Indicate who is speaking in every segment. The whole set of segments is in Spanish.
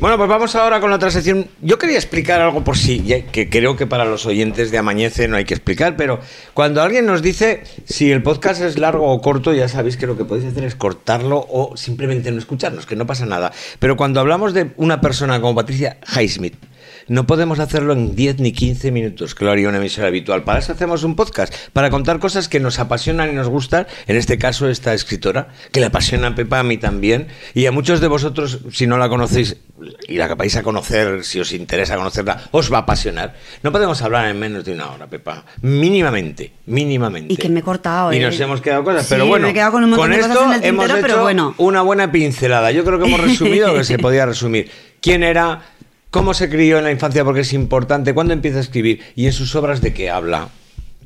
Speaker 1: Bueno, pues vamos ahora con la otra. Yo quería explicar algo por sí, que creo que para los oyentes de Amañece no hay que explicar, pero cuando alguien nos dice si el podcast es largo o corto, ya sabéis que lo que podéis hacer es cortarlo o simplemente no escucharnos, que no pasa nada. Pero cuando hablamos de una persona como Patricia Highsmith, no podemos hacerlo en 10 ni 15 minutos, que lo haría una emisora habitual. Para eso hacemos un podcast, para contar cosas que nos apasionan y nos gustan. En este caso, esta escritora, que le apasiona a Pepa, a mí también. Y a muchos de vosotros, si no la conocéis y la vais a conocer, si os interesa conocerla, os va a apasionar. No podemos hablar en menos de una hora, Pepa. Mínimamente, mínimamente.
Speaker 2: Y que me he cortado,
Speaker 1: Y
Speaker 2: ¿eh?
Speaker 1: nos hemos quedado cosas.
Speaker 2: Sí,
Speaker 1: pero bueno,
Speaker 2: me he quedado con un montón de
Speaker 1: esto
Speaker 2: cosas en el
Speaker 1: hemos
Speaker 2: tintero,
Speaker 1: hecho
Speaker 2: pero bueno.
Speaker 1: una buena pincelada. Yo creo que hemos resumido lo que se podía resumir. ¿Quién era? ¿Cómo se crió en la infancia? Porque es importante. ¿Cuándo empieza a escribir? ¿Y en sus obras de qué habla?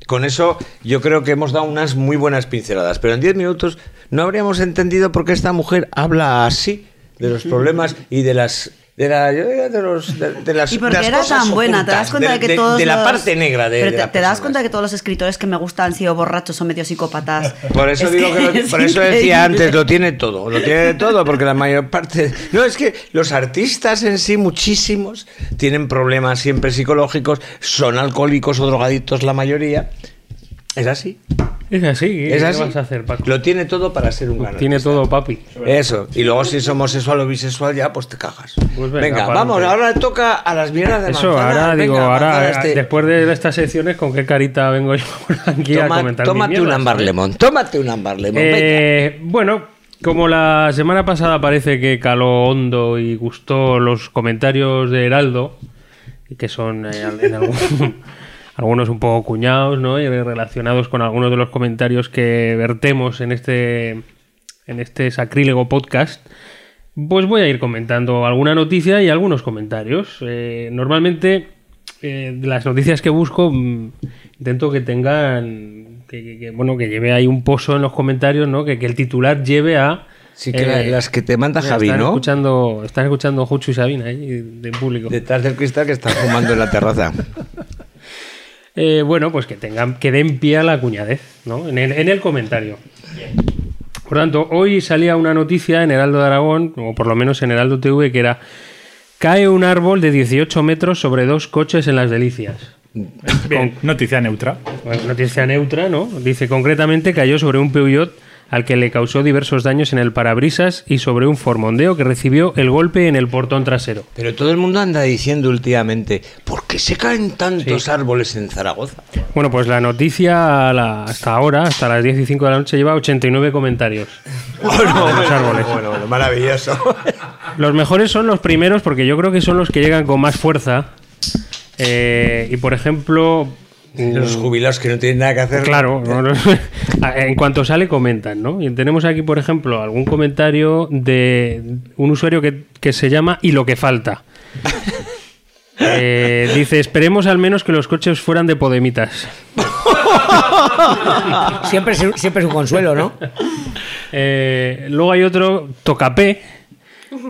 Speaker 1: Con eso yo creo que hemos dado unas muy buenas pinceladas. Pero en 10 minutos no habríamos entendido por qué esta mujer habla así de los problemas y de las... De, la, yo diría de, los, de, de las,
Speaker 2: Y
Speaker 1: de
Speaker 2: porque
Speaker 1: las
Speaker 2: era
Speaker 1: cosas
Speaker 2: tan buena, te das cuenta de, que
Speaker 1: de,
Speaker 2: todos
Speaker 1: de la parte negra de,
Speaker 2: Pero
Speaker 1: de
Speaker 2: te, das cuenta de que todos los escritores que me gustan han sido borrachos o medio psicópatas.
Speaker 1: Por eso
Speaker 2: Es
Speaker 1: digo que, lo-
Speaker 2: es
Speaker 1: por eso decía antes, lo tiene todo, lo tiene todo, porque la mayor parte. No, es que los artistas en sí, muchísimos, tienen problemas siempre psicológicos, son alcohólicos o drogadictos la mayoría. Es así.
Speaker 3: Es así, ¿qué
Speaker 1: Es
Speaker 3: qué
Speaker 1: así.
Speaker 3: vas a hacer, Paco?
Speaker 1: Lo tiene todo para ser un gran
Speaker 3: Tiene
Speaker 1: artista.
Speaker 3: todo, papi.
Speaker 1: Eso. Y luego si es homosexual o bisexual ya, pues te cagas.
Speaker 3: Pues venga,
Speaker 1: vamos, ahora toca a las mierdas de
Speaker 3: Eso,
Speaker 1: manzana.
Speaker 3: ahora
Speaker 1: Venga,
Speaker 3: digo, ahora
Speaker 1: de-
Speaker 3: después de estas secciones, ¿con qué carita vengo yo por aquí a comentar?
Speaker 1: tómate un ámbar
Speaker 3: ¿sabes?
Speaker 1: lemon, tómate un ámbar lemon.
Speaker 3: Eh, bueno, como la semana pasada parece que caló hondo y gustó los comentarios de Heraldo, y que son eh, en algún- algunos un poco cuñados, ¿no? Y relacionados con algunos de los comentarios que vertemos en este, en este sacrílego podcast. Pues voy a ir comentando alguna noticia y algunos comentarios. Eh, normalmente eh, las noticias que busco mm, intento que tengan que, que- que, bueno que lleve ahí un pozo en los comentarios, ¿no? Que, que el titular lleve a
Speaker 1: Sí, que la- las que te manda
Speaker 3: mira,
Speaker 1: Javi,
Speaker 3: están
Speaker 1: ¿no?
Speaker 3: Escuchando, están escuchando Juchu y Sabina ahí de público.
Speaker 1: Detrás del cristal que está fumando en la terraza.
Speaker 3: Eh, bueno, pues que tengan, que den pie a la cuñadez, ¿no? En el, en el comentario. Por tanto, hoy salía una noticia en Heraldo de Aragón, o por lo menos en Heraldo TV, que era cae un árbol de 18 metros sobre dos coches en las delicias.
Speaker 4: Bien, noticia neutra.
Speaker 3: Bueno, noticia neutra, ¿no? Dice concretamente cayó sobre un Peugeot al que le causó diversos daños en el parabrisas y sobre un Ford Mondeo que recibió el golpe en el portón trasero.
Speaker 1: Pero todo el mundo anda diciendo últimamente, ¿por qué se caen tantos árboles en Zaragoza?
Speaker 3: Bueno, pues la noticia hasta ahora, hasta las 10 y 5 de la noche, lleva 89 comentarios. de los árboles.
Speaker 1: Bueno, bueno, maravilloso.
Speaker 3: Los mejores son los primeros porque yo creo que son los que llegan con más fuerza. Eh, y por ejemplo...
Speaker 1: Los jubilados que no tienen nada que hacer.
Speaker 3: Claro, no, no. en cuanto sale comentan, ¿no? Y tenemos aquí, por ejemplo, algún comentario de un usuario que, que se llama Y lo que falta. Eh, dice, esperemos al menos que los coches fueran de Podemitas.
Speaker 5: Siempre, es un- siempre es un consuelo, ¿no?
Speaker 3: Eh, luego hay otro, Tocapé,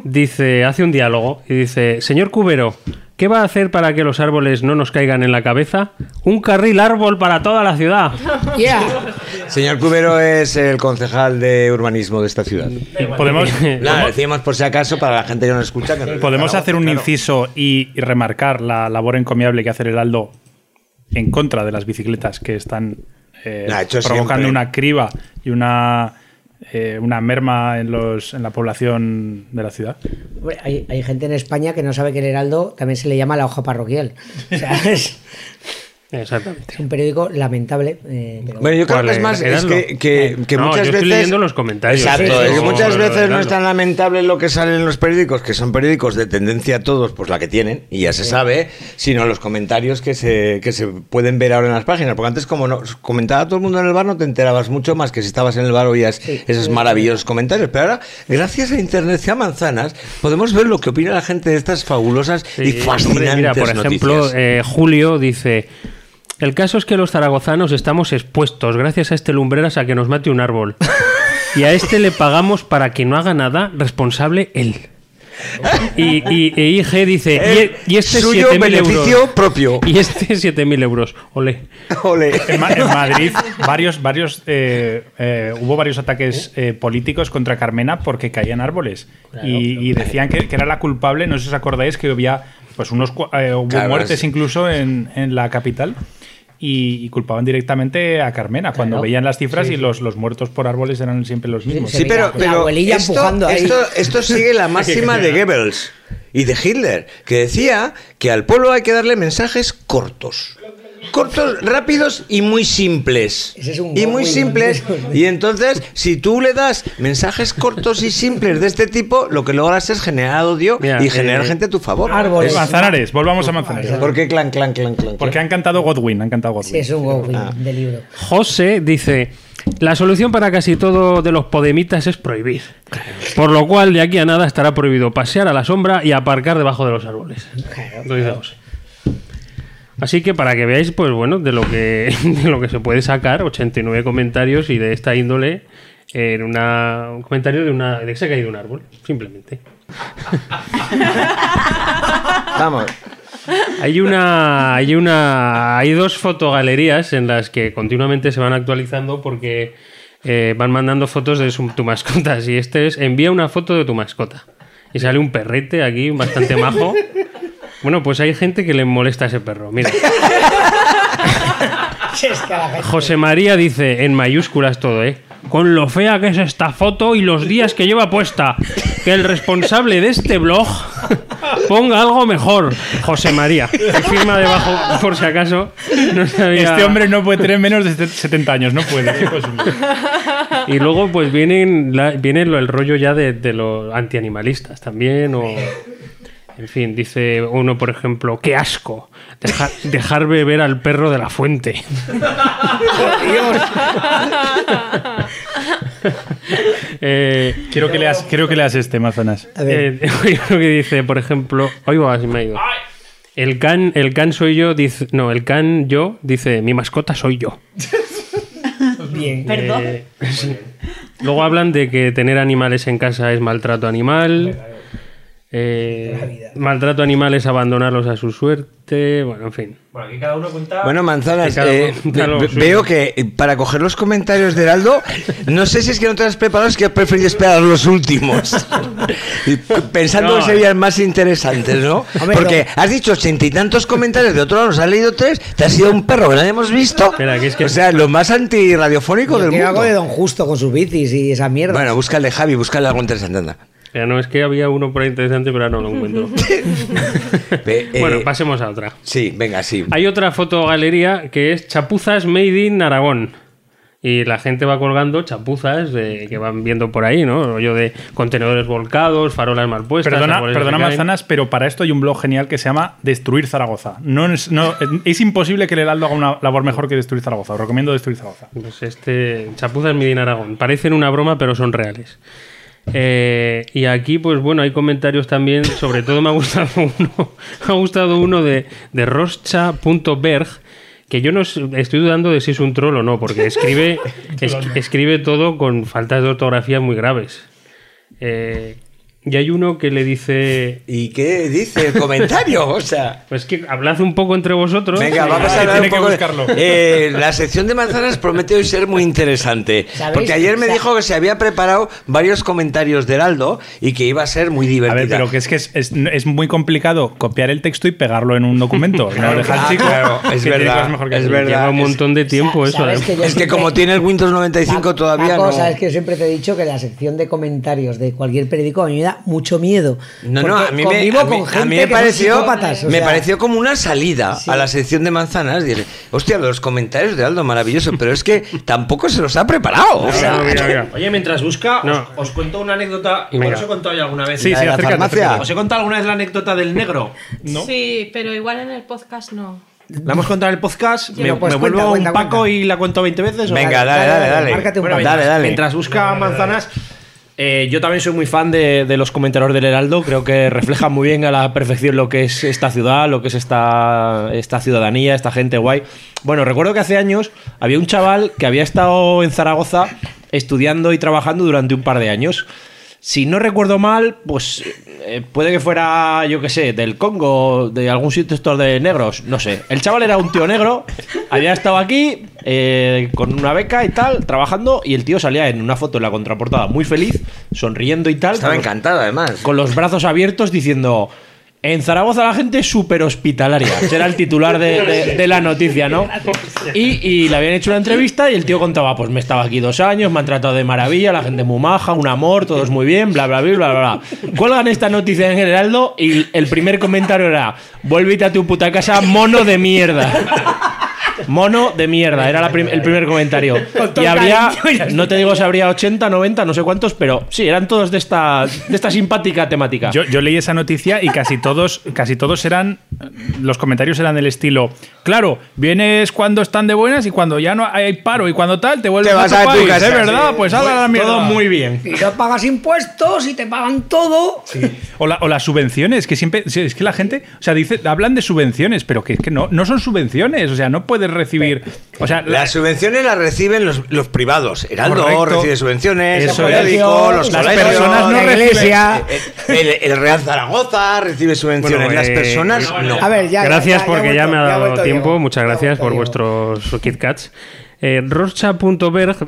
Speaker 3: dice, hace un diálogo y dice, señor Cubero, ¿qué va a hacer para que los árboles no nos caigan en la cabeza? Un carril árbol para toda la ciudad.
Speaker 5: Yeah.
Speaker 1: Señor Cubero es el concejal de urbanismo de esta ciudad.
Speaker 4: Podemos,
Speaker 1: Nada, decíamos por si acaso para la gente que nos escucha. Que no
Speaker 4: podemos hacer un
Speaker 1: claro.
Speaker 4: inciso y, remarcar la labor encomiable que hace el Heraldo en contra de las bicicletas que están eh, provocando
Speaker 1: siempre.
Speaker 4: una criba y una, eh, una merma en, los, en la población de la ciudad.
Speaker 5: Hay, hay gente en España que no sabe que el Heraldo también se le llama la hoja parroquial. O sea, es,
Speaker 3: Exactamente.
Speaker 5: es un periódico lamentable. eh, pero-
Speaker 1: Bueno, yo creo
Speaker 3: ¿Cuál
Speaker 1: que es más, es que, que, que
Speaker 3: No,
Speaker 1: muchas
Speaker 3: yo
Speaker 1: veces...
Speaker 3: estoy leyendo los comentarios.
Speaker 1: Exacto,
Speaker 5: Sí,
Speaker 1: que muchas veces no es tan lamentable lo que sale en los periódicos, que son periódicos de tendencia a todos, pues la que tienen, y ya se sabe, sino los comentarios que se, que se pueden ver ahora en las páginas. Porque antes, como no, comentaba todo el mundo en el bar, no te enterabas mucho más que si estabas en el bar oías esos maravillosos comentarios. Pero ahora, gracias a Internet y a Manzanas, podemos ver lo que opina la gente de estas fabulosas y fascinantes
Speaker 3: hombre, Mira, por ejemplo, eh, Julio dice: El caso es que los zaragozanos estamos expuestos, gracias a este lumbreras, a que nos mate un árbol. y a este le pagamos para que no haga nada, responsable él. Y, y- e IG dice,
Speaker 1: Eh,
Speaker 3: y, y este
Speaker 1: suyo
Speaker 3: 7.000
Speaker 1: beneficio
Speaker 3: euros.
Speaker 1: propio.
Speaker 3: Y este 7.000 euros. Ole.
Speaker 1: Ole.
Speaker 4: En, Ma- en Madrid, varios, varios, eh, eh, hubo varios ataques eh, políticos contra Carmena porque caían árboles. y, y decían que, que era la culpable, no sé si os acordáis, que había pues unos cua- eh, hubo
Speaker 1: Claro,
Speaker 4: muertes incluso en, en la capital. Y, y culpaban directamente a Carmena cuando
Speaker 5: Claro.
Speaker 4: veían las cifras y los, los muertos por árboles eran siempre los mismos.
Speaker 1: Sí, pero,
Speaker 5: la
Speaker 1: pero
Speaker 5: abuelilla
Speaker 1: esto,
Speaker 5: empujando ahí.
Speaker 1: esto, esto sigue la máxima de Goebbels y de Hitler, que decía que al pueblo hay que darle mensajes cortos. Cortos, rápidos y muy simples.
Speaker 5: Ese es un
Speaker 1: Y muy simples. Y entonces, si tú le das mensajes cortos y simples de este tipo, lo que logras es generar odio
Speaker 3: Mira,
Speaker 1: y generar
Speaker 3: eh,
Speaker 1: gente a tu favor.
Speaker 5: Árboles.
Speaker 1: Es-
Speaker 4: Manzanares, volvamos a Manzanares.
Speaker 1: ¿Por qué clan, clan, clan, clan?
Speaker 4: Porque han cantado Godwin, han cantado Godwin.
Speaker 5: Sí, es un Godwin
Speaker 1: Ah.
Speaker 5: de libro.
Speaker 3: José dice, la solución para casi todo de los podemitas es prohibir. Por lo cual, de aquí a nada estará prohibido pasear a la sombra y aparcar debajo de los árboles.
Speaker 5: Claro.
Speaker 3: Lo dice José. Así que para que veáis, pues bueno, de lo que, de lo que se puede sacar, 89 comentarios y de esta índole en una, un comentario de una de que se ha caído un árbol, simplemente.
Speaker 1: Vamos.
Speaker 3: Hay una, hay una, hay dos fotogalerías en las que continuamente se van actualizando porque eh, van mandando fotos de su- tu mascota. Si este es, envía una foto de tu mascota y sale un perrete aquí bastante majo. Bueno, pues hay gente que le molesta a ese perro. Mira, José María dice en mayúsculas todo, ¿eh? Con lo fea que es esta foto y los días que lleva puesta. Que el responsable de este blog ponga algo mejor. José María. Que firma debajo, por si acaso. No sabía.
Speaker 4: Este hombre no puede tener menos de 70 años, no puede. es imposible.
Speaker 3: Y luego, pues vienen la- viene lo- el rollo ya de, de los antianimalistas también. O. En fin, dice uno, por ejemplo, qué asco. Dejar, dejar beber al perro de la fuente. Eh,
Speaker 4: Quiero que leas, quiero que leas este, Manzanas.
Speaker 5: A ver,
Speaker 3: Eh, hay uno que dice, por ejemplo, hoy va, se me ha ido. El can, el can soy yo, dice, no, el can yo dice, mi mascota soy yo.
Speaker 5: bien.
Speaker 2: Perdón.
Speaker 3: Eh, sí. Luego hablan de que tener animales en casa es maltrato animal. Eh, maltrato animal es abandonarlos a su suerte. Bueno, en fin.
Speaker 6: Bueno, aquí cada uno cuenta.
Speaker 1: Bueno, Manzanas, eh,
Speaker 3: uno
Speaker 1: ve- veo que eh, para coger los comentarios de Heraldo, no sé si es que no te has preparado, es que has preferido esperar los últimos. Pensando
Speaker 3: No,
Speaker 1: que serían más interesantes, ¿no?
Speaker 5: Hombre,
Speaker 1: Porque has dicho ochenta y tantos comentarios, de otro lado nos has leído tres, te has sido un perro que no hemos visto.
Speaker 3: Espera, que es que-
Speaker 1: O sea, lo más antirradiofónico del mundo.
Speaker 5: de Don Justo con sus bicis y esa mierda.
Speaker 1: Bueno, búscale, Javi, búscale algo interesante, anda.
Speaker 3: Ya no es que había uno por ahí interesante, pero ahora no lo encuentro.
Speaker 1: Eh,
Speaker 3: bueno, pasemos a otra.
Speaker 1: Sí, venga, sí.
Speaker 3: Hay otra fotogalería que es chapuzas made in Aragón. Y la gente va colgando chapuzas de- que van viendo por ahí, ¿no? Rollo de contenedores volcados, farolas mal puestas.
Speaker 4: Perdona, perdona. Manzanas, pero para esto hay un blog genial que se llama Destruir Zaragoza. No es, no, es imposible que el Heraldo haga una labor mejor que Destruir Zaragoza. Os recomiendo Destruir Zaragoza.
Speaker 3: Pues este chapuzas made in Aragón. Parecen una broma, pero son reales. Eh, y aquí, pues bueno, hay comentarios también. Sobre todo me ha gustado uno, me ha gustado uno de, de roscha.berg, que yo no estoy dudando de si es un troll o no, porque escribe, es- escribe todo con faltas de ortografía muy graves. Eh, y hay uno que le dice.
Speaker 1: ¿Y qué dice el comentario? O sea.
Speaker 3: Pues que hablad un poco entre vosotros.
Speaker 1: Venga, vamos a hablar un poco de-. Eh, la sección de manzanas promete hoy ser muy interesante.
Speaker 5: ¿Sabéis?
Speaker 1: Porque ayer me
Speaker 5: O sea-
Speaker 1: dijo que se había preparado varios comentarios de Heraldo y que iba a ser muy
Speaker 4: A
Speaker 1: divertida.
Speaker 4: ver, pero que es que es, es- es muy complicado copiar el texto y pegarlo en un documento. no dejar
Speaker 1: Ah,
Speaker 4: chico.
Speaker 1: claro, es
Speaker 4: que
Speaker 1: verdad,
Speaker 4: mejor que
Speaker 1: es verdad.
Speaker 3: Lleva un
Speaker 1: es-
Speaker 3: montón de tiempo eso.
Speaker 5: ¿Sabes
Speaker 3: ¿eh?
Speaker 5: que
Speaker 1: Es que como tiene el Windows 95
Speaker 5: La-
Speaker 1: todavía
Speaker 5: La cosa
Speaker 1: no...
Speaker 5: es que siempre te he dicho que la sección de comentarios de cualquier periódico a mí me da mucho miedo.
Speaker 1: No, no, a mí, me, a mí-
Speaker 5: con
Speaker 1: a
Speaker 5: gente
Speaker 1: mí me pareció, me
Speaker 5: sea,
Speaker 1: pareció como una salida
Speaker 5: Sí.
Speaker 1: a la sección de manzanas. Dije, hostia, los comentarios de Heraldo, maravilloso, pero es que tampoco se los ha preparado. o sea,
Speaker 3: Mira, mira, mira.
Speaker 6: Oye, mientras busca,
Speaker 3: No.
Speaker 6: os, os cuento una anécdota. Igual os he contado ya alguna vez.
Speaker 4: Sí, sí,
Speaker 1: de la farmacia.
Speaker 6: ¿Os he contado alguna vez la anécdota del negro?
Speaker 4: ¿No?
Speaker 7: Sí, pero igual en el podcast no.
Speaker 6: La hemos contado en el podcast.
Speaker 5: Sí,
Speaker 6: me
Speaker 5: pues
Speaker 6: me
Speaker 5: cuenta,
Speaker 6: vuelvo
Speaker 5: cuenta,
Speaker 6: un Paco
Speaker 5: cuenta.
Speaker 6: y la cuento 20 veces. ¿o?
Speaker 1: Venga, dale, dale, dale.
Speaker 5: márcate un
Speaker 6: Bueno,
Speaker 5: país.
Speaker 1: Dale,
Speaker 6: mientras,
Speaker 1: dale.
Speaker 6: mientras busca manzanas, eh, yo también soy muy fan de, de los comentarios del Heraldo. Creo que refleja muy bien a la perfección lo que es esta ciudad, lo que es esta, esta ciudadanía, esta gente guay. Bueno, recuerdo que hace años había un chaval que había estado en Zaragoza estudiando y trabajando durante un par de años. Si no recuerdo mal, pues eh, puede que fuera, yo qué sé, del Congo, de algún sitio estos de negros, no sé. El chaval era un tío negro, había estado aquí eh, con una beca y tal, trabajando, y el tío salía en una foto en la contraportada muy feliz, sonriendo y tal.
Speaker 1: Estaba
Speaker 6: los-
Speaker 1: encantado, además.
Speaker 6: con los brazos abiertos diciendo. En Zaragoza la gente súper hospitalaria. Será el titular de, de- de la noticia, ¿no? Y, y le habían hecho una entrevista y el tío contaba, pues me estaba aquí dos años, me han tratado de maravilla, la gente muy maja, un amor, todos muy bien, bla, bla, bla, bla, bla. Cuelgan esta noticia en el Heraldo y el primer comentario era, vuélvete a tu puta casa, mono de mierda. Mono de mierda, era la prim- el primer comentario. Y habría, no te digo si habría 80, 90, no sé cuántos, pero sí, eran todos de esta, de esta simpática temática.
Speaker 4: Yo, yo leí esa noticia y casi todos, casi todos eran. Los comentarios eran del estilo. Claro, vienes cuando están de buenas y cuando ya no hay paro y cuando tal, te vuelves
Speaker 1: Te vas
Speaker 4: a tu país,
Speaker 1: casa,
Speaker 4: ¿es verdad?
Speaker 1: sí.
Speaker 4: Pues haga la mierda.
Speaker 6: todo muy bien.
Speaker 5: Y no pagas impuestos y te pagan todo.
Speaker 4: O, la- o las subvenciones, que siempre. sí, Es que la gente. O sea, dice, hablan de subvenciones, pero que es que no, no son subvenciones. O sea, no puedes recibir. O sea, la-
Speaker 1: Las subvenciones las reciben los, los privados. Heraldo
Speaker 4: Correcto.
Speaker 1: recibe subvenciones,
Speaker 4: Eso
Speaker 1: el periódico, los
Speaker 4: Las
Speaker 1: colegios,
Speaker 4: personas no
Speaker 5: la iglesia.
Speaker 1: el, el Real Zaragoza recibe subvenciones.
Speaker 3: Bueno,
Speaker 1: las
Speaker 3: eh,
Speaker 1: personas no.
Speaker 5: A ver, ya.
Speaker 3: gracias
Speaker 5: ya- ya
Speaker 3: porque ya, me ha dado tiempo.
Speaker 5: Diego.
Speaker 3: Muchas gracias por
Speaker 5: Diego.
Speaker 3: vuestros KitKats. Eh,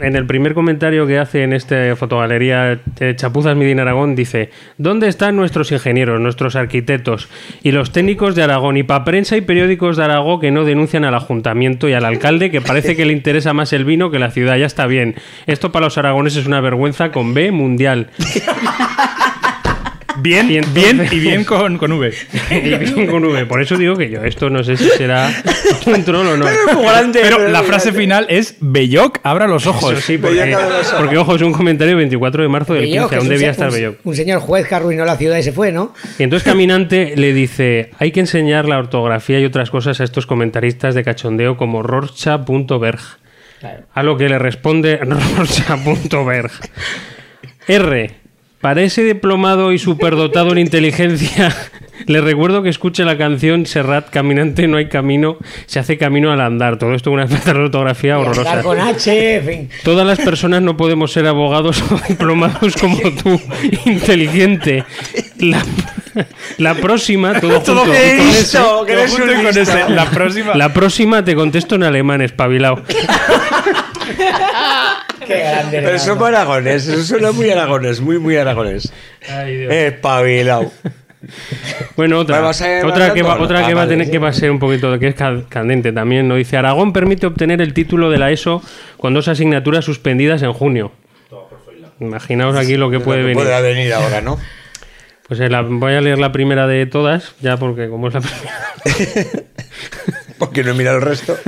Speaker 3: en el primer comentario que hace en esta fotogalería eh, Chapuzas Midin Aragón, dice: ¿Dónde están nuestros ingenieros, nuestros arquitectos y los técnicos de Aragón? Y para prensa y periódicos de Aragón que no denuncian al ayuntamiento y al alcalde, que parece que le interesa más el vino que la ciudad. Ya está bien. Esto para los aragoneses es una vergüenza con B mundial.
Speaker 4: bien,
Speaker 3: Y entonces-
Speaker 4: bien y bien con, con V.
Speaker 3: y bien con V. Por eso digo que yo, esto no sé si será un troll o no.
Speaker 4: Pero la frase final es Belloc, abra los ojos.
Speaker 3: Eso sí, porque, porque, ojo, es un comentario 24 de marzo del
Speaker 5: Belloc,
Speaker 3: 15,
Speaker 5: que es
Speaker 3: aún debía estar Belloc.
Speaker 5: Un señor juez que arruinó la ciudad y se fue, ¿no?
Speaker 3: Y entonces Caminante le dice, hay que enseñar la ortografía y otras cosas a estos comentaristas de cachondeo como rorcha.berg. A lo que le responde rorcha.berg. R. Para ese diplomado y superdotado en inteligencia, le recuerdo que escuche la canción Serrat, Caminante no hay camino, se hace camino al andar. Todo esto es una falta de ortografía horrorosa.
Speaker 5: con H, en fin.
Speaker 3: Todas las personas no podemos ser abogados o diplomados como tú, inteligente. La, la próxima, todo junto.
Speaker 1: que
Speaker 3: con ese-
Speaker 1: que eres
Speaker 4: Junto
Speaker 1: un
Speaker 4: con ese, la próxima.
Speaker 3: la próxima te contesto en alemán, espabilado.
Speaker 5: Qué grande.
Speaker 1: Pero fue aragonés, eso suena muy aragonés, muy, muy aragonés. Espabilado.
Speaker 3: Bueno, otra,
Speaker 1: a-
Speaker 3: otra que va, otra que
Speaker 1: ah,
Speaker 3: va a
Speaker 1: vale,
Speaker 3: tener
Speaker 1: sí.
Speaker 3: que va a ser un poquito que es candente también. No dice Aragón permite obtener el título de la ESO con dos asignaturas suspendidas en junio. Imaginaos aquí lo que puede venir.
Speaker 1: Puede venir ahora, ¿no?
Speaker 3: Pues eh, la- voy a leer la primera de todas, ya porque como es la primera.
Speaker 1: Porque no he mirado el resto.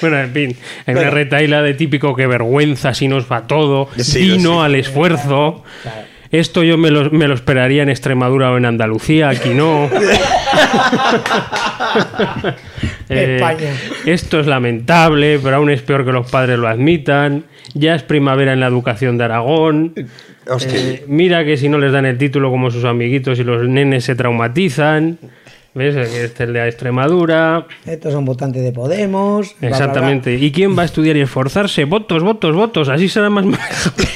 Speaker 3: Bueno, en fin, hay
Speaker 1: Bueno.
Speaker 3: una retaila de típico que vergüenza si nos va todo,
Speaker 1: Sí,
Speaker 3: vino al esfuerzo. Esto yo me lo, me lo esperaría en Extremadura o en Andalucía, aquí no. Eh,
Speaker 5: España.
Speaker 3: Esto es lamentable, pero aún es peor que los padres lo admitan. Ya es primavera en la educación de Aragón. Eh, mira que si no les dan el título como sus amiguitos y los nenes se traumatizan. ¿Ves? Este es el de Extremadura.
Speaker 5: Estos son votantes de Podemos. bla, bla, bla.
Speaker 3: Exactamente. ¿Y quién va a estudiar y esforzarse? Votos, votos, votos. Así será más manejable.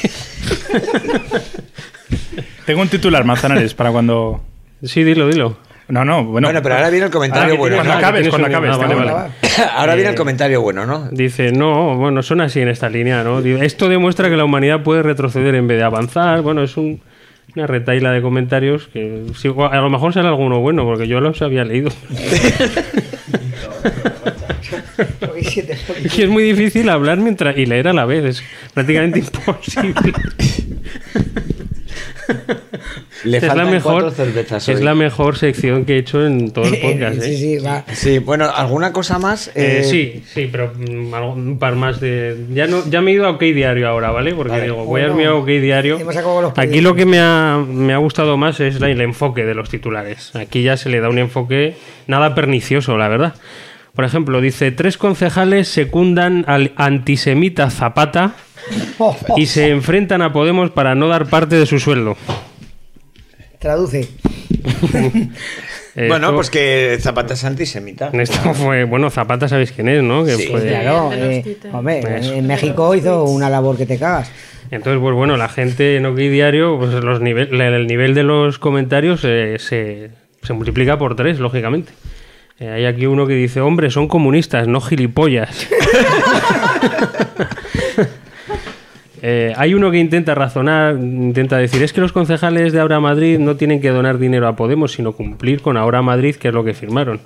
Speaker 4: Tengo un titular, Manzanares, para cuando.
Speaker 3: Sí, dilo, dilo.
Speaker 4: No, no, bueno.
Speaker 1: Bueno, pero ahora viene el comentario bueno.
Speaker 4: Cuando
Speaker 3: Ah,
Speaker 4: acabes, cuando acabes.
Speaker 3: ah, vale.
Speaker 1: Ahora viene el
Speaker 3: Eh,
Speaker 1: comentario bueno, ¿no?
Speaker 3: Dice, no, bueno, son así en esta línea, ¿no? Esto demuestra que la humanidad puede retroceder en vez de avanzar. Bueno, es un- una retaila de comentarios que a lo mejor será alguno bueno, porque yo los había leído. Y es muy difícil hablar mientras y leer a la vez, es prácticamente imposible.
Speaker 1: Le
Speaker 3: es la mejor,
Speaker 1: cervezas
Speaker 3: es
Speaker 1: hoy.
Speaker 3: la mejor sección que he hecho en todo el podcast. ¿eh?
Speaker 5: Sí, sí, va.
Speaker 1: Sí, bueno, ¿alguna cosa más?
Speaker 3: Eh,
Speaker 1: Eh,
Speaker 3: sí, sí, pero mm, un par más de. Ya no, ya me he ido a OK Diario ahora, ¿vale? Porque
Speaker 1: Vale.
Speaker 3: digo, voy a irme a OK Diario. Aquí lo que me ha, me ha gustado más es la- el enfoque de los titulares. Aquí ya se le da un enfoque nada pernicioso, la verdad. Por ejemplo, dice: tres concejales secundan al antisemita Zapata y se enfrentan a Podemos para no dar parte de su sueldo.
Speaker 5: Traduce.
Speaker 1: Bueno,
Speaker 3: Esto-
Speaker 1: pues que Zapata es antisemita.
Speaker 3: Esto fue, bueno, Zapata sabéis quién es, ¿no? Que
Speaker 1: Sí,
Speaker 3: fue-
Speaker 5: Claro, eh, hombre,
Speaker 3: Eso.
Speaker 5: en México hizo una labor que te cagas.
Speaker 3: Entonces, pues bueno, la gente en OK Diario, pues los nivel, el nivel de los comentarios eh, se, se multiplica por tres, lógicamente. Eh, hay aquí uno que dice, hombre, son comunistas, no gilipollas. Eh, hay uno que intenta razonar, intenta decir, es que los concejales de Ahora Madrid no tienen que donar dinero a Podemos, sino cumplir con Ahora Madrid, que es lo que firmaron.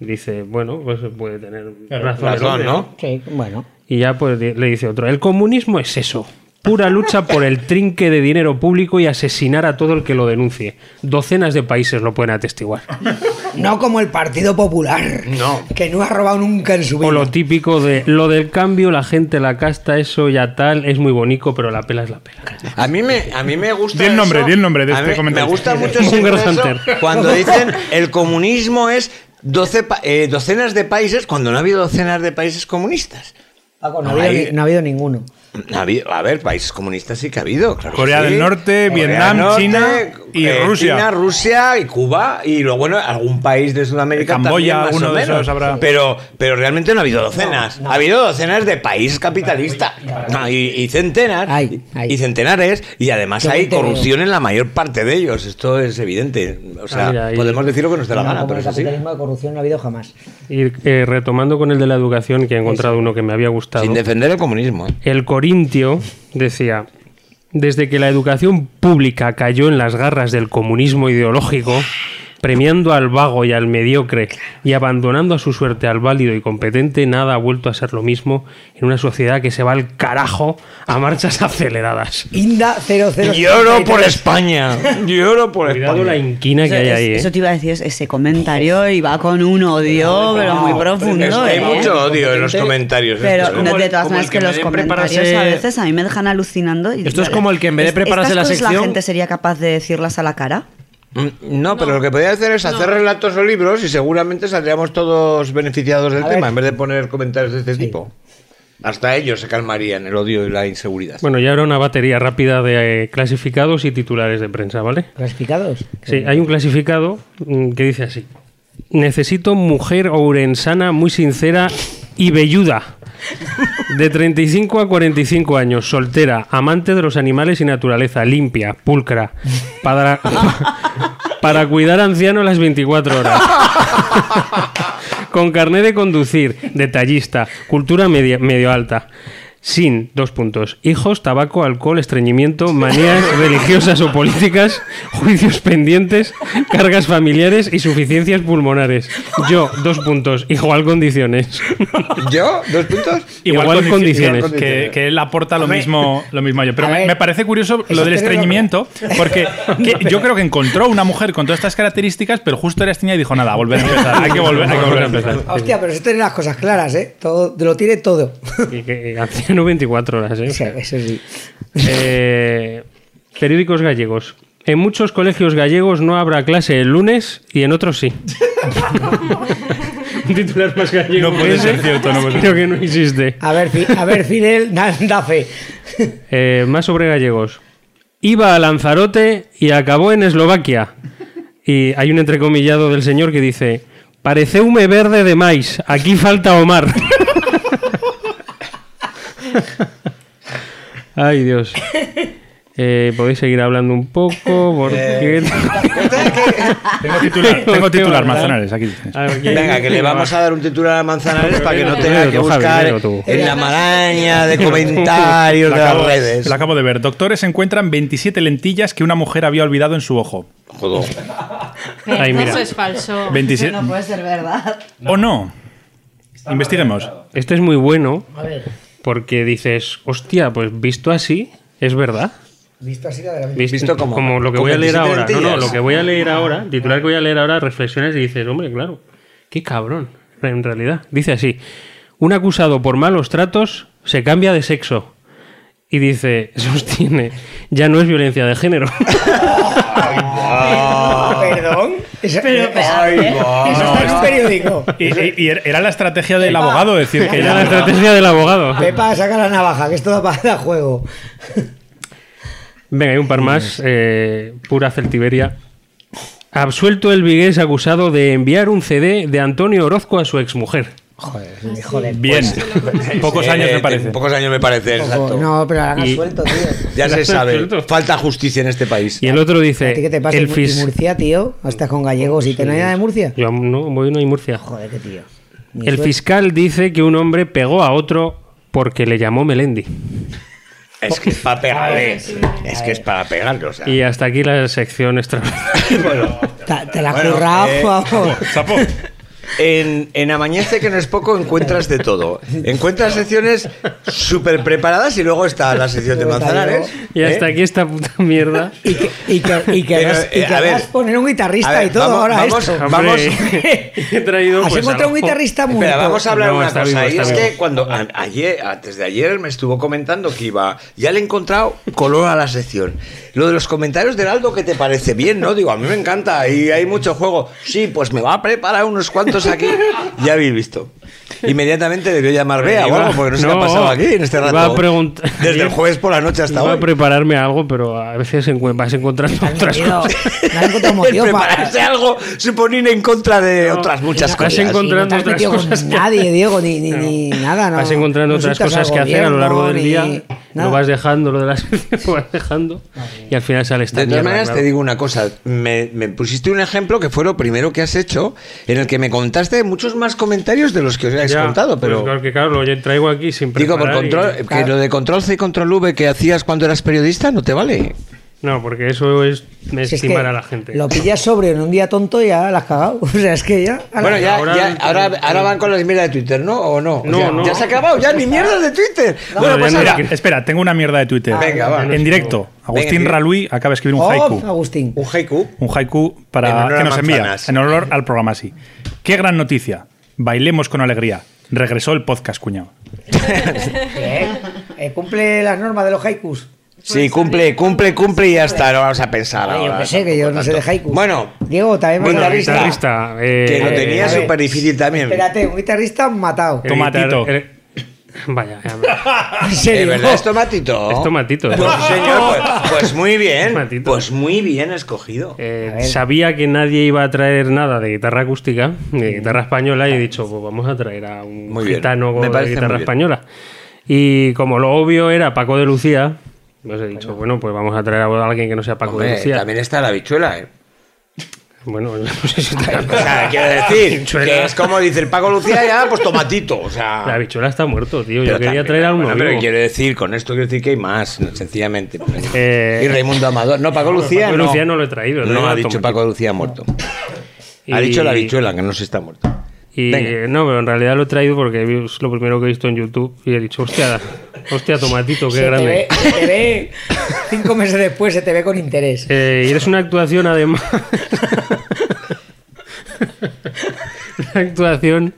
Speaker 3: Dice, bueno, pues puede tener razón,
Speaker 1: ¿no?
Speaker 5: Sí, bueno.
Speaker 3: Y ya pues le dice otro, el comunismo es eso, pura lucha por el trinque de dinero público y asesinar a todo el que lo denuncie. Docenas de países lo pueden atestiguar.
Speaker 5: No como el Partido Popular.
Speaker 1: No.
Speaker 5: Que no ha robado nunca en su vida.
Speaker 3: O lo típico de lo del cambio, la gente, la casta, eso ya tal, es muy bonito, pero la pela es la pela.
Speaker 1: A mí me, a mí me gusta.
Speaker 4: Di el nombre, di el nombre de
Speaker 1: A
Speaker 4: este
Speaker 1: mí
Speaker 4: comentario.
Speaker 1: Me gusta mucho eso, cuando dicen el comunismo es 12 pa- eh, docenas de países, cuando no ha habido docenas de países comunistas.
Speaker 5: Paco, no, ha
Speaker 1: No,
Speaker 5: habido,
Speaker 1: ahí-
Speaker 5: ni- no ha habido ninguno.
Speaker 1: Ha habido- a ver, países comunistas sí que ha habido. claro
Speaker 4: Corea
Speaker 1: sí.
Speaker 4: del Norte, Vietnam, China y Rusia.
Speaker 1: China, Rusia y Cuba. Y luego, bueno, algún país de Sudamérica.
Speaker 4: Camboya,
Speaker 1: también, más
Speaker 4: uno
Speaker 1: o
Speaker 4: de
Speaker 1: menos.
Speaker 4: esos habrá.
Speaker 1: Pero, pero realmente no ha habido docenas. Ha habido docenas de países capitalistas. No, y, y centenas.
Speaker 5: Hay, hay.
Speaker 1: Y centenares. Y además hay
Speaker 5: entero.
Speaker 1: corrupción en la mayor parte de ellos. Esto es evidente. O sea,
Speaker 3: Ah, mira,
Speaker 1: podemos decir lo que nos dé la
Speaker 5: No,
Speaker 1: gana, pero
Speaker 5: el capitalismo de corrupción no ha habido jamás.
Speaker 3: Y eh, retomando con el de la educación, que he encontrado uno que me había gustado.
Speaker 1: Sin defender el comunismo. ¿eh?
Speaker 3: El Corintio decía, desde que la educación pública cayó en las garras del comunismo ideológico, premiando al vago y al mediocre y abandonando a su suerte al válido y competente, nada ha vuelto a ser lo mismo en una sociedad que se va al carajo a marchas aceleradas.
Speaker 5: Inda 00.
Speaker 1: Lloro por España. Lloro por
Speaker 3: Cuidado la
Speaker 1: España.
Speaker 3: inquina que
Speaker 2: Eso,
Speaker 3: hay
Speaker 2: es-
Speaker 3: ahí. ¿eh?
Speaker 2: eso te iba a decir, ese comentario y va con un odio, pero muy profundo.
Speaker 1: Es que hay
Speaker 2: ¿eh?
Speaker 1: mucho odio en los comentarios.
Speaker 2: Pero de,
Speaker 6: como
Speaker 2: de
Speaker 6: el-
Speaker 2: todas maneras que, los comentarios
Speaker 6: prepararse-
Speaker 2: a veces a mí me dejan alucinando. y-
Speaker 6: Esto es como el que en vez de
Speaker 2: ¿Es-
Speaker 6: prepararse la sección-
Speaker 2: la gente sería capaz de decirlas a la cara?
Speaker 1: Mm, No, pero lo que podría hacer es hacer relatos o libros y seguramente saldríamos todos beneficiados del
Speaker 5: A
Speaker 1: tema
Speaker 5: ver.
Speaker 1: en vez de poner comentarios de este tipo. Hasta ellos se calmarían el odio y la inseguridad.
Speaker 3: Bueno, ya ahora una batería rápida de eh, clasificados y titulares de prensa, ¿vale?
Speaker 5: ¿Clasificados?
Speaker 3: Sí, hay un clasificado mm, que dice así. Necesito mujer ourensana muy sincera y velluda. De 35 a 45 años, soltera, amante de los animales y naturaleza, limpia, pulcra, para, para cuidar anciano las 24 horas. Con carné de conducir, detallista, cultura media- medio alta. Sin, dos puntos, hijos, tabaco, alcohol, estreñimiento, manías religiosas o políticas, juicios pendientes, cargas familiares y suficiencias pulmonares. Yo, dos puntos, igual condiciones.
Speaker 1: ¿Yo? ¿Dos puntos?
Speaker 3: Igual
Speaker 4: condici-
Speaker 3: condiciones.
Speaker 4: igual Que, que él aporta lo mismo, lo mismo a yo. Pero
Speaker 5: a
Speaker 4: me,
Speaker 5: ver,
Speaker 4: me parece curioso
Speaker 5: eso
Speaker 4: lo del estreñimiento, porque que yo creo que encontró una mujer con todas estas características, pero justo era estreñida y dijo, nada, volver a empezar. Hay que volver, hay que volver a empezar.
Speaker 5: Hostia, pero si tiene las cosas claras, ¿eh? Todo, lo tiene todo.
Speaker 3: Y que anciano 24 horas, ¿eh?
Speaker 5: O sea, eso sí.
Speaker 3: Eh, periódicos gallegos. En muchos colegios gallegos no habrá clase el lunes y en otros sí. Un titular más gallego.
Speaker 4: No puede ser cierto, no puede ser
Speaker 3: Creo que no existe.
Speaker 5: A ver, a ver Fidel, da, da fe.
Speaker 3: Eh, más sobre gallegos. Iba a Lanzarote y acabó en Eslovaquia. Y hay un entrecomillado del señor que dice: Pareceume verde de maíz, aquí falta Omar. Ay, Dios. Eh, Podéis seguir hablando un poco, porque.
Speaker 4: Tengo titular, tengo titular, Manzanares, aquí tienes.
Speaker 3: A ver, ¿quién-
Speaker 1: Venga, que le vamos
Speaker 3: va?
Speaker 1: a dar un titular a Manzanares para que no tenga que buscar en la maraña de comentarios de las redes.
Speaker 4: lo acabo de ver. Doctores encuentran 27 lentillas que una mujer había olvidado en su ojo.
Speaker 1: Joder.
Speaker 3: Mira.
Speaker 7: Eso es falso.
Speaker 4: 27.
Speaker 2: No puede ser verdad.
Speaker 4: ¿O no? Investiguemos.
Speaker 3: Este es muy bueno
Speaker 5: A ver,
Speaker 3: porque dices, hostia, pues visto así, es verdad.
Speaker 5: visto así la de la
Speaker 3: Visto,
Speaker 1: Visto como-
Speaker 3: como lo que voy a leer
Speaker 1: 27
Speaker 3: ahora. No, no, lo que voy a leer ahora, el titular que voy a leer ahora, reflexiones y dices, hombre, claro, qué cabrón, en realidad. Dice así, un acusado por malos tratos se cambia de sexo. Y dice, sostiene, ya no es violencia de género.
Speaker 5: Perdón. Eso,
Speaker 2: Pero,
Speaker 5: eso- está en un periódico.
Speaker 4: Y, y- y era la estrategia del abogado decir que
Speaker 3: Era la estrategia del abogado.
Speaker 5: Pepa, saca la navaja, que esto da para juego.
Speaker 3: Venga, hay un par más. eh, pura celtiberia. Absuelto el vigués acusado de enviar un CD de Antonio Orozco a su exmujer.
Speaker 5: Joder, joder.
Speaker 4: Bien. Pocos
Speaker 1: Eh,
Speaker 4: años me parece.
Speaker 1: Pocos años me parece, exacto.
Speaker 5: No, pero la
Speaker 3: Y-
Speaker 5: suelto, tío.
Speaker 1: Ya se sabe. Falta justicia en este país.
Speaker 3: Y el otro
Speaker 5: ¿A
Speaker 3: dice,
Speaker 5: ti qué te pasa?
Speaker 3: el
Speaker 5: ¿Y
Speaker 3: fis...
Speaker 5: Murcia, tío? Estás con gallegos y te no hay nada de Murcia.
Speaker 3: Yo no, voy no hay Murcia.
Speaker 5: Joder, qué tío. Ni
Speaker 3: El fiscal dice que un hombre pegó a otro porque le llamó Melendi.
Speaker 1: Es que es para pegarle. Es que es para pegarle, o sea.
Speaker 3: Y hasta aquí la sección extraordinaria.
Speaker 5: Te, te la
Speaker 1: Bueno,
Speaker 5: currado,
Speaker 1: eh,
Speaker 5: vamos.
Speaker 4: Sapo.
Speaker 1: En, en Amañece, que no es poco, encuentras de todo. Encuentras secciones súper preparadas y luego está la sección de
Speaker 5: está
Speaker 1: Manzanares.
Speaker 3: Y hasta
Speaker 1: ¿eh?
Speaker 3: aquí esta puta mierda.
Speaker 5: Y que, y que, y que
Speaker 1: Pero,
Speaker 5: vas- y
Speaker 1: eh,
Speaker 5: que
Speaker 1: a ver,
Speaker 5: vas poner un guitarrista
Speaker 1: ver,
Speaker 5: y todo
Speaker 1: vamos-
Speaker 5: ahora
Speaker 1: vamos-
Speaker 5: esto.
Speaker 3: Hombre,
Speaker 1: Vamos.
Speaker 3: he traído
Speaker 5: Has
Speaker 3: pues,
Speaker 5: encontrado un guitarrista muerto.
Speaker 1: Espera, vamos a hablar
Speaker 3: No,
Speaker 1: una cosa.
Speaker 3: vivo,
Speaker 1: y es
Speaker 3: vivo.
Speaker 1: que cuando a- ayer, antes de ayer, me estuvo comentando que iba. Ya le he encontrado color a la sección. Lo de los comentarios de Aldo, ¿qué te parece? Bien, ¿no? Digo, a mí me encanta y hay mucho juego. Sí, pues me va a preparar unos cuantos aquí. Ya habéis visto. Inmediatamente debió llamar Bea o
Speaker 3: Iba-
Speaker 1: algo, porque no, se me ha
Speaker 3: no,
Speaker 1: pasado aquí en este rato.
Speaker 3: a
Speaker 1: Desde el jueves por la noche hasta
Speaker 3: Iba
Speaker 1: hoy.
Speaker 3: a prepararme algo, pero a veces vas encontrando otras
Speaker 5: metido-
Speaker 3: cosas.
Speaker 5: no
Speaker 1: El prepararse algo supone ir en contra de otras muchas
Speaker 3: vas
Speaker 1: cosas.
Speaker 3: encontrando-
Speaker 5: Y no te has
Speaker 3: otras cosas
Speaker 5: con
Speaker 3: que-
Speaker 5: nadie, Diego, ni, ni, ni nada. No,
Speaker 3: vas encontrando
Speaker 5: no
Speaker 3: otras cosas que hacer a lo largo del día, lo vas dejando, lo de las lo vas dejando, y al final sale esta
Speaker 1: De todas maneras,
Speaker 3: claro.
Speaker 1: te digo una cosa. Me, me pusiste un ejemplo que fue lo primero que has hecho, en el que me contaste muchos más comentarios de los que os
Speaker 3: Ya,
Speaker 1: contado. Pero
Speaker 3: pues claro que claro, lo traigo aquí sin
Speaker 1: digo, por
Speaker 3: y-
Speaker 1: control, que lo de control C y control V que hacías cuando eras periodista no te vale.
Speaker 3: No, porque eso es
Speaker 5: Si es
Speaker 3: estimar
Speaker 5: que
Speaker 3: a la gente.
Speaker 5: Lo pillas sobrio en un día tonto y ya la has cagado. O sea, es que ya.
Speaker 1: Bueno, ya,
Speaker 3: ahora-
Speaker 1: ya- ahora, ahora van con las mierdas de Twitter, ¿no? ¿O no? O
Speaker 3: No,
Speaker 1: sea,
Speaker 3: no.
Speaker 1: Ya se ha acabado, ya ni mierdas de Twitter.
Speaker 3: No,
Speaker 1: bueno, pues ahora,
Speaker 4: Espera, tengo una mierda de Twitter.
Speaker 1: Venga, va.
Speaker 4: En directo, Agustín
Speaker 1: Venga,
Speaker 4: Ralui acaba de escribir un
Speaker 5: Oh,
Speaker 4: haiku.
Speaker 5: Agustín.
Speaker 1: un haiku.
Speaker 4: Un haiku para que nos envía, en honor al programa así. Qué gran noticia. Bailemos con alegría. Regresó el podcast, cuñado.
Speaker 5: ¿Eh? Eh, ¿Cumple las normas de los haikus?
Speaker 1: Sí, cumple, cumple, cumple y ya está. No vamos a pensar.
Speaker 5: Ay, yo
Speaker 1: ahora
Speaker 5: que sé, que yo no sé de haikus.
Speaker 1: Bueno,
Speaker 5: Diego, también me
Speaker 3: Bueno,
Speaker 1: guitarrista.
Speaker 3: guitarrista, eh,
Speaker 1: que lo
Speaker 3: eh,
Speaker 1: tenía súper difícil también.
Speaker 5: Espérate, un guitarrista matado.
Speaker 4: Tomatito.
Speaker 3: el- Vaya,
Speaker 5: ¿En
Speaker 1: ¿De
Speaker 5: serio?
Speaker 1: verdad es tomatito?
Speaker 3: es tomatito.
Speaker 1: Pues, señor, pues, pues muy bien.
Speaker 3: Tomatito.
Speaker 1: Pues muy bien escogido.
Speaker 3: Eh, sabía que nadie iba a traer nada de guitarra acústica, de guitarra española, y he dicho, pues vamos a traer a un
Speaker 1: Muy bien.
Speaker 3: gitano
Speaker 1: Me
Speaker 3: de guitarra
Speaker 1: muy bien.
Speaker 3: española. Y como lo obvio era Paco de Lucía, pues he dicho, bueno, pues vamos a traer a alguien que no sea Paco de Lucía.
Speaker 1: también está la bichuela, ¿eh?
Speaker 3: Bueno, no sé si está-
Speaker 1: O sea, quiero decir que es como dice el Paco Lucía ya, pues tomatito. O sea.
Speaker 3: La bichuela está muerto, tío. Yo quería
Speaker 1: también,
Speaker 3: traer a uno
Speaker 1: bueno, pero quiero decir, con esto quiero decir que hay más, sencillamente.
Speaker 3: Eh,
Speaker 1: y Raimundo Amador. No, Paco Lucía.
Speaker 3: Paco
Speaker 1: no.
Speaker 3: Lucía no lo he traído,
Speaker 1: No, ha dicho
Speaker 3: tomatito.
Speaker 1: Paco Lucía muerto. Ha dicho la bichuela, que no se está muerto.
Speaker 3: Y
Speaker 1: Venga.
Speaker 3: no, pero en realidad lo he traído porque es lo primero que he visto en YouTube y he dicho, hostia, hostia, tomatito, qué
Speaker 5: Se te,
Speaker 3: grande.
Speaker 5: ve, se te ve cinco meses después, se te ve con interés.
Speaker 3: Eh, y es una actuación además. una actuación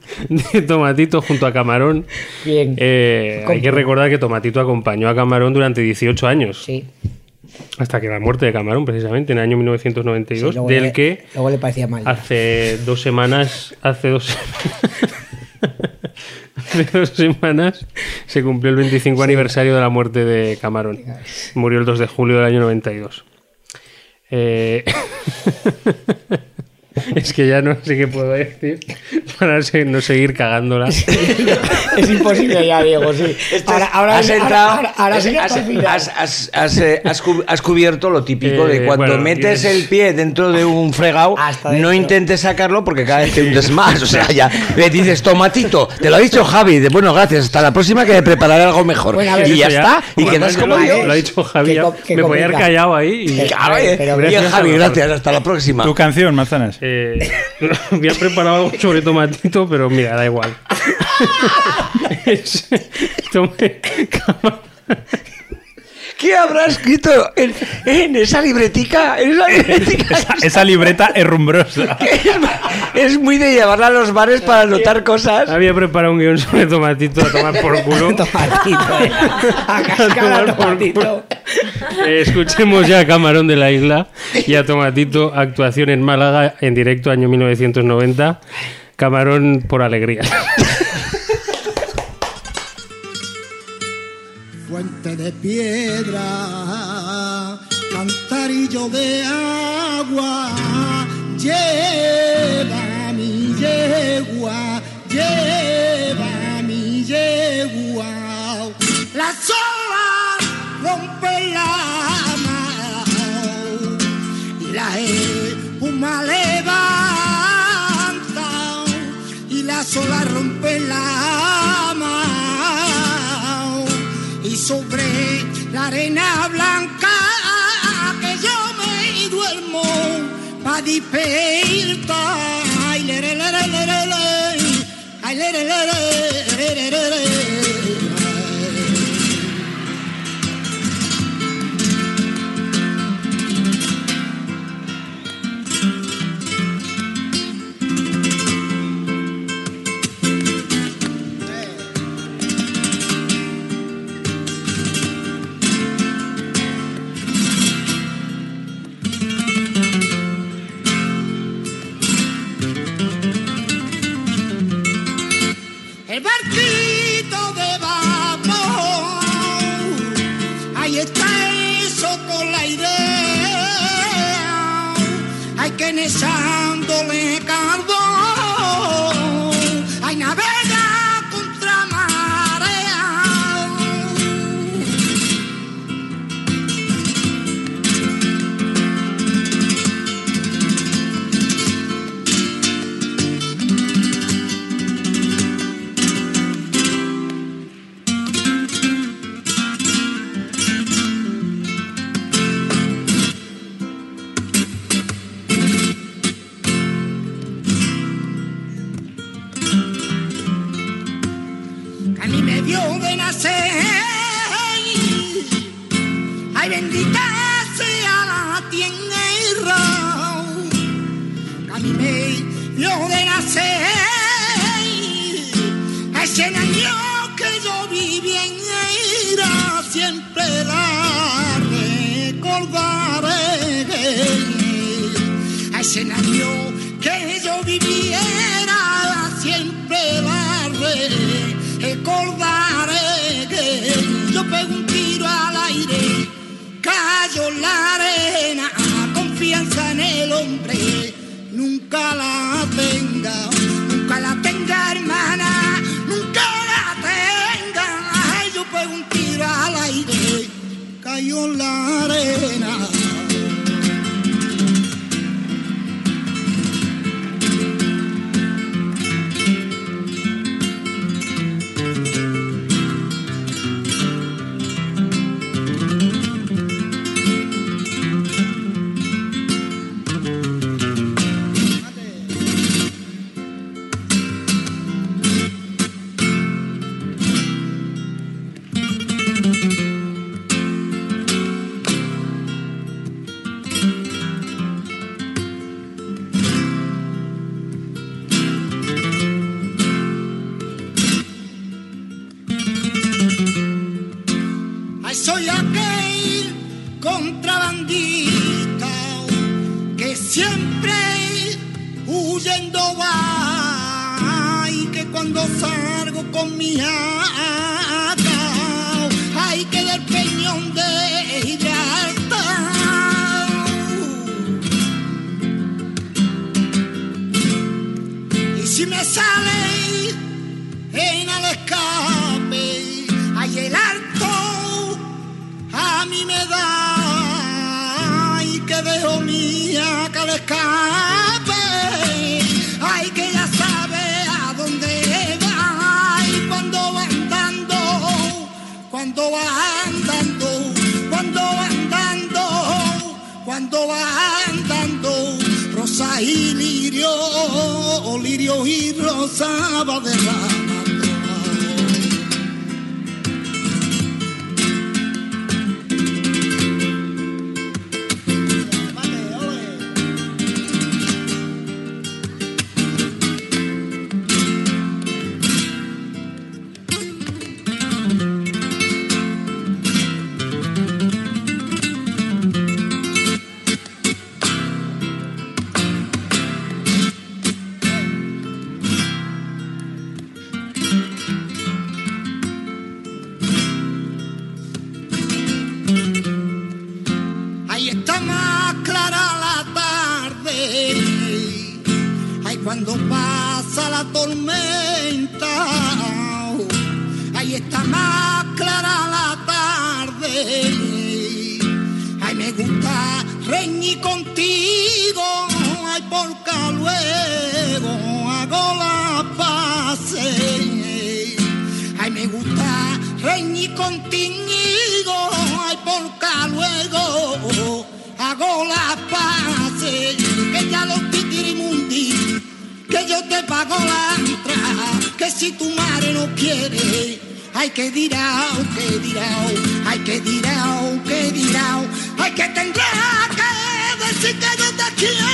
Speaker 3: de Tomatito junto a Camarón.
Speaker 5: Bien.
Speaker 3: Eh, hay que recordar que Tomatito acompañó a Camarón durante 18 años.
Speaker 5: Sí.
Speaker 3: Hasta que la muerte de Camarón, precisamente, en el año 1992,
Speaker 5: Sí,
Speaker 3: del
Speaker 5: le-
Speaker 3: que
Speaker 5: Luego le parecía mal.
Speaker 3: hace dos semanas. Hace dos Hace dos semanas se cumplió el 25 aniversario de la muerte de Camarón. Murió el 2 de julio del año 92. Eh, es que ya no sé qué puedo decir para no seguir cagándola.
Speaker 5: es imposible ya, Diego, sí. Ahora, ahora,
Speaker 1: has entrado,
Speaker 5: ahora- ahora
Speaker 1: has,
Speaker 5: sí que
Speaker 1: has- has- has- has, eh, has cu- has cubierto lo típico
Speaker 3: Eh,
Speaker 1: de cuando
Speaker 3: bueno,
Speaker 1: metes el pie dentro de un fregado,
Speaker 5: Hasta
Speaker 1: no intentes sacarlo porque cada vez te hundes más. O sea, ya le dices, tomatito, te lo ha dicho Javi, de, bueno, gracias, hasta la próxima que me prepararé algo mejor.
Speaker 5: Bueno, a ver,
Speaker 1: y ya está, y
Speaker 3: Bueno,
Speaker 1: quedas como
Speaker 3: lo,
Speaker 1: Dios.
Speaker 3: lo ha dicho Javi. Me podía haber
Speaker 5: complicado.
Speaker 3: callado ahí. Y,
Speaker 1: eh.
Speaker 3: A
Speaker 1: Javi, gracias, hasta la próxima.
Speaker 4: Tu canción, manzanas.
Speaker 3: Eh, había preparado algo sobre tomatito, pero mira, da igual. Tome-
Speaker 1: ¿Qué habrá escrito en, en esa libretica? En esa libretica
Speaker 4: Esa, esa libreta es rumbrosa.
Speaker 1: es, es muy de llevarla a los bares para anotar cosas.
Speaker 3: había preparado un guion sobre tomatito a tomar por culo.
Speaker 5: Tomatito, eh. A cascar a tomatito.
Speaker 3: Eh, escuchemos ya a Camarón de la Isla y a Tomatito, actuación en Málaga en directo año 1990. Camarón por alegría.
Speaker 8: fuente de piedra, cantarillo de agua, lleva mi yegua, lleva mi yegua. La sola rompe la mano y la espuma levanta y la sola rompe la sobre la arena blanca que yo me duermo pa dipeirta ay le le le le le ay le le le le le le le que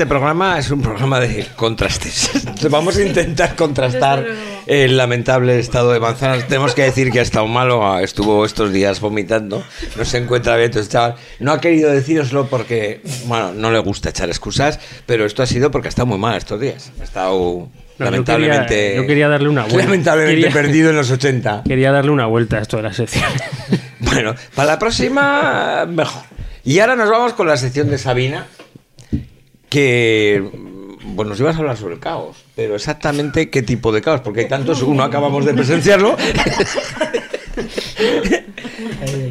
Speaker 1: este programa es un programa de contrastes. Vamos a intentar contrastar el lamentable estado de manzanas. Tenemos que decir que ha estado malo, estuvo estos días vomitando, no se encuentra bien. entonces, chaval, no ha querido decíroslo porque, bueno, no le gusta echar excusas, pero esto ha sido porque ha estado muy mal estos días. Ha estado
Speaker 3: No, yo
Speaker 1: lamentablemente,
Speaker 3: quería- yo quería darle una vuelta.
Speaker 1: lamentablemente
Speaker 3: Quería-
Speaker 1: perdido en los 80.
Speaker 3: Quería darle una vuelta a esto de la sección.
Speaker 1: Bueno, para la próxima, mejor. Y ahora nos vamos con la sección de Sabina, que, bueno, nos ibas a hablar sobre el caos, pero exactamente qué tipo de caos, porque hay tantos, uno acabamos de presenciarlo.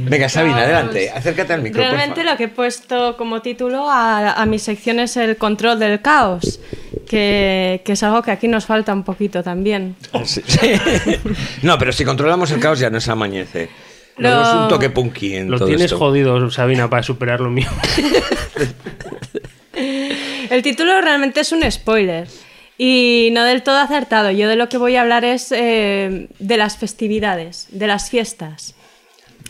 Speaker 1: Venga, Sabina, adelante, acércate al micro.
Speaker 7: Realmente lo que he puesto como título a, a mi sección es el control del caos, que, que es algo que aquí nos falta un poquito también.
Speaker 1: Sí, sí. No, pero si controlamos el caos ya no es amañece.
Speaker 7: Lo-
Speaker 1: No es un toque punky en
Speaker 3: Lo
Speaker 1: todo
Speaker 3: tienes
Speaker 1: esto.
Speaker 3: jodido, Sabina, para superar lo mío.
Speaker 7: El título realmente es un spoiler y no del todo acertado. Yo de lo que voy a hablar es eh, de las festividades, de las fiestas.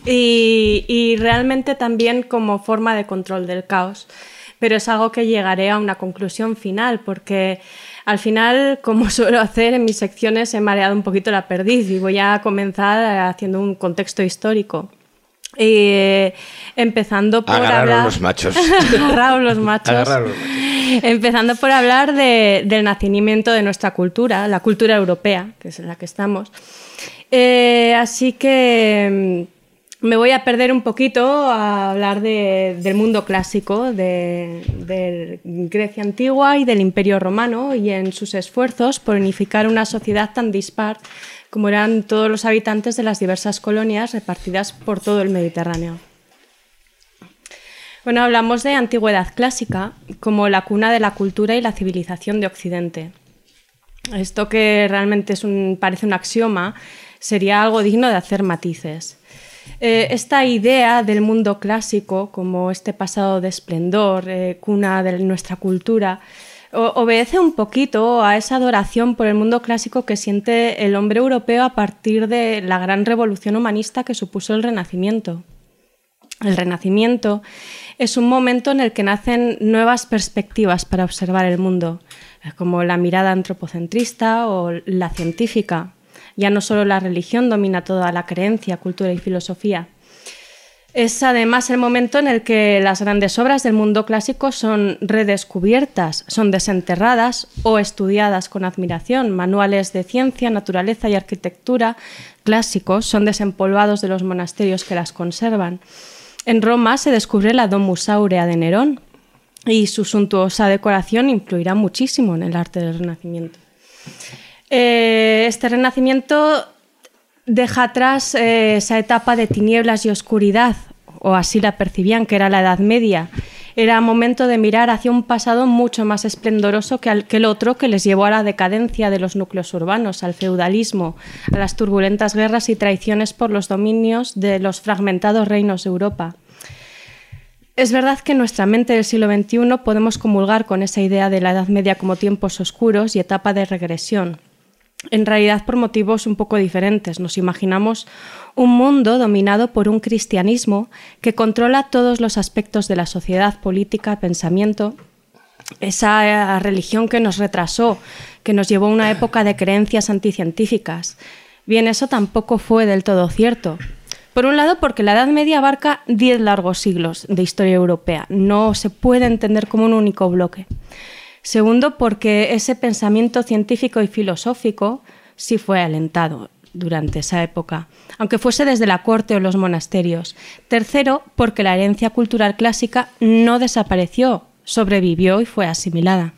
Speaker 7: Y, y realmente también como forma de control del caos. Pero es algo que llegaré a una conclusión final, porque al final, como suelo hacer en mis secciones, he mareado un poquito la perdiz y voy a comenzar haciendo un contexto histórico. Eh, empezando por hablar...
Speaker 1: los machos.
Speaker 7: Agarraos los machos.
Speaker 1: Agarraros los machos.
Speaker 7: Empezando por hablar de- del nacimiento de nuestra cultura, la cultura europea, que es en la que estamos. Eh, así que mm, me voy a perder un poquito a hablar de- del mundo clásico, de, de Grecia antigua y del Imperio romano y en sus esfuerzos por unificar una sociedad tan dispar como eran todos los habitantes de las diversas colonias repartidas por todo el Mediterráneo. Bueno, hablamos de antigüedad clásica como la cuna de la cultura y la civilización de Occidente. Esto que realmente es parece un axioma sería algo digno de hacer matices. Eh, esta idea del mundo clásico como este pasado de esplendor, eh, cuna de nuestra cultura, obedece un poquito a esa adoración por el mundo clásico que siente el hombre europeo a partir de la gran revolución humanista que supuso el Renacimiento. El Renacimiento es un momento en el que nacen nuevas perspectivas para observar el mundo, como la mirada antropocentrista o la científica. Ya no solo la religión domina toda la creencia, cultura y filosofía. Es además el momento en el que las grandes obras del mundo clásico son redescubiertas, son desenterradas o estudiadas con admiración. Manuales de ciencia, naturaleza y arquitectura clásicos son desempolvados de los monasterios que las conservan. En Roma se descubre la Domus Aurea de Nerón y su suntuosa decoración influirá muchísimo en el arte del Renacimiento. Eh, este Renacimiento deja atrás eh, esa etapa de tinieblas y oscuridad, o así la percibían, que era la Edad Media. Era momento de mirar hacia un pasado mucho más esplendoroso que, que el otro que les llevó a la decadencia de los núcleos urbanos, al feudalismo, a las turbulentas guerras y traiciones por los dominios de los fragmentados reinos de Europa. Es verdad que en nuestra mente del siglo XXI podemos comulgar con esa idea de la Edad Media como tiempos oscuros y etapa de regresión. En realidad por motivos un poco diferentes. Nos imaginamos un mundo dominado por un cristianismo que controla todos los aspectos de la sociedad, política, pensamiento. Esa eh, religión que nos retrasó, que nos llevó a una época de creencias anticientíficas. Bien, eso tampoco fue del todo cierto. Por un lado, porque la Edad Media abarca diez largos siglos de historia europea. No se puede entender como un único bloque. Segundo, porque ese pensamiento científico y filosófico sí fue alentado durante esa época, aunque fuese desde la corte o los monasterios. Tercero, porque la herencia cultural clásica no desapareció, sobrevivió y fue asimilada.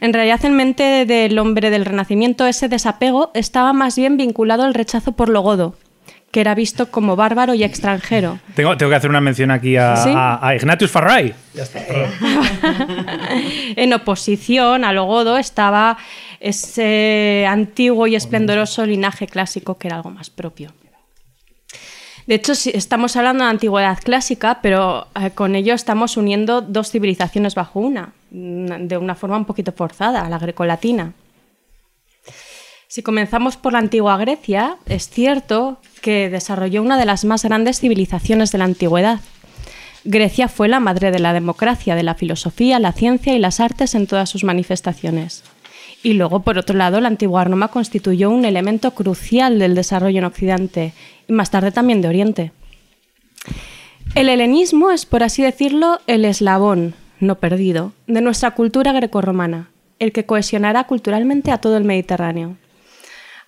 Speaker 7: En realidad, en mente del hombre del Renacimiento, ese desapego estaba más bien vinculado al rechazo por lo godo, que era visto como bárbaro y extranjero.
Speaker 4: Tengo, tengo que hacer una mención aquí a,
Speaker 7: ¿Sí?
Speaker 4: a- a Ignatius Farray.
Speaker 7: en oposición a lo godo estaba ese antiguo y esplendoroso linaje clásico que era algo más propio. De hecho, sí, estamos hablando de antigüedad clásica, pero eh, con ello estamos uniendo dos civilizaciones bajo una, de una forma un poquito forzada, la grecolatina. Si comenzamos por la antigua Grecia, es cierto que desarrolló una de las más grandes civilizaciones de la antigüedad. Grecia fue la madre de la democracia, de la filosofía, la ciencia y las artes en todas sus manifestaciones. Y luego, por otro lado, la antigua Roma constituyó un elemento crucial del desarrollo en Occidente y más tarde también de Oriente. El helenismo es, por así decirlo, el eslabón, no perdido, de nuestra cultura grecorromana, el que cohesionará culturalmente a todo el Mediterráneo.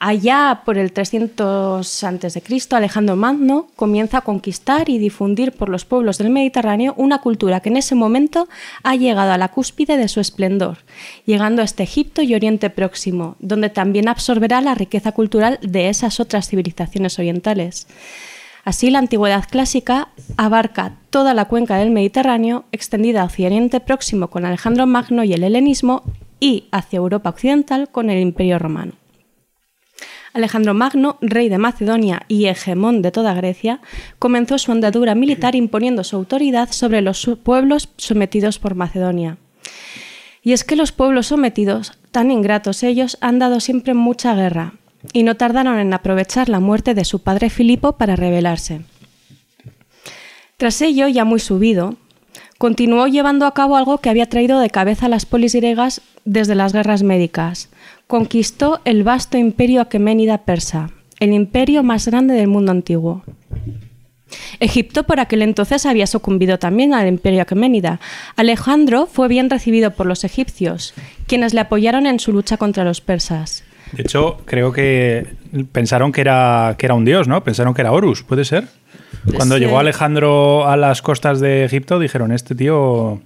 Speaker 7: Allá por el 300 a.C., Alejandro Magno comienza a conquistar y difundir por los pueblos del Mediterráneo una cultura que en ese momento ha llegado a la cúspide de su esplendor, llegando hasta Egipto y Oriente Próximo, donde también absorberá la riqueza cultural de esas otras civilizaciones orientales. Así, la antigüedad clásica abarca toda la cuenca del Mediterráneo, extendida hacia Oriente Próximo con Alejandro Magno y el helenismo, y hacia Europa Occidental con el Imperio Romano. Alejandro Magno, rey de Macedonia y hegemón de toda Grecia, comenzó su andadura militar imponiendo su autoridad sobre los pueblos sometidos por Macedonia. Y es que los pueblos sometidos, tan ingratos ellos, han dado siempre mucha guerra y no tardaron en aprovechar la muerte de su padre Filipo para rebelarse. Tras ello, ya muy subido, continuó llevando a cabo algo que había traído de cabeza a las polis griegas desde las guerras médicas. Conquistó el vasto imperio aqueménida persa, el imperio más grande del mundo antiguo. Egipto por aquel entonces había sucumbido también al imperio aqueménida. Alejandro fue bien recibido por los egipcios, quienes le apoyaron en su lucha contra los persas.
Speaker 4: De hecho, creo que pensaron que era, que era un dios, ¿no? Pensaron que era Horus, ¿puede ser? Cuando
Speaker 2: Sí.
Speaker 4: llegó Alejandro a las costas de Egipto, dijeron, este tío...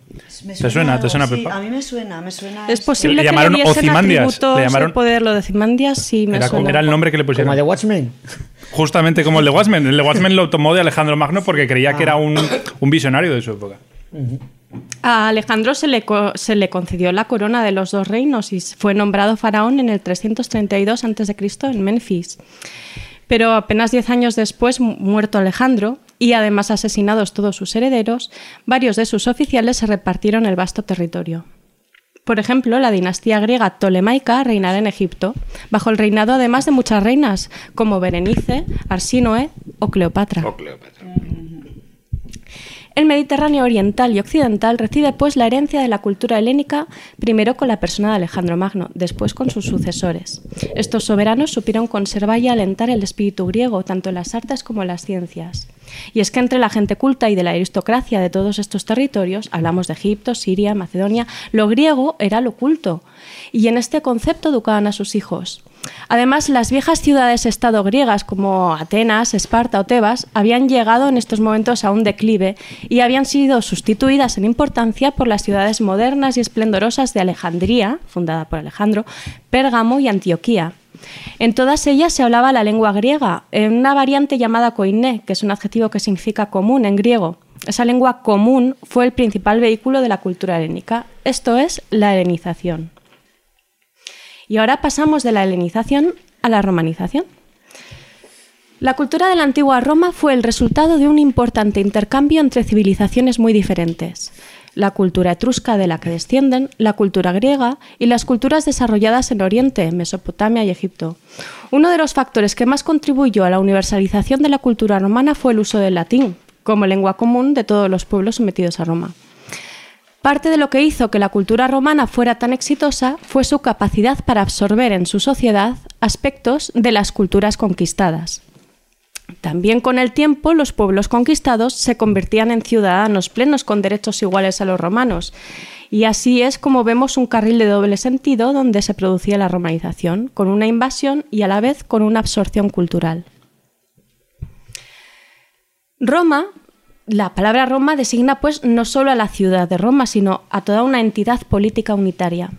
Speaker 2: Me
Speaker 4: ¿Te suena? ¿Te suena,
Speaker 2: sí,
Speaker 4: Pepa?
Speaker 2: a mí me suena, me suena.
Speaker 7: Es
Speaker 2: esto.
Speaker 7: posible
Speaker 4: Le
Speaker 7: que
Speaker 4: llamaron
Speaker 7: le atributos
Speaker 4: le llamaron-
Speaker 7: de poder. Lo de Ozymandias sí me
Speaker 4: Era,
Speaker 7: suena.
Speaker 4: era el nombre que le
Speaker 5: Como
Speaker 4: pusieron.
Speaker 5: de Watchmen.
Speaker 4: Justamente como el de Watchmen. El de Watchmen lo tomó de Alejandro Magno porque creía que era un, un visionario de su época.
Speaker 7: A Alejandro se le, co- se le concedió la corona de los dos reinos y fue nombrado faraón en el 332 a.C. en Memphis. Pero apenas diez años después, mu- muerto Alejandro y además asesinados todos sus herederos, varios de sus oficiales se repartieron el vasto territorio. Por ejemplo, la dinastía griega tolemaica reinará en Egipto, bajo el reinado además de muchas reinas, como Berenice, o Cleopatra.
Speaker 1: O Cleopatra.
Speaker 7: El Mediterráneo oriental y occidental recibe pues la herencia de la cultura helénica, primero con la persona de Alejandro Magno, después con sus sucesores. Estos soberanos supieron conservar y alentar el espíritu griego, tanto en las artes como en las ciencias. Y es que entre la gente culta y de la aristocracia de todos estos territorios, hablamos de Egipto, Siria, Macedonia, lo griego era lo culto. Y en este concepto educaban a sus hijos. Además, las viejas ciudades-estado griegas como Atenas, Esparta o Tebas habían llegado en estos momentos a un declive y habían sido sustituidas en importancia por las ciudades modernas y esplendorosas de Alejandría, fundada por Alejandro, Pérgamo y Antioquía. En todas ellas se hablaba la lengua griega, en una variante llamada koiné, que es un adjetivo que significa común en griego. Esa lengua común fue el principal vehículo de la cultura helénica, esto es la helenización. Y ahora pasamos de la helenización a la romanización. La cultura de la antigua Roma fue el resultado de un importante intercambio entre civilizaciones muy diferentes. La cultura etrusca de la que descienden, la cultura griega y las culturas desarrolladas en Oriente, Mesopotamia y Egipto. Uno de los factores que más contribuyó a la universalización de la cultura romana fue el uso del latín, como lengua común de todos los pueblos sometidos a Roma. Parte de lo que hizo que la cultura romana fuera tan exitosa fue su capacidad para absorber en su sociedad aspectos de las culturas conquistadas. También con el tiempo los pueblos conquistados se convertían en ciudadanos plenos con derechos iguales a los romanos. Y así es como vemos un carril de doble sentido donde se producía la romanización, con una invasión y a la vez con una absorción cultural. Roma la palabra Roma designa pues no solo a la ciudad de Roma, sino a toda una entidad política unitaria.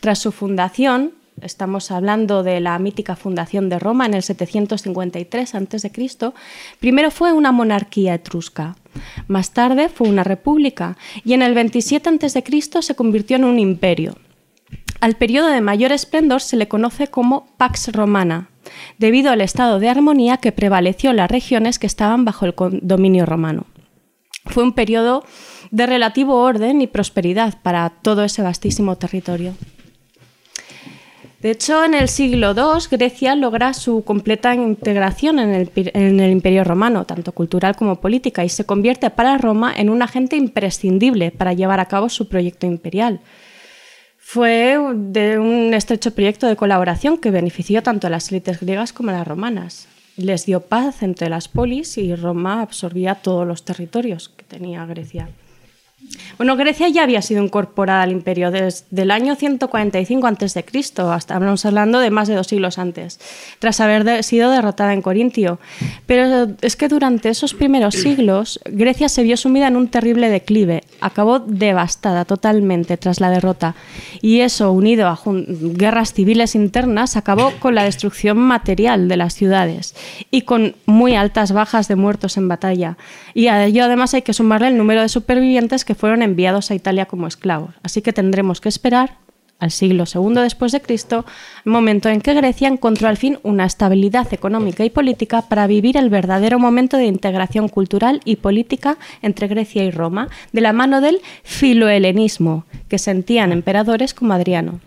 Speaker 7: Tras su fundación, estamos hablando de la mítica fundación de Roma en el 753 a.C., primero fue una monarquía etrusca, más tarde fue una república y en el 27 a.C. se convirtió en un imperio. Al periodo de mayor esplendor se le conoce como Pax Romana, debido al estado de armonía que prevaleció en las regiones que estaban bajo el dominio romano. Fue un periodo de relativo orden y prosperidad para todo ese vastísimo territorio. De hecho, en el siglo II, Grecia logra su completa integración en el, Imperio Romano, tanto cultural como política, y se convierte para Roma en un agente imprescindible para llevar a cabo su proyecto imperial. Fue de un estrecho proyecto de colaboración que benefició tanto a las élites griegas como a las romanas les dio paz entre las polis y Roma absorbía todos los territorios tenía Grecia. Bueno, Grecia ya había sido incorporada al imperio desde el año 145 a.C., hasta hablamos hablando de más de dos siglos antes, tras haber sido derrotada en Corintio. Pero es que durante esos primeros siglos, Grecia se vio sumida en un terrible declive, acabó devastada totalmente tras la derrota, y eso, unido a guerras civiles internas, acabó con la destrucción material de las ciudades y con muy altas bajas de muertos en batalla. Y a ello además hay que sumarle el número de supervivientes que fueron enviados a Italia como esclavos. Así que tendremos que esperar al siglo II después de Cristo, momento en que Grecia encontró al fin una estabilidad económica y política para vivir el verdadero momento de integración cultural y política entre Grecia y Roma, de la mano del filohelenismo que sentían emperadores como Adriano.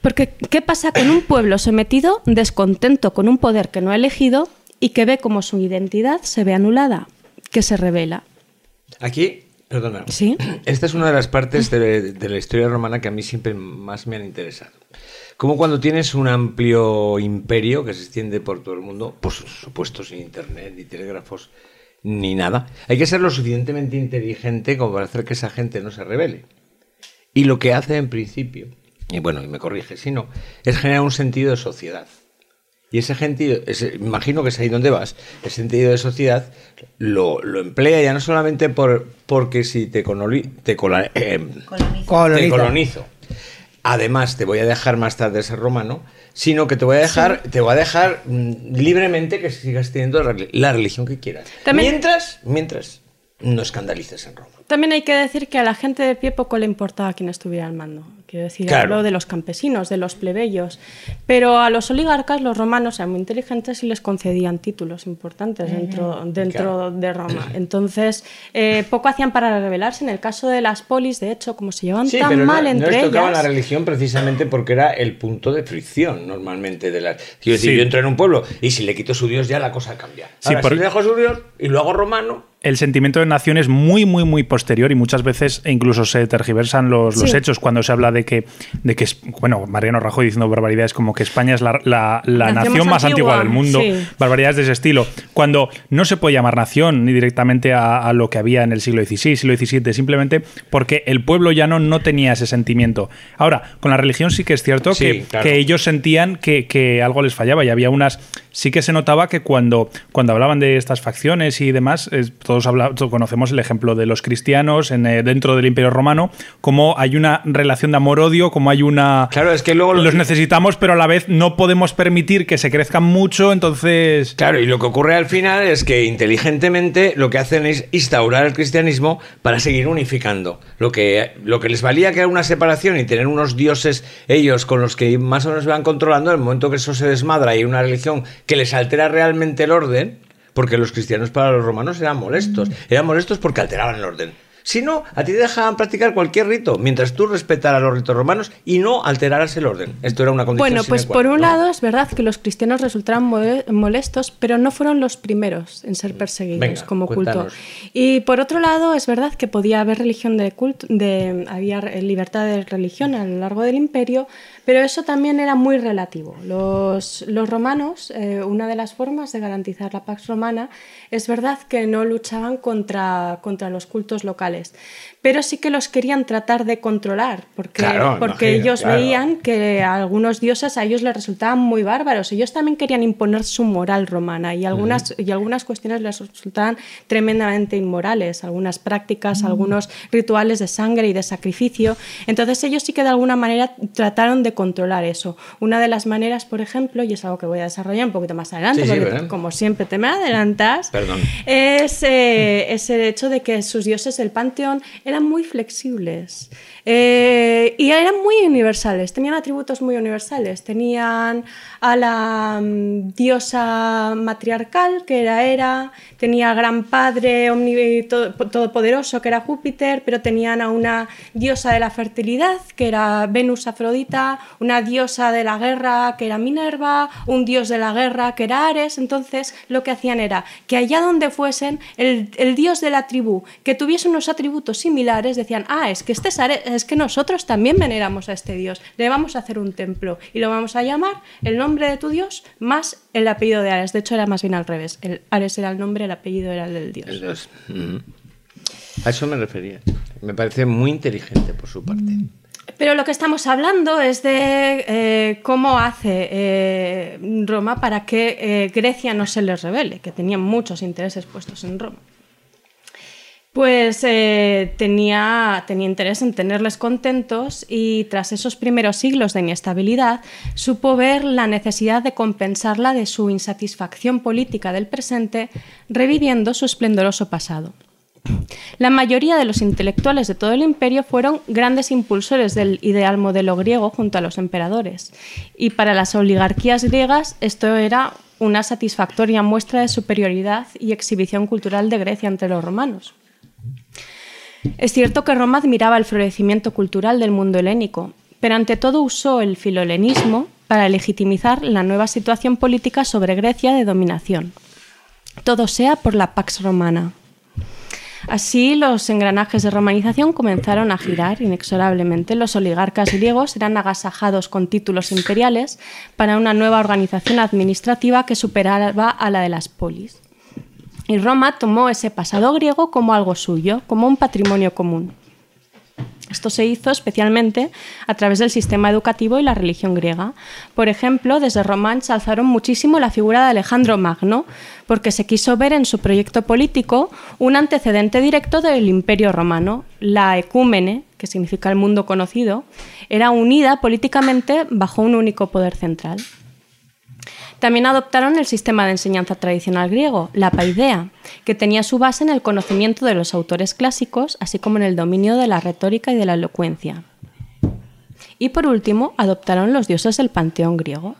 Speaker 7: Porque, ¿qué pasa con un pueblo sometido, descontento con un poder que no ha elegido y que ve como su identidad se ve anulada, que se revela?
Speaker 1: Aquí Perdona.
Speaker 7: ¿Sí?
Speaker 1: Esta es una de las partes de, la historia romana que a mí siempre más me han interesado. Como cuando tienes un amplio imperio que se extiende por todo el mundo, por supuesto sin internet, ni telégrafos, ni nada, hay que ser lo suficientemente inteligente como para hacer que esa gente no se revele. Y lo que hace en principio, y bueno, y me corrige si no, es generar un sentido de sociedad. Y ese sentido, imagino que es ahí donde vas, ese sentido de sociedad lo, emplea ya no solamente por, porque si te, te, eh, colonizo. además te voy a dejar más tarde ser romano, sino que te voy a dejar, te voy a dejar mm, libremente que sigas teniendo la religión que quieras. Mientras, mientras no escandalices en Roma.
Speaker 7: También hay que decir que a la gente de pie poco le importaba quién estuviera al mando. Quiero decir, hablo de los campesinos, de los plebeyos. Pero a los oligarcas, los romanos eran muy inteligentes y les concedían títulos importantes dentro, dentro de Roma. Entonces, eh, poco hacían para rebelarse. En el caso de las polis, de hecho, como se llevan tan mal
Speaker 1: no,
Speaker 7: entre
Speaker 1: no les tocaba
Speaker 7: ellas...
Speaker 1: la religión precisamente porque era el punto de fricción normalmente de las... Quiero decir, yo entro en un pueblo y si le quito su dios ya la cosa cambia. Ahora, si le dejo su dios y lo hago romano
Speaker 4: el sentimiento de nación es muy, muy, muy posterior y muchas veces incluso se tergiversan los, los hechos cuando se habla de que, de que es, bueno, Mariano Rajoy diciendo barbaridades como que España es la, la- la
Speaker 7: Nación
Speaker 4: nación
Speaker 7: más
Speaker 4: más antigua,
Speaker 7: antigua,
Speaker 4: del mundo,
Speaker 7: sí.
Speaker 4: barbaridades de ese estilo, cuando no se puede llamar nación ni directamente a, a lo que había en el siglo XVI, siglo XVII, simplemente porque el pueblo llano no tenía ese sentimiento. Ahora, con la religión sí que es cierto
Speaker 1: Sí,
Speaker 4: que,
Speaker 1: claro.
Speaker 4: que ellos sentían que, que algo les fallaba y había unas sí que se notaba que cuando, cuando hablaban de estas facciones y demás, es- todos habla- todos conocemos el ejemplo de los cristianos en, eh, dentro del Imperio Romano, como hay una relación de amor-odio, como hay una...
Speaker 1: Claro, es que luego
Speaker 4: los necesitamos, pero a la vez no podemos permitir que se crezcan mucho, entonces...
Speaker 1: Claro, y lo que ocurre al final es que inteligentemente lo que hacen es instaurar el cristianismo para seguir unificando. Lo que, lo que les valía que era una separación y tener unos dioses ellos con los que más o menos van controlando, en el momento que eso se desmadra y hay una religión que les altera realmente el orden, porque los cristianos para los romanos eran molestos. Eran molestos porque alteraban el orden. Si no, a ti te dejaban practicar cualquier rito, mientras tú respetaras los ritos romanos y no alteraras el orden. Esto era una condición
Speaker 7: Bueno, pues por un lado es verdad que los cristianos resultaron mole- molestos, pero no fueron los primeros en ser perseguidos
Speaker 1: Venga,
Speaker 7: como
Speaker 1: cuéntanos.
Speaker 7: culto. Y por otro lado es verdad que podía haber religión de culto, de, había libertad de religión a lo largo del imperio, pero eso también era muy relativo. Los, romanos, eh, una de las formas de garantizar la pax romana, es verdad que no luchaban contra, contra los cultos locales, pero sí que los querían tratar de controlar, porque,
Speaker 1: Claro,
Speaker 7: porque
Speaker 1: imagino,
Speaker 7: ellos
Speaker 1: claro.
Speaker 7: veían que a algunos dioses a ellos les resultaban muy bárbaros. Ellos también querían imponer su moral romana y algunas, y algunas cuestiones les resultaban tremendamente inmorales, algunas prácticas, algunos rituales de sangre y de sacrificio. Entonces ellos sí que de alguna manera trataron de controlar eso. Una de las maneras, por ejemplo, y es algo que voy a desarrollar un poquito más adelante,
Speaker 1: Sí,
Speaker 7: porque como siempre te me adelantas,
Speaker 1: Perdón.
Speaker 7: es, eh, es el hecho de que sus dioses del panteón eran muy flexibles eh, y eran muy universales, tenían atributos muy universales. Tenían a la mm, diosa matriarcal, que era Hera, tenía al gran padre omni- to- todopoderoso, que era Júpiter, pero tenían a una diosa de la fertilidad, que era Venus Afrodita, una diosa de la guerra, que era Minerva, un dios de la guerra, que era Ares. Entonces, lo que hacían era que allá donde fuesen, el, el dios de la tribu que tuviese unos atributos similares, decían, ah, es que, este es, Ares, es que nosotros también veneramos a este dios, le vamos a hacer un templo y lo vamos a llamar el nombre de tu dios más el apellido de Ares. De hecho, era más bien al revés. El Ares era el nombre, el apellido era el del dios.
Speaker 1: Mm, a eso me refería. Me parece muy inteligente por su parte.
Speaker 7: Pero lo que estamos hablando es de eh, cómo hace eh, Roma para que eh, Grecia no se les revele, que tenían muchos intereses puestos en Roma. Pues eh, tenía, tenía interés en tenerles contentos y tras esos primeros siglos de inestabilidad supo ver la necesidad de compensarla de su insatisfacción política del presente, reviviendo su esplendoroso pasado. La mayoría de los intelectuales de todo el imperio fueron grandes impulsores del ideal modelo griego junto a los emperadores, y para las oligarquías griegas esto era una satisfactoria muestra de superioridad y exhibición cultural de Grecia entre los romanos. Es cierto que Roma admiraba el florecimiento cultural del mundo helénico, pero ante todo usó el filohelenismo para legitimizar la nueva situación política sobre Grecia de dominación. Todo sea por la Pax Romana. Así, los engranajes de romanización comenzaron a girar inexorablemente. Los oligarcas griegos eran agasajados con títulos imperiales para una nueva organización administrativa que superaba a la de las polis. Y Roma tomó ese pasado griego como algo suyo, como un patrimonio común. Esto se hizo especialmente a través del sistema educativo y la religión griega. Por ejemplo, desde Roma ensalzaron muchísimo la figura de Alejandro Magno, porque se quiso ver en su proyecto político un antecedente directo del Imperio Romano. La ecúmene, que significa el mundo conocido, era unida políticamente bajo un único poder central. También adoptaron el sistema de enseñanza tradicional griego, la paidea, que tenía su base en el conocimiento de los autores clásicos, así como en el dominio de la retórica y de la elocuencia. Y por último, adoptaron los dioses del panteón griego.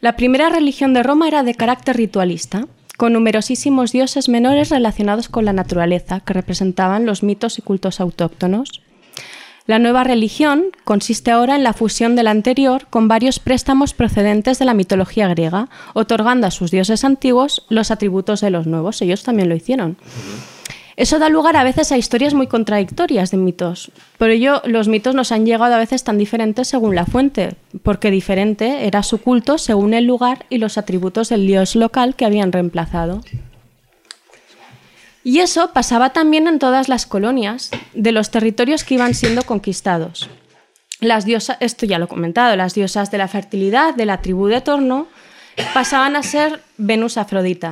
Speaker 7: La primera religión de Roma era de carácter ritualista, con numerosísimos dioses menores relacionados con la naturaleza, que representaban los mitos y cultos autóctonos. La nueva religión consiste ahora en la fusión de la anterior con varios préstamos procedentes de la mitología griega, otorgando a sus dioses antiguos los atributos de los nuevos. Ellos también lo hicieron. Eso da lugar a veces a historias muy contradictorias de mitos. Por ello, los mitos nos han llegado a veces tan diferentes según la fuente, porque diferente era su culto según el lugar y los atributos del dios local que habían reemplazado. Y eso pasaba también en todas las colonias de los territorios que iban siendo conquistados. Las diosas, esto ya lo he comentado, las diosas de la fertilidad de la tribu de Torno pasaban a ser Venus Afrodita.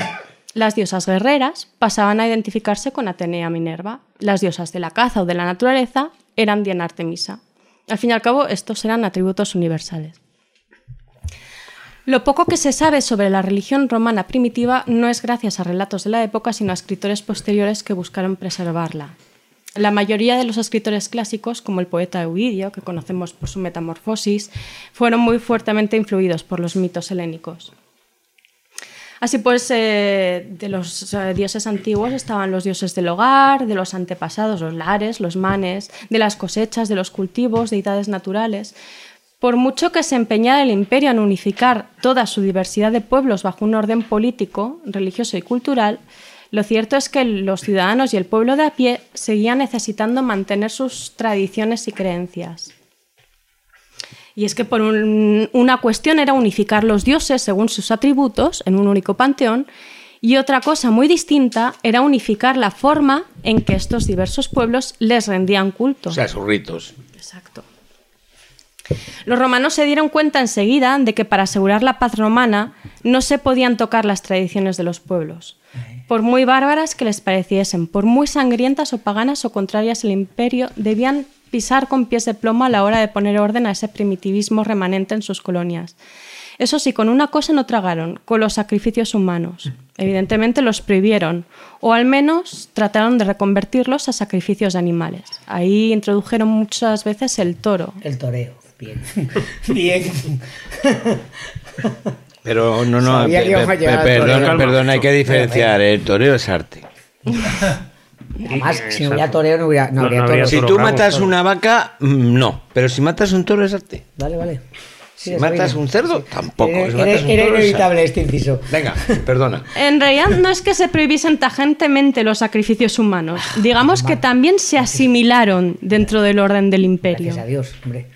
Speaker 7: Las diosas guerreras pasaban a identificarse con Atenea Minerva. Las diosas de la caza o de la naturaleza eran Diana Artemisa. Al fin y al cabo, estos eran atributos universales. Lo poco que se sabe sobre la religión romana primitiva no es gracias a relatos de la época, sino a escritores posteriores que buscaron preservarla. La mayoría de los escritores clásicos, como el poeta Euidio, que conocemos por su Metamorfosis, fueron muy fuertemente influidos por los mitos helénicos. Así pues, eh, de los eh, dioses antiguos estaban los dioses del hogar, de los antepasados, los lares, los manes, de las cosechas, de los cultivos, deidades naturales. Por mucho que se empeñara el imperio en unificar toda su diversidad de pueblos bajo un orden político, religioso y cultural, lo cierto es que los ciudadanos y el pueblo de a pie seguían necesitando mantener sus tradiciones y creencias. Y es que por un- una cuestión era unificar los dioses según sus atributos en un único panteón y otra cosa muy distinta era unificar la forma en que estos diversos pueblos les rendían culto.
Speaker 1: O sea, sus ritos.
Speaker 7: Exacto. Los romanos se dieron cuenta enseguida de que para asegurar la paz romana no se podían tocar las tradiciones de los pueblos. Por muy bárbaras que les pareciesen, por muy sangrientas o paganas o contrarias al imperio, debían pisar con pies de plomo a la hora de poner orden a ese primitivismo remanente en sus colonias. Eso sí, con una cosa no tragaron, con los sacrificios humanos. Evidentemente los prohibieron, o al menos trataron de reconvertirlos a sacrificios de animales. Ahí introdujeron muchas veces el toro.
Speaker 5: El toreo. Bien. Bien.
Speaker 1: Pero no, no,
Speaker 5: Sabía que
Speaker 1: pe-
Speaker 5: íbamos a
Speaker 1: pe-
Speaker 5: llegar al
Speaker 1: perdona,
Speaker 5: toreo.
Speaker 1: perdona, hay que diferenciar. El toreo es arte.
Speaker 5: Además, si no hubiera toreo, no hubiera, no
Speaker 3: No-
Speaker 5: habría
Speaker 3: no habría
Speaker 5: toro.
Speaker 1: Si
Speaker 3: toro
Speaker 1: tú matas una vaca, mm, no. Pero si matas un toro es arte.
Speaker 5: Vale, vale.
Speaker 1: Si matas un cerdo, tampoco.
Speaker 5: Era,
Speaker 1: Si un
Speaker 5: era
Speaker 1: toro, es
Speaker 5: inevitable
Speaker 1: arte.
Speaker 5: este inciso.
Speaker 1: Venga, perdona.
Speaker 7: En realidad no es que se prohibiesen tajantemente los sacrificios humanos, digamos que también se asimilaron dentro del orden del imperio.
Speaker 5: Gracias a Dios, hombre.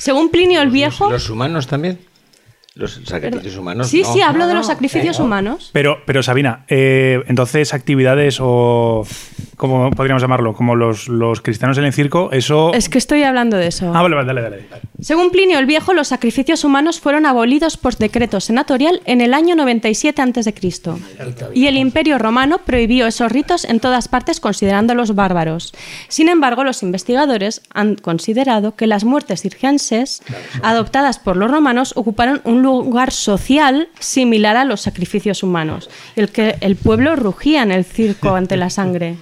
Speaker 7: Según Plinio el Viejo,
Speaker 1: ¿Los humanos también? Los sacrificios humanos.
Speaker 7: sí,
Speaker 1: no.
Speaker 7: sí, hablo de
Speaker 5: No,
Speaker 7: los
Speaker 5: no,
Speaker 7: sacrificios
Speaker 5: claro.
Speaker 7: humanos.
Speaker 4: Pero, pero Sabina, eh, entonces actividades o, ¿cómo podríamos llamarlo? Como los, los cristianos en el circo, eso...
Speaker 7: Es que estoy hablando de eso.
Speaker 4: Ah, vale, vale, dale, dale. dale.
Speaker 7: Según Plinio el Viejo, los sacrificios humanos fueron abolidos por decreto senatorial en el año 97 a.C. Y el Imperio Romano prohibió esos ritos en todas partes considerándolos bárbaros. Sin embargo, los investigadores han considerado que las muertes circenses adoptadas por los romanos ocuparon un lugar social similar a los sacrificios humanos, el que el pueblo rugía en el circo ante la sangre.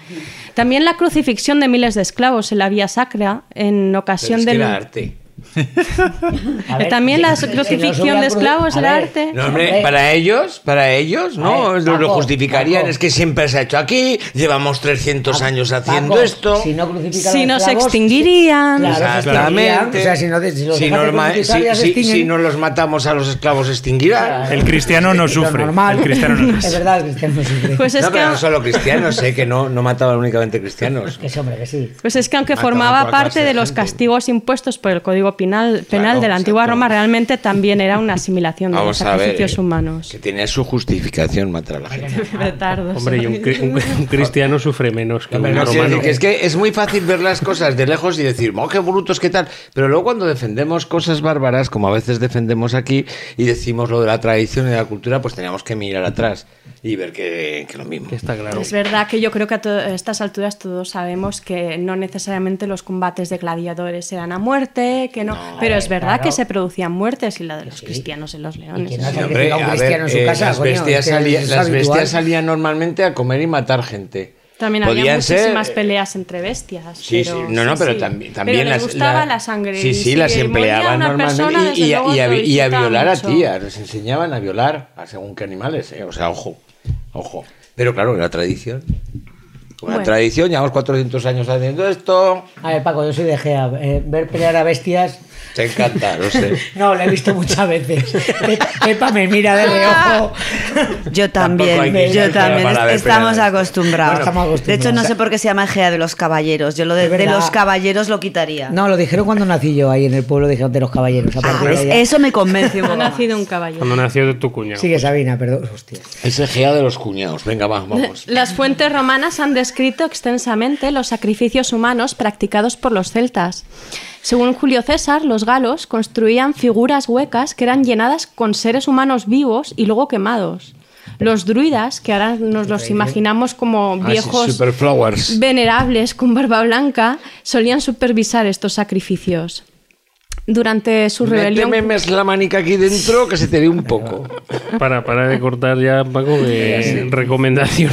Speaker 7: También la crucifixión de miles de esclavos en la vía sacra en
Speaker 1: Pero
Speaker 7: ocasión
Speaker 1: que
Speaker 7: del...
Speaker 1: era arte.
Speaker 5: Ver,
Speaker 7: También la crucifixión de esclavos
Speaker 5: ver,
Speaker 7: arte.
Speaker 1: No, hombre,
Speaker 5: Hombre.
Speaker 1: para ellos, para ellos, no,
Speaker 5: ver,
Speaker 1: lo, justificarían.
Speaker 5: Paco.
Speaker 1: Es que siempre se ha hecho aquí, llevamos 300 años haciendo
Speaker 5: Paco,
Speaker 1: esto.
Speaker 5: Si no
Speaker 7: Si no se
Speaker 5: esclavos,
Speaker 7: extinguirían.
Speaker 5: Claro, se
Speaker 1: Exactamente.
Speaker 5: extinguirían. O sea, si no, si los
Speaker 1: si, no los matamos a los esclavos, extinguirán.
Speaker 4: El cristiano no sufre.
Speaker 5: normal.
Speaker 4: El cristiano no
Speaker 5: Es verdad, el cristiano no sufre.
Speaker 7: Pues es
Speaker 1: no,
Speaker 7: que,
Speaker 1: pero no solo cristianos, sé que no, no mataban únicamente cristianos.
Speaker 5: Que sí, hombre, que sí.
Speaker 7: pues es que aunque
Speaker 1: Mataban
Speaker 7: formaba parte
Speaker 1: de
Speaker 7: de los castigos impuestos por el Código Penal, penal
Speaker 1: Claro,
Speaker 7: de la antigua
Speaker 1: exacto.
Speaker 7: Roma, realmente también era una asimilación de los
Speaker 1: Vamos a ver.
Speaker 7: sacrificios
Speaker 1: eh,
Speaker 7: humanos.
Speaker 1: Que tenía su justificación matar a la gente.
Speaker 7: Retardos.
Speaker 3: Hombre, y un, un- un cristiano sufre menos que un
Speaker 1: no,
Speaker 3: romano.
Speaker 1: es que es muy fácil ver las cosas de lejos y decir, oh, qué brutos, qué tal. Pero luego cuando defendemos cosas bárbaras, como a veces defendemos aquí, y decimos lo de la tradición y de la cultura, pues teníamos que mirar atrás y ver que, que lo mismo.
Speaker 3: Que está claro.
Speaker 7: Es verdad que yo creo que a estas alturas todos sabemos que no necesariamente los combates de gladiadores eran a muerte, que no, pero es verdad
Speaker 5: claro.
Speaker 7: que se producían muertes y la de los cristianos en los leones.
Speaker 5: quién no
Speaker 1: Sí,
Speaker 5: se
Speaker 1: hombre,
Speaker 5: sacrifica a un
Speaker 1: a
Speaker 5: cristiano
Speaker 1: ver,
Speaker 5: en su
Speaker 1: eh,
Speaker 5: casa,
Speaker 1: las,
Speaker 5: coño,
Speaker 1: bestias, salía- las bestias salían normalmente a comer y matar gente.
Speaker 7: También había
Speaker 1: ser-
Speaker 7: muchísimas peleas entre bestias.
Speaker 1: Sí,
Speaker 7: pero-
Speaker 1: sí, no, no,
Speaker 7: sí,
Speaker 1: pero
Speaker 7: sí.
Speaker 1: también,
Speaker 7: Pero
Speaker 1: también
Speaker 7: les
Speaker 1: las
Speaker 7: gustaba
Speaker 1: la-
Speaker 7: la sangre.
Speaker 1: Sí,
Speaker 7: y
Speaker 1: sí, las empleaban normalmente y, y a, y y violar a tías, les enseñaban a violar a según qué animales, eh, o sea, ojo, ojo. Pero claro, era tradición. Una
Speaker 7: Bueno.
Speaker 1: tradición, llevamos 400 años haciendo esto.
Speaker 5: A ver, Paco, yo soy de Gea. eh, ver pelear a bestias.
Speaker 1: Te encanta, lo sé.
Speaker 5: No, lo he visto muchas veces. Pepa, Pepa me mira de reojo.
Speaker 2: Yo también, yo también. Estamos acostumbrados.
Speaker 5: Bueno, estamos acostumbrados.
Speaker 2: De hecho, no sé por qué se llama Egea de los caballeros. Yo lo de, de los caballeros lo quitaría.
Speaker 5: No, lo dijeron cuando nací yo ahí en el pueblo, dijeron de los caballeros. A
Speaker 2: Ah,
Speaker 5: de
Speaker 2: Eso me convence un
Speaker 7: Ha
Speaker 2: poco más.
Speaker 7: nacido un caballo.
Speaker 3: Cuando nació tu cuñado.
Speaker 5: Sigue Sabina, perdón. Hostia.
Speaker 1: Es Egea de los cuñados. Venga, va, vamos.
Speaker 7: Las fuentes romanas han descrito extensamente los sacrificios humanos practicados por los celtas. Según Julio César, los galos construían figuras huecas que eran llenadas con seres humanos vivos y luego quemados. Los druidas, que ahora nos los imaginamos como
Speaker 1: Ah, sí,
Speaker 7: viejos venerables con barba blanca, solían supervisar estos sacrificios. Durante su rebelión...
Speaker 1: Méteme la manica aquí dentro que se te dé un poco.
Speaker 3: Para, para de cortar ya, Paco, de recomendación.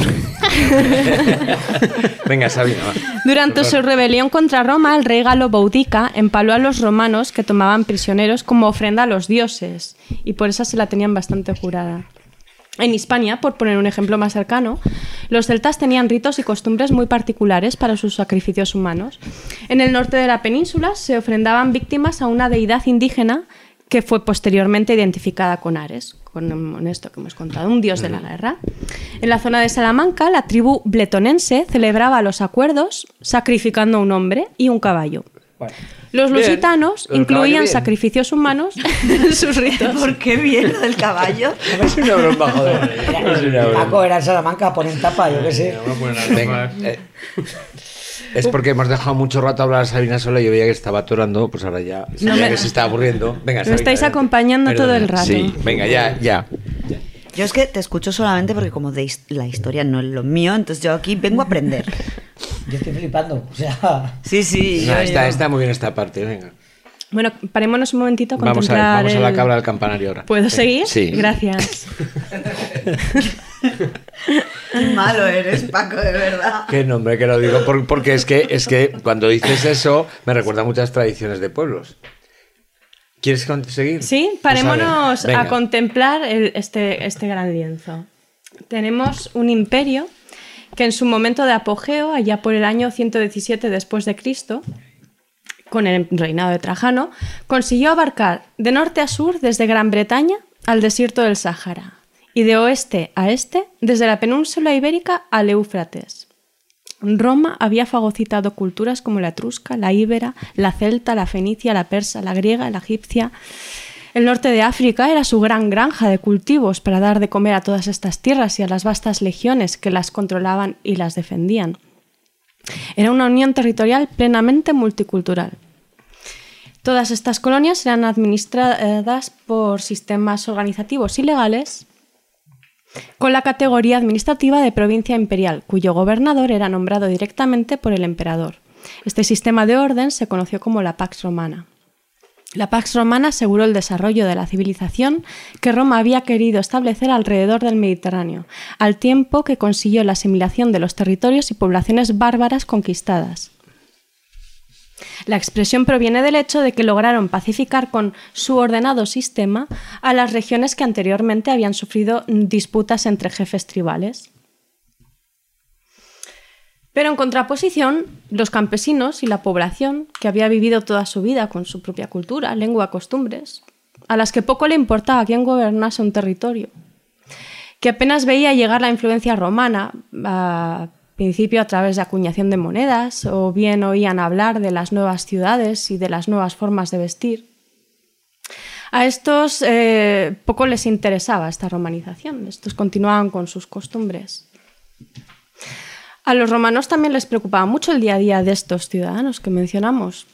Speaker 1: Venga, Sabina, va.
Speaker 7: Durante su rebelión contra Roma, el rey galo Boudica empaló a los romanos que tomaban prisioneros como ofrenda a los dioses, y por eso se la tenían bastante jurada. En Hispania, por poner un ejemplo más cercano, los celtas tenían ritos y costumbres muy particulares para sus sacrificios humanos. En el norte de la península se ofrendaban víctimas a una deidad indígena que fue posteriormente identificada con Ares, con esto que hemos contado, un dios de la guerra. En la zona de Salamanca, la tribu bletonense celebraba los acuerdos sacrificando a un hombre y un caballo. Los
Speaker 1: Bien.
Speaker 7: lusitanos incluían sacrificios humanos en sus ritos.
Speaker 2: ¿Por qué bien lo del caballo?
Speaker 1: Es una broma, joder. Es una broma.
Speaker 5: Paco era en Salamanca, ponen tapa, yo qué sé.
Speaker 1: Venga, eh, Es porque hemos dejado mucho rato hablar a Sabina sola y yo veía que estaba atorando, pues ahora ya
Speaker 7: No
Speaker 1: sabía
Speaker 7: me-
Speaker 1: que se estaba aburriendo. Venga,
Speaker 7: Me
Speaker 1: Sabina,
Speaker 7: estáis
Speaker 1: adelante.
Speaker 7: acompañando todo el rato.
Speaker 1: Sí, venga, ya, ya.
Speaker 2: Yo es que te escucho solamente porque como de his- la historia no es lo mío, entonces yo aquí vengo a aprender.
Speaker 5: Yo estoy flipando. O sea,
Speaker 2: Sí, sí.
Speaker 1: No,
Speaker 2: yo-
Speaker 1: está,
Speaker 2: yo-
Speaker 1: está muy bien esta parte, venga.
Speaker 7: Bueno, parémonos un momentito a
Speaker 1: Vamos a ver, vamos a la cabra del campanario ahora.
Speaker 7: ¿Puedo seguir?
Speaker 1: Sí.
Speaker 7: Gracias.
Speaker 2: Qué malo eres, Paco, de verdad.
Speaker 1: Qué nombre que lo digo, por- porque es que, es que cuando dices eso me recuerda a muchas tradiciones de pueblos. ¿Quieres seguir?
Speaker 7: Sí,
Speaker 1: Pues
Speaker 7: parémonos
Speaker 1: a
Speaker 7: contemplar el- este, este gran lienzo. Tenemos un imperio que en su momento de apogeo, allá por el año 117 después de Cristo, con el reinado de Trajano, consiguió abarcar de norte a sur desde Gran Bretaña al desierto del Sáhara y de oeste a este desde la península ibérica al Éufrates. Roma había fagocitado culturas como la etrusca, la íbera, la celta, la fenicia, la persa, la griega, la egipcia. El norte de África era su gran granja de cultivos para dar de comer a todas estas tierras y a las vastas legiones que las controlaban y las defendían. Era una unión territorial plenamente multicultural. Todas estas colonias eran administradas por sistemas organizativos y legales con la categoría administrativa de provincia imperial, cuyo gobernador era nombrado directamente por el emperador. Este sistema de orden se conoció como la Pax Romana. La Pax Romana aseguró el desarrollo de la civilización que Roma había querido establecer alrededor del Mediterráneo, al tiempo que consiguió la asimilación de los territorios y poblaciones bárbaras conquistadas. La expresión proviene del hecho de que lograron pacificar con su ordenado sistema a las regiones que anteriormente habían sufrido disputas entre jefes tribales. Pero en contraposición, los campesinos y la población, que había vivido toda su vida con su propia cultura, lengua, costumbres, a las que poco le importaba quién gobernase un territorio, que apenas veía llegar la influencia romana, a principio a través de acuñación de monedas, o bien oían hablar de las nuevas ciudades y de las nuevas formas de vestir. A estos eh, poco les interesaba esta romanización, estos continuaban con sus costumbres. A los romanos también les preocupaba mucho el día a día de estos ciudadanos que mencionamos.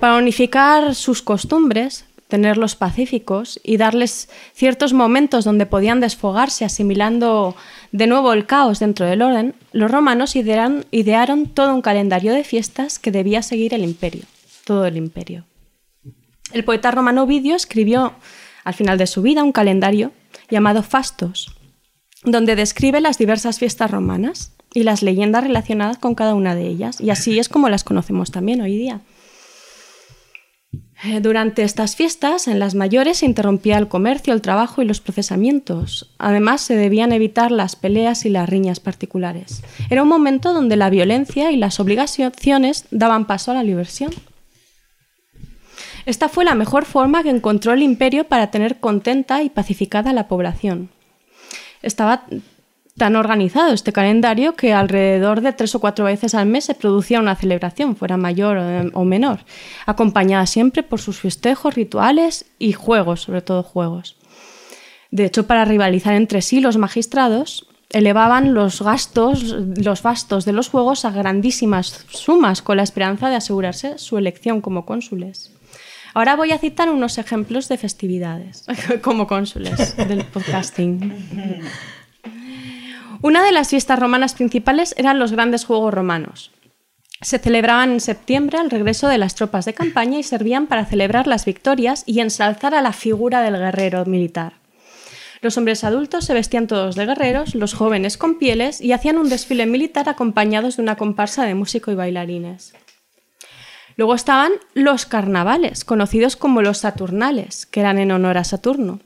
Speaker 7: Para unificar sus costumbres, tenerlos pacíficos y darles ciertos momentos donde podían desfogarse asimilando de nuevo el caos dentro del orden, los romanos idearon, idearon todo un calendario de fiestas que debía seguir el imperio, todo el imperio. El poeta romano Ovidio escribió al final de su vida un calendario llamado Fastos, donde describe las diversas fiestas romanas y las leyendas relacionadas con cada una de ellas, y así es como las conocemos también hoy día. Eh, Durante estas fiestas, en las mayores, se interrumpía el comercio, el trabajo y los procesamientos. Además, se debían evitar las peleas y las riñas particulares. Era un momento donde la violencia y las obligaciones daban paso a la diversión. Esta fue la mejor forma que encontró el imperio para tener contenta y pacificada a la población. Estaba tan organizado este calendario que alrededor de tres o cuatro veces al mes se producía una celebración, fuera mayor o- o menor, acompañada siempre por sus festejos, rituales y juegos, sobre todo juegos. De hecho, para rivalizar entre sí, los magistrados elevaban los gastos, los gastos de los juegos a grandísimas sumas con la esperanza de asegurarse su elección como cónsules. Ahora voy a citar unos ejemplos de festividades como cónsules del podcasting. Una de las fiestas romanas principales eran los grandes juegos romanos. Se celebraban en septiembre al regreso de las tropas de campaña y servían para celebrar las victorias y ensalzar a la figura del guerrero militar. Los hombres adultos se vestían todos de guerreros, los jóvenes con pieles y hacían un desfile militar acompañados de una comparsa de músico y bailarines. Luego estaban los carnavales, conocidos como los Saturnales, que eran en honor a Saturno.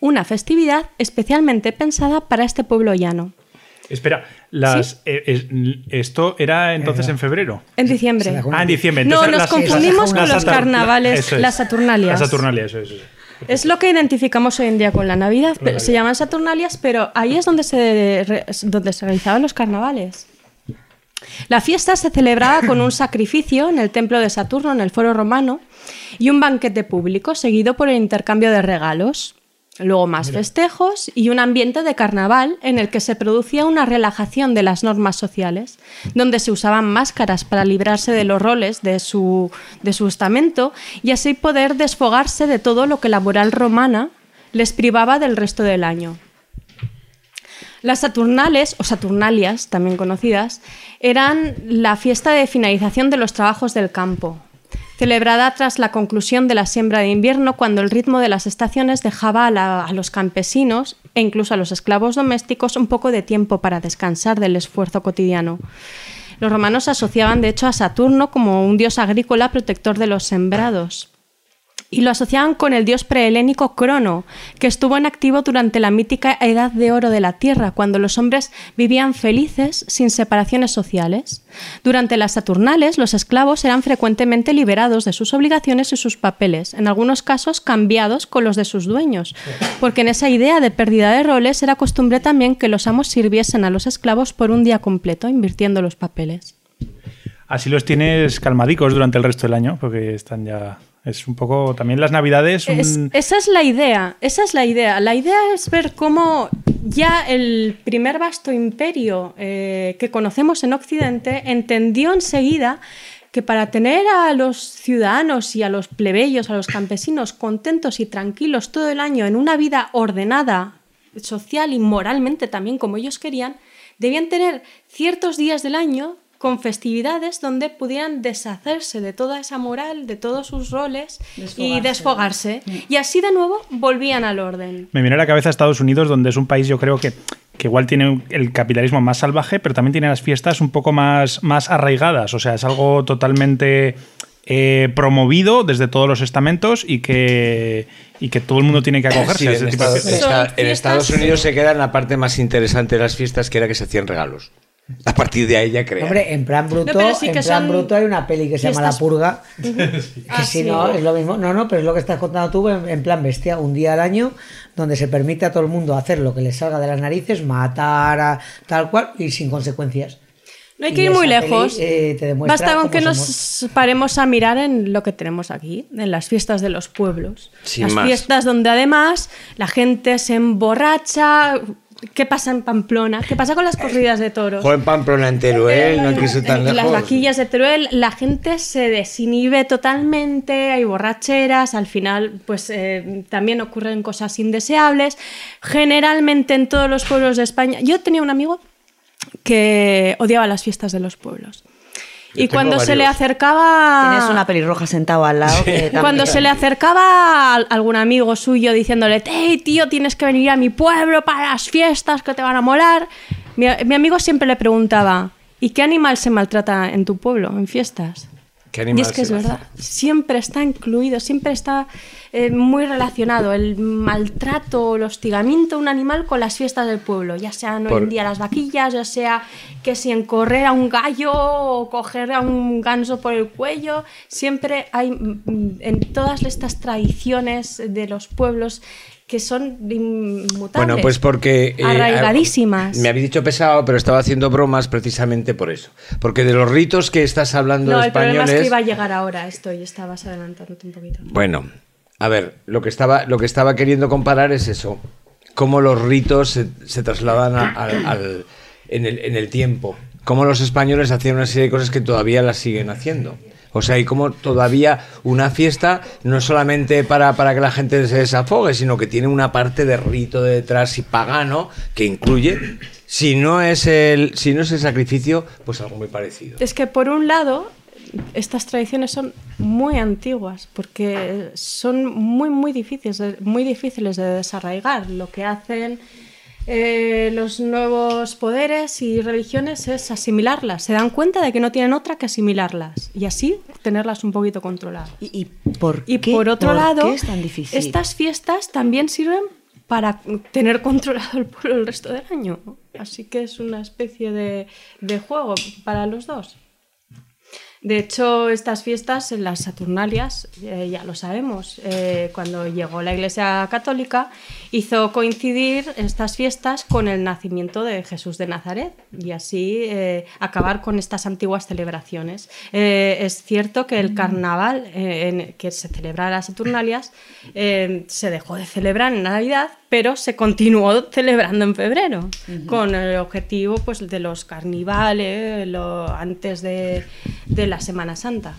Speaker 7: Una festividad especialmente pensada para este pueblo llano.
Speaker 4: Espera, las, eh, es- esto era entonces en febrero.
Speaker 7: En diciembre.
Speaker 4: Ah, en diciembre.
Speaker 7: No, nos
Speaker 4: las-
Speaker 7: confundimos con los carnavales,
Speaker 4: eso es.
Speaker 7: las Saturnalias.
Speaker 4: Las Saturnalias, eso es. eso es.
Speaker 7: Lo que identificamos hoy en día con la Navidad. pero se llaman Saturnalias, pero ahí es donde se, re- donde se realizaban los carnavales. La fiesta se celebraba con un sacrificio en el templo de Saturno, en el foro romano, y un banquete público, seguido por el intercambio de regalos. Luego más festejos y un ambiente de carnaval en el que se producía una relajación de las normas sociales, donde se usaban máscaras para librarse de los roles de su, de su estamento y así poder desfogarse de todo lo que la moral romana les privaba del resto del año. Las Saturnales, o Saturnalias, también conocidas, eran la fiesta de finalización de los trabajos del campo, celebrada tras la conclusión de la siembra de invierno cuando el ritmo de las estaciones dejaba a, los campesinos e incluso a los esclavos domésticos un poco de tiempo para descansar del esfuerzo cotidiano. Los romanos asociaban de hecho a Saturno como un dios agrícola protector de los sembrados y lo asociaban con el dios prehelénico Crono, que estuvo en activo durante la mítica Edad de Oro de la Tierra, cuando los hombres vivían felices sin separaciones sociales. Durante las Saturnales, los esclavos eran frecuentemente liberados de sus obligaciones y sus papeles, en algunos casos cambiados con los de sus dueños, porque en esa idea de pérdida de roles era costumbre también que los amos sirviesen a los esclavos por un día completo, invirtiendo los papeles.
Speaker 4: Así los tienes calmadicos durante el resto del año, porque están ya. Es un poco. También las navidades.
Speaker 7: esa es la idea, esa es la idea. La idea es ver cómo ya el primer vasto imperio eh, que conocemos en Occidente entendió enseguida que para tener a los ciudadanos y a los plebeyos, a los campesinos contentos y tranquilos todo el año en una vida ordenada, social y moralmente también como ellos querían, debían tener ciertos días del año con festividades donde pudieran deshacerse de toda esa moral, de todos sus roles y desfogarse. Y así de nuevo volvían al orden.
Speaker 4: Me viene a la cabeza Estados Unidos, donde es un país, yo creo que, que igual tiene el capitalismo más salvaje, pero también tiene las fiestas un poco más, más arraigadas. O sea, es algo totalmente eh, promovido desde todos los estamentos y que, y que todo el mundo tiene que acogerse
Speaker 1: Sí,
Speaker 4: a
Speaker 1: en,
Speaker 4: ese tipo de
Speaker 1: Estados,
Speaker 4: fiestas.
Speaker 1: En Estados Unidos se queda en la parte más interesante de las fiestas, que era que se hacían regalos. A partir de ahí ya crean.
Speaker 5: Hombre, en plan bruto,
Speaker 7: No, sí
Speaker 5: en plan
Speaker 7: son
Speaker 5: bruto hay una peli que se llama La
Speaker 7: fiestas-
Speaker 5: Purga. Que
Speaker 7: Ah,
Speaker 5: si
Speaker 7: sí.
Speaker 5: no, es lo mismo. No, no, pero es lo que estás contando tú en, en plan bestia. Un día al año donde se permite a todo el mundo hacer lo que les salga de las narices, matar a tal cual y sin consecuencias.
Speaker 7: No hay que
Speaker 5: Y
Speaker 7: ir muy
Speaker 5: esa peli,
Speaker 7: lejos.
Speaker 5: eh,
Speaker 7: Basta con que nos
Speaker 5: somos.
Speaker 7: paremos a mirar en lo que tenemos aquí, en las fiestas de los pueblos.
Speaker 1: Sin
Speaker 7: las
Speaker 1: más.
Speaker 7: fiestas donde además la gente se emborracha. ¿Qué pasa en Pamplona? ¿Qué pasa con las corridas de toros?
Speaker 1: Joven Pamplona en Teruel, no quiso tan lejos.
Speaker 7: Las vaquillas de Teruel, la gente se desinhibe totalmente, hay borracheras, al final pues eh, también ocurren cosas indeseables. Generalmente en todos los pueblos de España, yo tenía un amigo que odiaba las fiestas de los pueblos. Y cuando se le acercaba...
Speaker 2: Tienes una pelirroja sentado al lado. que
Speaker 7: Cuando se le acercaba a algún amigo suyo diciéndole, hey tío, tienes que venir a mi pueblo para las fiestas que te van a molar, mi, mi amigo siempre le preguntaba, ¿y qué animal se maltrata en tu pueblo, en fiestas?
Speaker 1: ¿Qué
Speaker 7: Y es que es verdad, siempre está incluido, siempre está eh, muy relacionado el maltrato o el hostigamiento a un animal con las fiestas del pueblo, ya sean hoy en día las vaquillas, ya sea que si en correr a un gallo o coger a un ganso por el cuello, siempre hay mm, en todas estas tradiciones de los pueblos que son inmutables.
Speaker 1: Bueno, pues porque... eh,
Speaker 7: arraigadísimas.
Speaker 1: me habéis dicho pesado, pero estaba haciendo bromas precisamente por eso. Porque de los ritos que estás hablando
Speaker 7: no, el problema
Speaker 1: españoles...
Speaker 7: es que iba a llegar ahora esto y estabas adelantándote un poquito.
Speaker 1: Bueno, a ver, lo que estaba, lo que estaba queriendo comparar es eso. Cómo los ritos se, se trasladan a- al- al- en, el, en el tiempo. Cómo los españoles hacían una serie de cosas que todavía las siguen haciendo. O sea, y cómo todavía una fiesta no solamente para, para que la gente se desafogue, sino que tiene una parte de rito de detrás y pagano que incluye, si no es el, si no es el sacrificio, pues algo muy parecido.
Speaker 7: Es que por un lado, estas tradiciones son muy antiguas porque son muy, muy difíciles, muy difíciles de desarraigar. Lo que hacen eh, los nuevos poderes y religiones es asimilarlas. Se dan cuenta de que no tienen otra que asimilarlas y así tenerlas un poquito controladas.
Speaker 2: ¿Y, y por
Speaker 7: Y
Speaker 2: qué?
Speaker 7: por otro
Speaker 2: ¿Por
Speaker 7: lado,
Speaker 2: qué es tan difícil?
Speaker 7: estas fiestas también sirven para tener controlado el pueblo el resto del año. Así que es una especie de, de juego para los dos. De hecho, estas fiestas, en las Saturnalias, eh, ya lo sabemos, eh, cuando llegó la Iglesia Católica, hizo coincidir estas fiestas con el nacimiento de Jesús de Nazaret y así eh, acabar con estas antiguas celebraciones. Es cierto que el carnaval en- que se celebra en las Saturnalias se dejó de celebrar en Navidad, pero se continuó celebrando en febrero, con el objetivo pues, de los carnivales, lo, antes de, de la Semana Santa.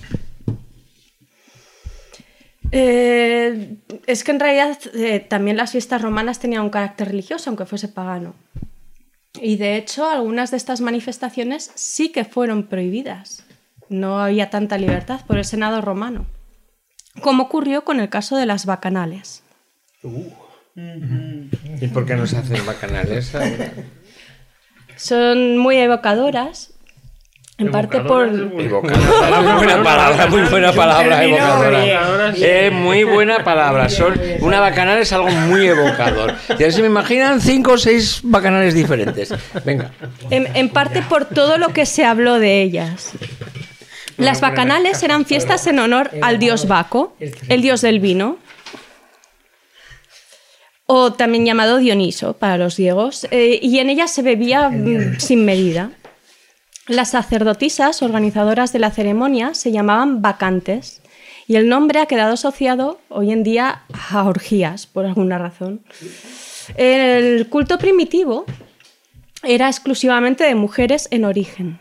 Speaker 7: Eh, es que en realidad eh, también las fiestas romanas tenían un carácter religioso, aunque fuese pagano. Y de hecho, algunas de estas manifestaciones sí que fueron prohibidas. No había tanta libertad por el Senado romano. Como ocurrió con el caso de las bacanales.
Speaker 1: ¿Y por qué no se hacen bacanales?
Speaker 7: Son muy evocadoras, en parte por...
Speaker 1: Evocadora, muy buena palabra, muy buena palabra, evocadora. Es muy buena palabra. Son, una bacanal es algo muy evocador. Y ahora se me imaginan cinco o seis bacanales diferentes. Venga.
Speaker 7: En, en parte por todo lo que se habló de ellas. Las bacanales eran fiestas en honor al dios Baco, el dios del vino, o también llamado Dioniso para los griegos, eh, y en ellas se bebía mm, sin medida. Las sacerdotisas organizadoras de la ceremonia se llamaban bacantes y el nombre ha quedado asociado hoy en día a orgías, por alguna razón. El culto primitivo era exclusivamente de mujeres en origen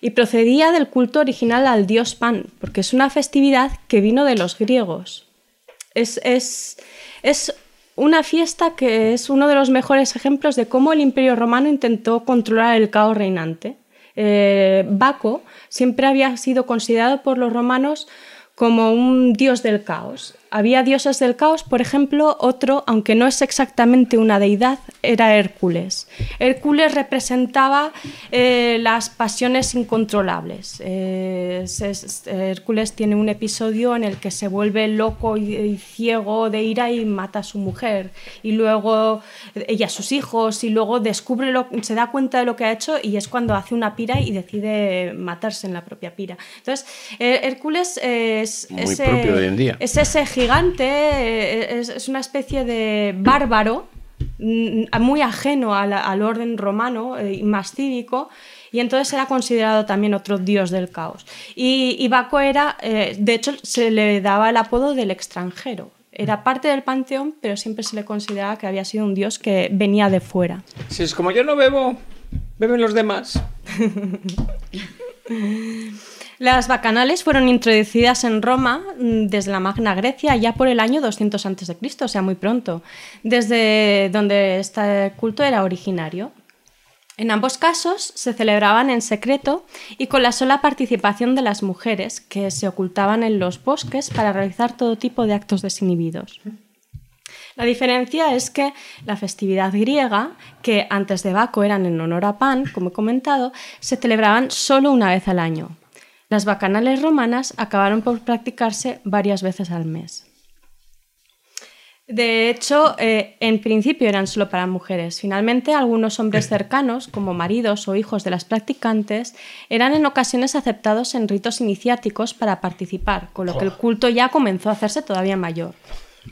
Speaker 7: y procedía del culto original al dios Pan, porque es una festividad que vino de los griegos. Es, es- es una fiesta que es uno de los mejores ejemplos de cómo el imperio romano intentó controlar el caos reinante. Eh, Baco siempre había sido considerado por los romanos como un dios del caos. Había dioses del caos, por ejemplo, otro, aunque no es exactamente una deidad, era Hércules. Hércules representaba eh, las pasiones incontrolables. Eh, Hércules tiene un episodio en el que se vuelve loco y, y ciego de ira y mata a su mujer. Y luego ella a sus hijos y luego descubre lo, se da cuenta de lo que ha hecho y es cuando hace una pira y decide matarse en la propia pira. Entonces, eh, Hércules es,
Speaker 1: Muy
Speaker 7: ese-
Speaker 1: propio de hoy en día.
Speaker 7: es ese gigante, eh, es, es una especie de bárbaro, mm, muy ajeno al orden romano eh, y más cívico. Y entonces era considerado también otro dios del caos. Y, y Baco era, eh, de hecho, se le daba el apodo del extranjero. Era parte del panteón, pero siempre se le consideraba que había sido un dios que venía de fuera.
Speaker 1: Si es como yo no bebo, beben los demás.
Speaker 7: Las bacanales fueron introducidas en Roma mm, desde la Magna Grecia ya por el año 200 a.C., o sea, muy pronto, desde donde este culto era originario. En ambos casos se celebraban en secreto y con la sola participación de las mujeres, que se ocultaban en los bosques para realizar todo tipo de actos desinhibidos. La diferencia es que la festividad griega, que antes de Baco eran en honor a Pan, como he comentado, se celebraban solo una vez al año. Las bacanales romanas acabaron por practicarse varias veces al mes. De hecho, eh, en principio eran solo para mujeres. Finalmente, algunos hombres cercanos, como maridos o hijos de las practicantes, eran en ocasiones aceptados en ritos iniciáticos para participar, con lo que el culto ya comenzó a hacerse todavía mayor.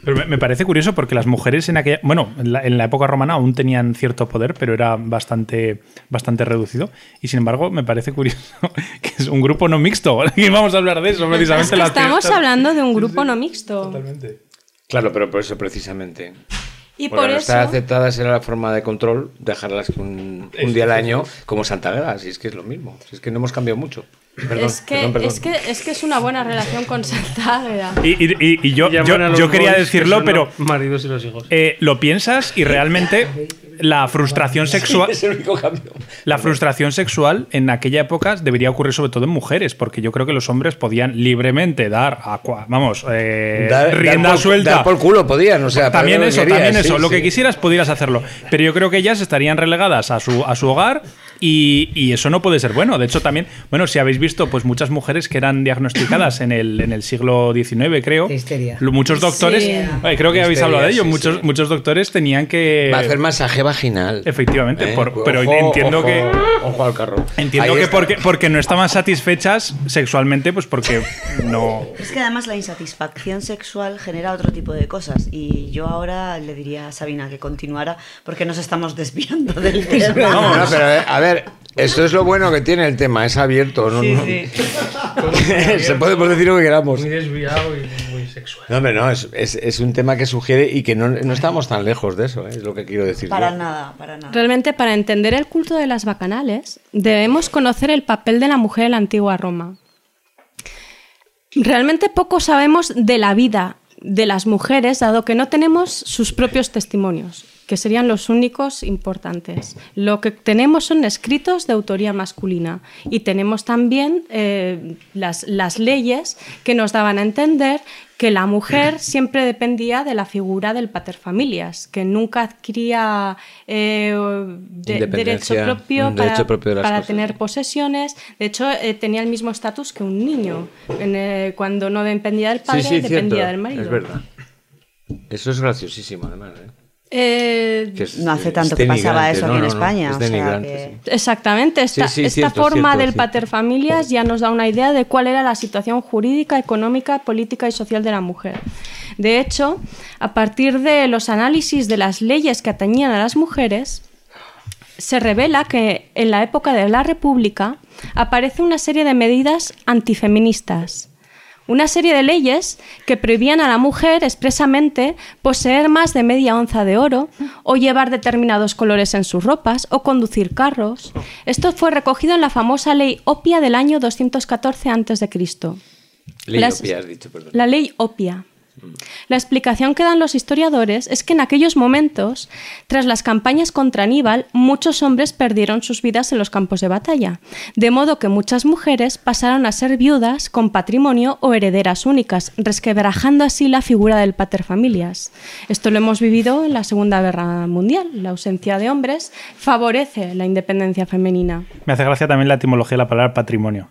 Speaker 4: Pero me- parece curioso porque las mujeres en aquella. Bueno, en la, en la época romana aún tenían cierto poder, pero era bastante, bastante reducido. Y sin embargo, me parece curioso que es un grupo no mixto. Y vamos a hablar de eso precisamente.
Speaker 7: Es que
Speaker 4: la-
Speaker 7: estamos hablando de un grupo no mixto.
Speaker 4: Totalmente.
Speaker 1: Claro, pero por eso precisamente.
Speaker 7: Y
Speaker 1: Porque
Speaker 7: por
Speaker 1: no
Speaker 7: eso...
Speaker 1: estar aceptadas era la forma de control, dejarlas un, un día al año como Santa Gra, si es que es lo mismo. Si es que no hemos cambiado mucho. Perdón,
Speaker 7: es, que,
Speaker 1: perdón, perdón.
Speaker 7: Es, que, es que es una buena relación con Santa.
Speaker 4: Y, y- y- y yo, yo, yo quería decirlo, pero
Speaker 3: maridos y los hijos.
Speaker 4: eh, lo piensas y realmente la frustración sexual.
Speaker 1: Es el único cambio.
Speaker 4: La frustración sexual en aquella época debería ocurrir sobre todo en mujeres, porque yo creo que los hombres podían libremente dar, a, vamos, eh,
Speaker 1: Dar- dar
Speaker 4: rienda
Speaker 1: por-
Speaker 4: suelta.
Speaker 1: dar por culo podían, o sea, para
Speaker 4: también eso,
Speaker 1: querías,
Speaker 4: también
Speaker 1: sí,
Speaker 4: eso, lo
Speaker 1: sí.
Speaker 4: que quisieras pudieras hacerlo. Pero yo creo que ellas estarían relegadas a su, a su hogar y, y eso no puede ser bueno. De hecho, también, bueno, si habéis visto, pues muchas mujeres que eran diagnosticadas en el, en el siglo XIX, creo.
Speaker 5: Histeria.
Speaker 4: Muchos doctores,
Speaker 7: Sí.
Speaker 4: eh, creo que habéis hablado de ello,
Speaker 1: sí,
Speaker 4: muchos,
Speaker 1: sí.
Speaker 4: muchos doctores tenían que...
Speaker 1: Va a hacer masaje vaginal.
Speaker 4: Efectivamente,
Speaker 1: ¿Eh?
Speaker 4: por- pero entiendo
Speaker 1: ojo,
Speaker 4: que...
Speaker 1: Ojo al carro.
Speaker 4: Entiendo
Speaker 1: Ahí
Speaker 4: que porque, porque no estaban satisfechas sexualmente, pues porque no.
Speaker 2: Es que además la insatisfacción sexual genera otro tipo de cosas y yo ahora le diría a Sabina que continuara porque nos estamos desviando del tema.
Speaker 1: No, no, pero eh, a ver, esto es lo bueno que tiene el tema, es abierto. ¿no?
Speaker 2: Sí, sí.
Speaker 1: Se podemos decir lo que queramos.
Speaker 3: Muy desviado y muy sexual.
Speaker 1: No, hombre, no, es, es- es un tema que sugiere y que no, no estamos tan lejos de eso, ¿eh? es lo que quiero decir.
Speaker 2: Para
Speaker 1: yo.
Speaker 2: nada, para nada.
Speaker 7: Realmente, para entender el culto de las bacanales, debemos conocer el papel de la mujer en la antigua Roma. Realmente poco sabemos de la vida de las mujeres, dado que no tenemos sus propios testimonios, que serían los únicos importantes. Lo que tenemos son escritos de autoría masculina y tenemos también eh, las, las leyes que nos daban a entender que la mujer siempre dependía de la figura del paterfamilias, que nunca adquiría eh, de- derecho propio para,
Speaker 1: derecho propio de las
Speaker 7: para
Speaker 1: cosas.
Speaker 7: tener posesiones. De hecho, eh, tenía el mismo estatus que un niño. En, eh, cuando no dependía del padre,
Speaker 1: Sí, sí,
Speaker 7: dependía
Speaker 1: cierto,
Speaker 7: del marido.
Speaker 1: Es verdad. Eso es graciosísimo, además. ¿eh?
Speaker 7: Eh,
Speaker 1: es-
Speaker 2: No hace
Speaker 1: es
Speaker 2: tanto que pasaba eso
Speaker 1: No,
Speaker 2: aquí en
Speaker 1: no, no,
Speaker 2: España.
Speaker 1: es
Speaker 2: o sea
Speaker 1: denigrante,
Speaker 2: que-
Speaker 1: sí.
Speaker 7: Exactamente, esta,
Speaker 1: Sí, sí,
Speaker 7: esta
Speaker 1: cierto,
Speaker 7: forma
Speaker 1: cierto,
Speaker 7: del
Speaker 1: cierto.
Speaker 7: paterfamilias ya nos da una idea de cuál era la situación jurídica, económica, política y social de la mujer. De hecho, a partir de los análisis de las leyes que atañían a las mujeres, se revela que en la época de la República aparece una serie de medidas antifeministas. Una serie de leyes que prohibían a la mujer expresamente poseer más de media onza de oro o llevar determinados colores en sus ropas o conducir carros. Esto fue recogido en la famosa ley Opia del año 214 a.C.
Speaker 1: Ley
Speaker 7: Las-
Speaker 1: Opia, has dicho, perdón.
Speaker 7: La ley Opia. La explicación que dan los historiadores es que en aquellos momentos, tras las campañas contra Aníbal, muchos hombres perdieron sus vidas en los campos de batalla, de modo que muchas mujeres pasaron a ser viudas con patrimonio o herederas únicas, resquebrajando así la figura del paterfamilias. Esto lo hemos vivido en la Segunda Guerra Mundial. La ausencia de hombres favorece la independencia femenina.
Speaker 4: Me hace gracia también la etimología de la palabra patrimonio,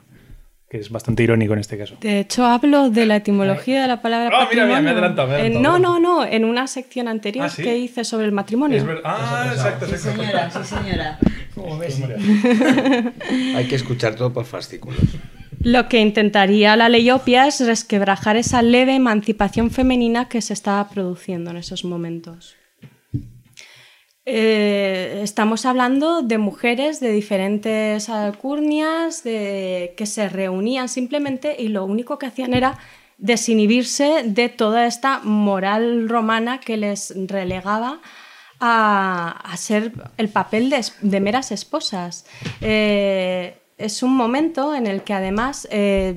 Speaker 4: que es bastante irónico en este caso.
Speaker 7: De hecho, hablo de la etimología de la palabra
Speaker 4: Ah, mira, mira,
Speaker 7: patrimonio.
Speaker 4: me he adelantado, me
Speaker 7: no, no, no, en una sección anterior
Speaker 4: Ah, ¿sí?
Speaker 7: que hice sobre el matrimonio.
Speaker 4: Ah, exacto,
Speaker 2: Sí, señora, sí, señora.
Speaker 1: Hay que escuchar todo por fascículos.
Speaker 7: Lo que intentaría la ley Opia es resquebrajar esa leve emancipación femenina que se estaba produciendo en esos momentos. Eh, estamos hablando de mujeres de diferentes alcurnias de, que se reunían simplemente y lo único que hacían era desinhibirse de toda esta moral romana que les relegaba a, a ser el papel de, de meras esposas. Eh, es un momento en el que además eh,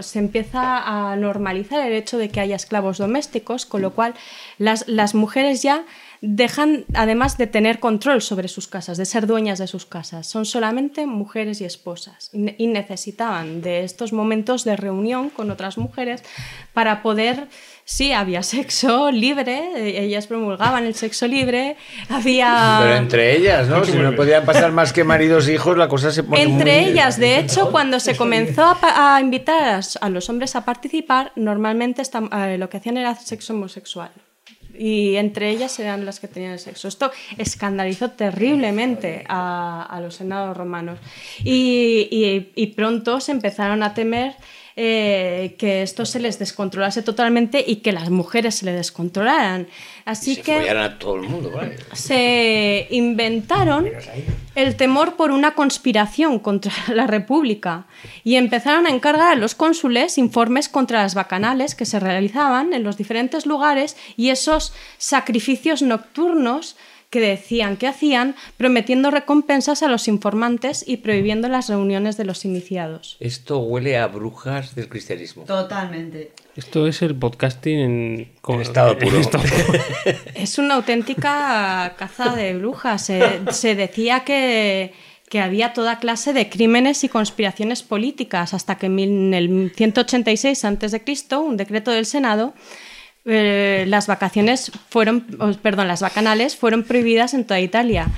Speaker 7: se empieza a normalizar el hecho de que haya esclavos domésticos, con lo cual las, las mujeres ya dejan además de tener control sobre sus casas, de ser dueñas de sus casas. Son solamente mujeres y esposas y ne- y necesitaban de estos momentos de reunión con otras mujeres para poder, sí, había sexo libre, eh, ellas promulgaban el sexo libre, había...
Speaker 1: Pero entre ellas, ¿no? Si no podían pasar más que maridos e hijos, la cosa se pone
Speaker 7: Entre
Speaker 1: muy-
Speaker 7: ellas, de hecho, cuando se comenzó a, pa- a invitar a, los hombres a participar, normalmente esta- eh, lo que hacían era sexo homosexual. Y entre ellas eran las que tenían sexo. Esto escandalizó terriblemente a, a los senados romanos. Y, y- y pronto se empezaron a temer eh, que esto se les descontrolase totalmente y que las mujeres se les descontrolaran. Así
Speaker 1: se
Speaker 7: que
Speaker 1: a todo el mundo, ¿vale?
Speaker 7: se inventaron el temor por una conspiración contra la República y empezaron a encargar a los cónsules informes contra las bacanales que se realizaban en los diferentes lugares y esos sacrificios nocturnos que decían que hacían, prometiendo recompensas a los informantes y prohibiendo las reuniones de los iniciados.
Speaker 1: Esto huele a brujas del cristianismo.
Speaker 2: Totalmente.
Speaker 3: Esto es el podcasting en,
Speaker 1: En estado puro.
Speaker 3: estado puro.
Speaker 7: Es una auténtica caza de brujas. Se, se decía que, que había toda clase de crímenes y conspiraciones políticas hasta que en en el 186 a.C., un decreto del Senado, eh, las vacaciones fueron, oh, perdón, las bacanales fueron prohibidas en toda Italia.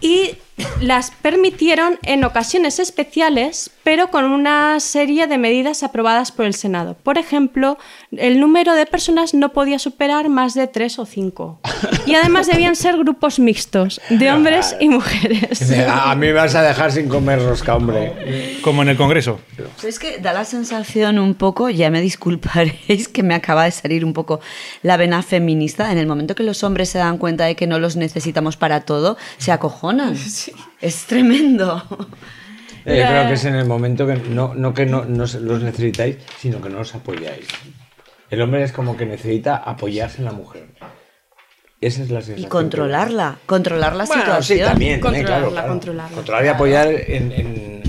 Speaker 7: Y las permitieron en ocasiones especiales, pero con una serie de medidas aprobadas por el Senado. Por ejemplo, el número de personas no podía superar más de tres o cinco. Y además debían ser grupos mixtos, de hombres y mujeres.
Speaker 1: A mí me vas a dejar sin comer rosca, hombre.
Speaker 4: Como en el Congreso.
Speaker 2: Es que da la sensación un poco, ya me disculparéis que me acaba de salir un poco la vena feminista. En el momento que los hombres se dan cuenta de que no los necesitamos para todo, se acojonan. Es tremendo.
Speaker 1: Eh,
Speaker 7: La-
Speaker 1: creo que es en el momento que no, no que no, no se- los necesitáis, sino que no los apoyáis. El hombre es como que necesita apoyarse en la mujer. Esa es la sensación.
Speaker 2: Y controlarla, controlar la
Speaker 1: Bueno,
Speaker 2: situación.
Speaker 1: sí, también. eh,
Speaker 7: Controlarla,
Speaker 1: claro, claro.
Speaker 7: controlarla.
Speaker 1: Controlar y apoyar en- en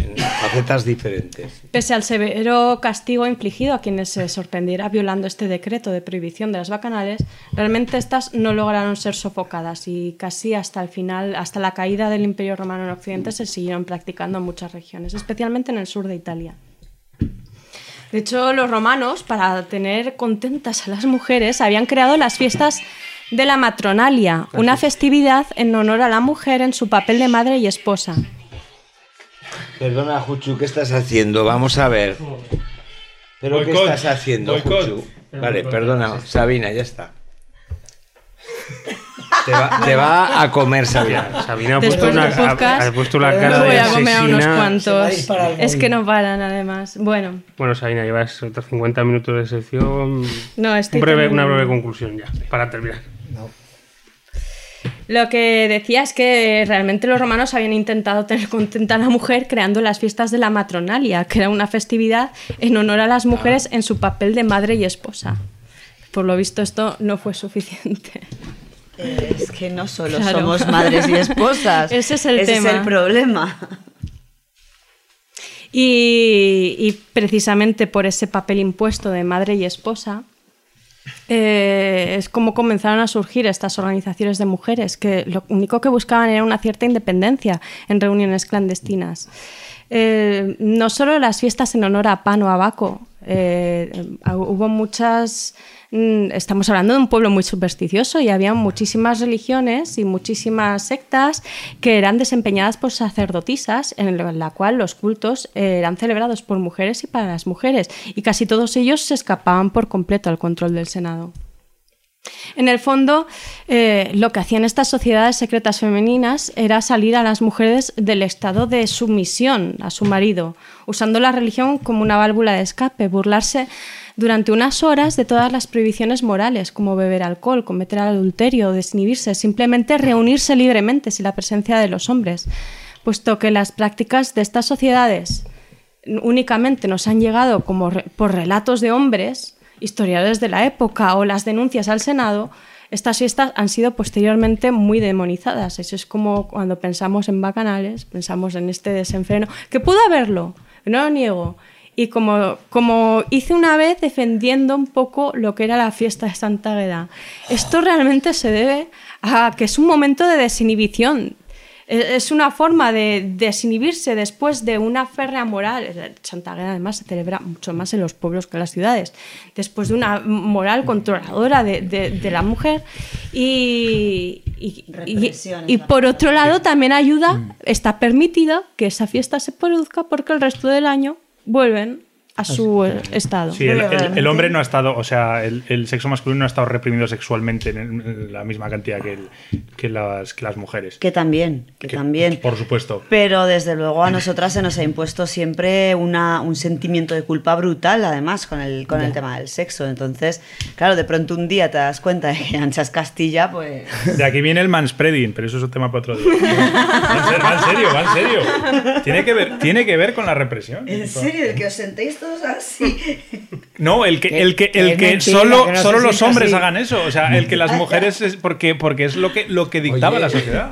Speaker 1: facetas diferentes.
Speaker 7: Pese al severo castigo infligido a quienes se sorprendiera violando este decreto de prohibición de las bacanales, realmente estas no lograron ser sofocadas y casi hasta el final, hasta la caída del Imperio Romano en Occidente, se siguieron practicando en muchas regiones, especialmente en el sur de Italia. De hecho, los romanos, para tener contentas a las mujeres, habían creado las fiestas de la matronalia, una festividad en honor a la mujer en su papel de madre y esposa.
Speaker 1: Perdona, Juchu, ¿qué estás haciendo? Vamos a ver. ¿Pero qué estás haciendo,
Speaker 4: Boicot.
Speaker 1: Juchu? Vale, perdona, Sabina, ya está. Te va, te va a comer, Sabina.
Speaker 3: Sabina ha puesto, una,
Speaker 7: del podcast,
Speaker 3: ha- ha puesto la cara
Speaker 7: voy
Speaker 3: de
Speaker 7: a comer a unos cuantos. Es que no paran, además. Bueno,
Speaker 3: Bueno, Sabina, llevas otros 50 minutos de sección.
Speaker 7: no, estoy
Speaker 3: Un breve- Una breve conclusión ya, para terminar.
Speaker 7: Lo que decía es que realmente los romanos habían intentado tener contenta a la mujer creando las fiestas de la matronalia, que era una festividad en honor a las mujeres en su papel de madre y esposa. Por lo visto esto no fue suficiente.
Speaker 2: Eh, Es que no solo
Speaker 7: Claro.
Speaker 2: somos madres y esposas.
Speaker 7: Ese es el
Speaker 2: Ese
Speaker 7: tema.
Speaker 2: es el problema.
Speaker 7: Y, y precisamente por ese papel impuesto de madre y esposa, eh, es como comenzaron a surgir estas organizaciones de mujeres, que lo único que buscaban era una cierta independencia en reuniones clandestinas. Eh, no solo las fiestas en honor a Pan o a Baco, eh, hubo muchas... mm, Estamos hablando de un pueblo muy supersticioso y había muchísimas religiones y muchísimas sectas que eran desempeñadas por sacerdotisas, en la- cual los cultos eran celebrados por mujeres y para las mujeres, y casi todos ellos se escapaban por completo al control del Senado. En el fondo, eh, lo que hacían estas sociedades secretas femeninas era salir a las mujeres del estado de sumisión a su marido, usando la religión como una válvula de escape, burlarse durante unas horas de todas las prohibiciones morales, como beber alcohol, cometer adulterio, desinhibirse, simplemente reunirse libremente sin la presencia de los hombres, puesto que las prácticas de estas sociedades únicamente nos han llegado como por relatos de hombres, historiadores de la época o las denuncias al Senado, estas fiestas han sido posteriormente muy demonizadas. Eso es como cuando pensamos en bacanales, pensamos en este desenfreno, que pudo haberlo, no lo niego. Y como, como hice una vez defendiendo un poco lo que era la fiesta de Santa Agueda, esto realmente se debe a que es un momento de desinhibición. E- Es una forma de desinhibirse después de una férrea moral. Santa Águeda además se celebra mucho más en los pueblos que en las ciudades. Después de una moral controladora de, de- de la mujer. Y, y- y- y por otro lado también ayuda, está permitida que esa fiesta se produzca porque el resto del año vuelven a su eh, estado.
Speaker 4: Sí, el, el- el hombre no ha estado, o sea, el, el sexo masculino no ha estado reprimido sexualmente en, en la misma cantidad que, el- que las, que las mujeres.
Speaker 2: Que también, que,
Speaker 4: Que,
Speaker 2: también.
Speaker 4: Por supuesto.
Speaker 2: Pero desde luego a nosotras se nos ha impuesto siempre una, un sentimiento de culpa brutal, además, con el, con el tema del sexo. Entonces, claro, de pronto un día te das cuenta de que Anchas Castilla, pues...
Speaker 4: De aquí viene el manspreading, pero eso es un tema para otro día. Va en serio, va en serio, va en serio. Tiene que ver, tiene que ver con la represión.
Speaker 2: ¿En serio? ¿El que os sentéis todos así?
Speaker 4: No, el que, el que, el que
Speaker 5: mentira,
Speaker 4: solo,
Speaker 5: que no se
Speaker 4: solo los hombres
Speaker 5: así.
Speaker 4: hagan eso. O sea, el que las mujeres es porque, porque es lo que, lo que dictaba
Speaker 1: Oye.
Speaker 4: la sociedad.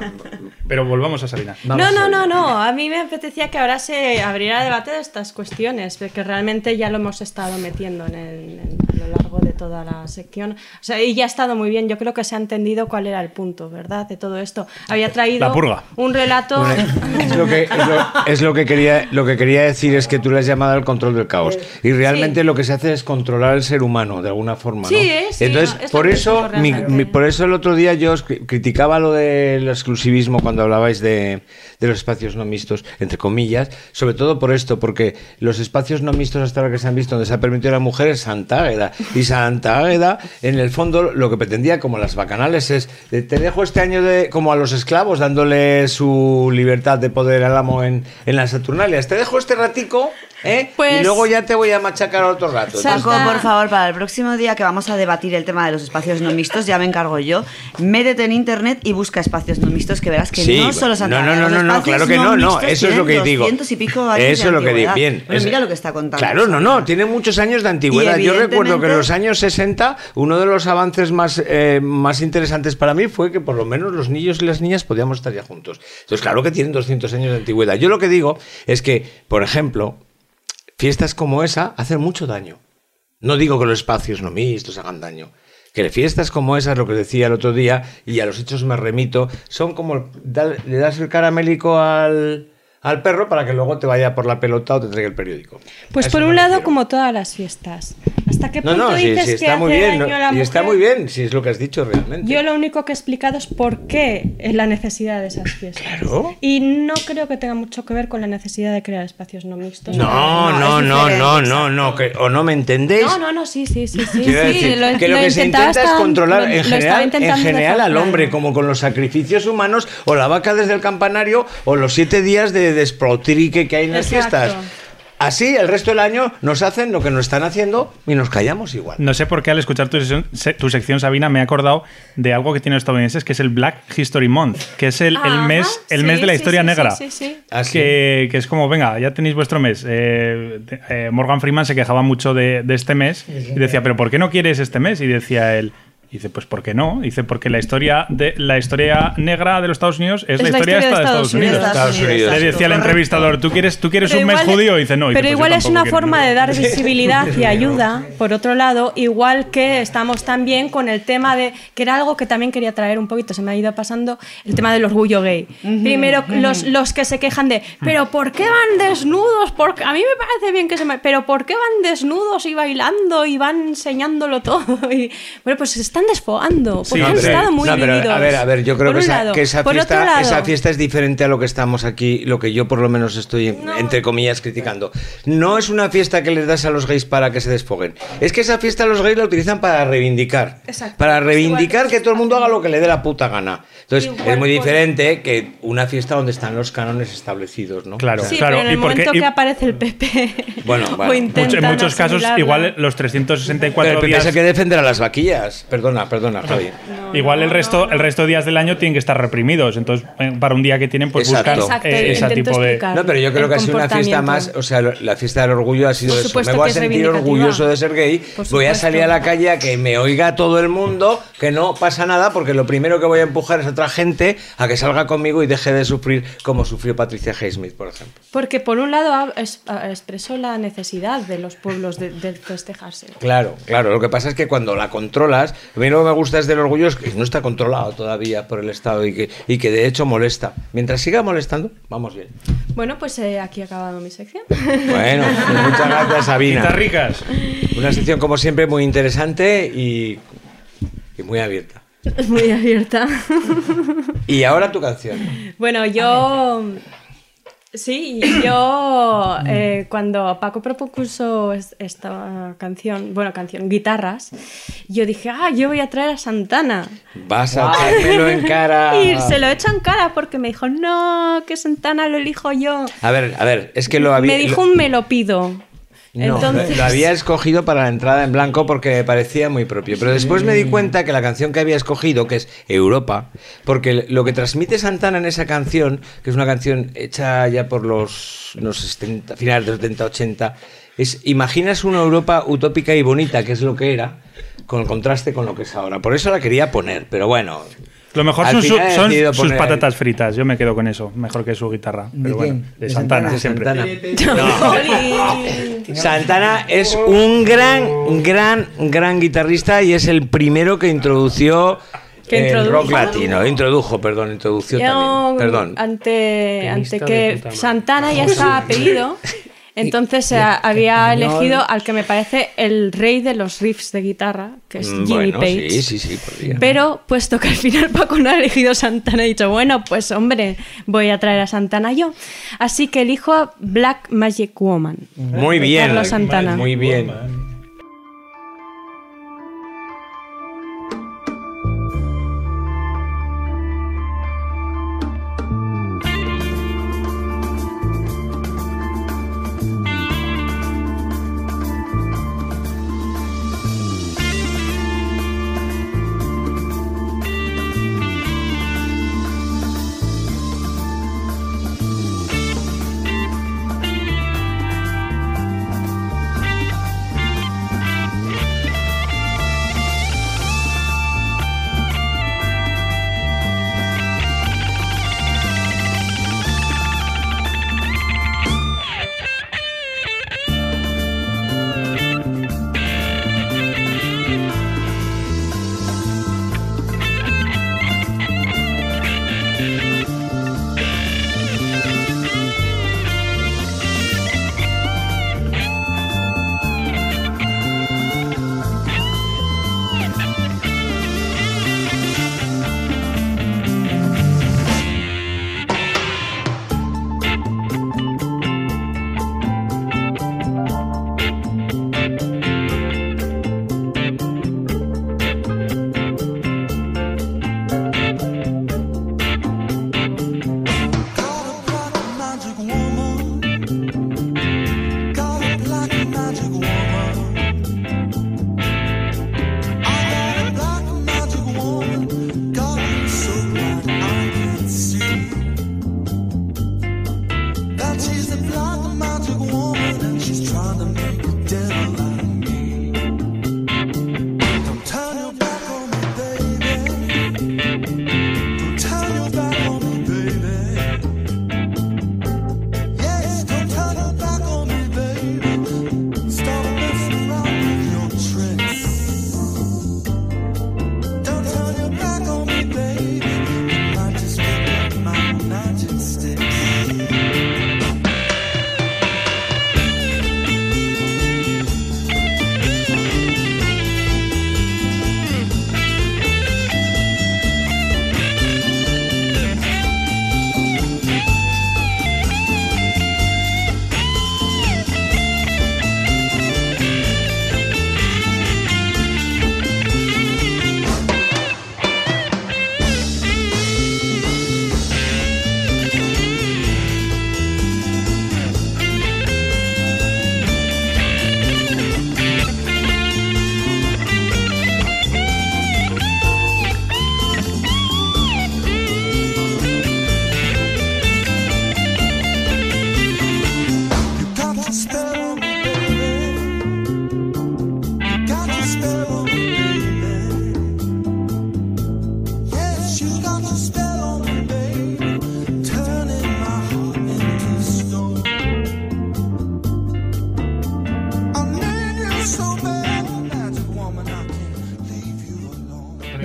Speaker 4: Pero volvamos a Sabina.
Speaker 7: No, no, no, no. A mí me apetecía que ahora se abriera debate de estas cuestiones, porque realmente ya lo hemos estado metiendo en el- en- lo largo de toda la sección. O sea, y ya ha estado muy bien. Yo creo que se ha entendido cuál era el punto, ¿verdad? De todo esto. Había traído
Speaker 4: La purga.
Speaker 7: un relato.
Speaker 1: Es lo, que, es, lo, es lo que quería, lo que quería decir es que tú le has llamado al control del caos. Y realmente
Speaker 7: Sí.
Speaker 1: lo que se hace es controlar al ser humano, de alguna forma. ¿no?
Speaker 7: Sí, sí,
Speaker 1: Entonces,
Speaker 7: no, es lo
Speaker 1: por eso, mi- mi- por eso el otro día yo os cri- criticaba lo del exclusivismo cuando hablabais de, de los espacios no mixtos, entre comillas, sobre todo por esto, porque los espacios no mixtos hasta ahora que se han visto donde se ha permitido a la mujer es Santa Y Santa Águeda, en el fondo, lo que pretendía, como las bacanales, es te dejo este año de, como a los esclavos, dándole su libertad de poder al amo en, en las Saturnalias. Te dejo este ratico, ¿eh?
Speaker 7: Pues-
Speaker 1: y luego ya te voy a machacar otro rato.
Speaker 7: Sa-
Speaker 2: Paco,
Speaker 7: Santa-
Speaker 2: por favor, para el próximo día que vamos a debatir el tema de los espacios no mixtos, ya me encargo yo. Métete en internet y busca espacios no mixtos, que verás que
Speaker 1: Sí,
Speaker 2: no solo Santa
Speaker 1: no, no, no, no, no,
Speaker 2: espacios
Speaker 1: claro que no, no,
Speaker 2: mixtos
Speaker 1: eso es lo que digo.
Speaker 2: 200 y pico años
Speaker 1: Eso es lo que digo, bien.
Speaker 2: Pero
Speaker 1: es-
Speaker 2: mira lo que está contando.
Speaker 1: Claro, no, no, tiene muchos años de antigüedad. Yo recuerdo que en los años 60 uno de los avances más, eh, más interesantes para mí fue que por lo menos los niños y las niñas podíamos estar ya juntos. Entonces, claro que tienen 200 años de antigüedad. Yo lo que digo es que, por ejemplo, fiestas como esa hacen mucho daño. No digo que los espacios no mixtos hagan daño. Que fiestas como esas, lo que decía el otro día, y a los hechos me remito, son como le das el caramélico al, al perro para que luego te vaya por la pelota o te traiga el periódico.
Speaker 7: Pues por un lado, como todas las fiestas. ¿Hasta qué
Speaker 1: No,
Speaker 7: punto
Speaker 1: no, sí,
Speaker 7: dices que
Speaker 1: está
Speaker 7: hace
Speaker 1: muy bien.
Speaker 7: daño
Speaker 1: no,
Speaker 7: a la
Speaker 1: y está muy bien, si es lo que has dicho realmente.
Speaker 7: Yo lo único que he explicado es por qué es la necesidad de esas fiestas.
Speaker 1: Claro.
Speaker 7: Y no creo que tenga mucho que ver con la necesidad de crear espacios no mixtos.
Speaker 1: No,
Speaker 2: No,
Speaker 1: no, no, no, no, no, que, o no me entendéis.
Speaker 7: No, no, no, sí, sí, sí, sí. Sí,
Speaker 1: decir,
Speaker 7: lo-
Speaker 1: que lo,
Speaker 7: lo
Speaker 1: que se intenta es controlar
Speaker 7: lo-
Speaker 1: en general, en al hombre, como con los sacrificios humanos, o la vaca desde el campanario, o los siete días de desprotrique que hay en las fiestas. Así, el resto del año nos hacen lo que nos están haciendo y nos callamos igual.
Speaker 4: No sé por qué al escuchar tu sección, se- tu sección, Sabina, me he acordado de algo que tienen los estadounidenses, que es el Black History Month, que es el, mes, el
Speaker 7: sí,
Speaker 4: mes de la
Speaker 7: sí,
Speaker 4: historia
Speaker 7: sí,
Speaker 4: negra.
Speaker 7: sí, sí, sí.
Speaker 1: Así.
Speaker 4: Que, que es como, venga, ya tenéis vuestro mes. Eh, eh, Morgan Freeman se quejaba mucho de, de este mes y decía, pero ¿por qué no quieres este mes? Y decía él, y dice, pues ¿por qué no? Dice, porque la historia de la historia negra de los Estados Unidos es, la historia esta de Estados Unidos.
Speaker 1: Estados Unidos.
Speaker 4: Le decía al entrevistador, ¿tú quieres, tú quieres
Speaker 7: Pero
Speaker 4: un mes judío? Y dice, no. Y dice,
Speaker 7: Pero
Speaker 4: "Pues yo
Speaker 7: igual es una
Speaker 4: quiero".
Speaker 7: forma de dar visibilidad y ayuda, por otro lado, igual que estamos también con el tema de, que era algo que también quería traer un poquito, se me ha ido pasando, el tema del orgullo gay. Primero, los, los que se quejan de, pero ¿por qué van desnudos? Porque a mí me parece bien que se me... Pero ¿por qué van desnudos y bailando y van enseñándolo todo? Y, bueno, pues se están desfogando, porque
Speaker 4: Sí,
Speaker 7: han
Speaker 4: pero-
Speaker 7: estado muy
Speaker 1: No, pero,
Speaker 7: vividos.
Speaker 1: A ver, a ver, yo creo que esa,
Speaker 7: lado.
Speaker 1: que esa
Speaker 7: Por otro
Speaker 1: fiesta, esa fiesta es diferente a lo que estamos aquí, lo que yo por lo menos estoy, entre comillas, criticando. No es una fiesta que les das a los gays para que se desfoguen. Es que esa fiesta los gays la utilizan para reivindicar.
Speaker 7: Exacto.
Speaker 1: Para reivindicar
Speaker 7: que
Speaker 1: todo el mundo haga lo que le dé la puta gana. Entonces,
Speaker 7: Igual
Speaker 1: es muy
Speaker 7: por-
Speaker 1: diferente que una fiesta donde están los cánones establecidos, ¿no?
Speaker 4: Claro.
Speaker 7: Sí,
Speaker 4: claro.
Speaker 7: pero en el
Speaker 4: y porque-
Speaker 7: momento
Speaker 4: y-
Speaker 7: que aparece el PP
Speaker 1: Bueno,
Speaker 4: Mucho- en muchos casos, igual los 364
Speaker 1: Pero el PP
Speaker 4: días.
Speaker 1: es el que defender a las vaquillas. Perdona, perdona, Javi.
Speaker 4: Igual el resto, el resto de días del año tienen que estar reprimidos. Entonces, eh, para un día que tienen, pues
Speaker 1: Exacto.
Speaker 4: buscar
Speaker 7: Exacto,
Speaker 4: eh, ese tipo de.
Speaker 1: No, pero yo creo que ha sido una fiesta más, o sea, la fiesta del orgullo ha sido
Speaker 7: Por
Speaker 1: eso.
Speaker 7: supuesto
Speaker 1: Me voy a sentir orgulloso de ser gay, voy a salir a la calle a que me oiga todo el mundo, que no pasa nada, porque lo primero que voy a empujar es a otra gente a que salga conmigo y deje de sufrir como sufrió Patricia Highsmith, por ejemplo.
Speaker 7: Porque por un lado expresó la necesidad de los pueblos de, de festejarse.
Speaker 1: Claro, claro. Lo que pasa es que cuando la controlas, a mí lo que me gusta es del orgullo es que no está controlado todavía por el Estado y que, y que de hecho molesta. Mientras siga molestando, vamos bien.
Speaker 7: Bueno, pues eh, aquí ha acabado mi sección.
Speaker 1: Bueno, pues muchas gracias, Sabina.
Speaker 4: Guitarricas.
Speaker 1: Una sección, como siempre, muy interesante y, y muy abierta.
Speaker 7: Es muy abierta.
Speaker 1: Y ahora tu canción.
Speaker 7: Bueno, yo. Sí, yo eh, cuando Paco propuso es- esta canción, bueno, canción, guitarras, yo dije, ah, yo voy a traer a Santana.
Speaker 1: Vas a echármelo en cara.
Speaker 7: Y se lo he hecho en cara porque me dijo, no, que Santana lo elijo yo.
Speaker 1: A ver, a ver, es que lo había.
Speaker 7: me dijo
Speaker 1: lo-
Speaker 7: un me lo pido.
Speaker 1: No,
Speaker 7: Entonces,
Speaker 1: lo había escogido para la entrada en blanco porque me parecía muy propio. Pero después me di cuenta que la canción que había escogido, que es Europa, porque lo que transmite Santana en esa canción, que es una canción hecha ya por los, los 70, finales de los 70, 80, es imaginas una Europa utópica y bonita, que es lo que era, con el contraste con lo que es ahora. Por eso la quería poner, pero bueno.
Speaker 4: Lo mejor
Speaker 1: Al
Speaker 4: son, su- sus patatas fritas. Yo me quedo con eso. Mejor que su guitarra.
Speaker 5: ¿De
Speaker 4: Pero bueno,
Speaker 5: quién?
Speaker 4: de
Speaker 5: ¿De
Speaker 4: Santana,
Speaker 5: Santana?
Speaker 4: siempre.
Speaker 1: Santana. Es un gran, gran, gran guitarrista y es el primero que introdució
Speaker 7: Que
Speaker 1: el
Speaker 7: introdujo.
Speaker 1: rock latino. Introdujo, perdón, introdució
Speaker 7: Yo,
Speaker 1: también. Perdón.
Speaker 7: Ante, ante
Speaker 3: de
Speaker 7: que. Santana ya estaba pedido, entonces eh, había elegido al que me parece el rey de los riffs de guitarra, que es
Speaker 1: Mm,
Speaker 7: Jimmy
Speaker 1: bueno,
Speaker 7: Page.
Speaker 1: sí, sí, sí, podría.
Speaker 7: Pero puesto que al final Paco no ha elegido Santana, he dicho, bueno, pues hombre, voy a traer a Santana yo. Así que elijo a Black Magic Woman.
Speaker 1: Muy bien.
Speaker 7: Carlos Santana.
Speaker 1: Muy bien.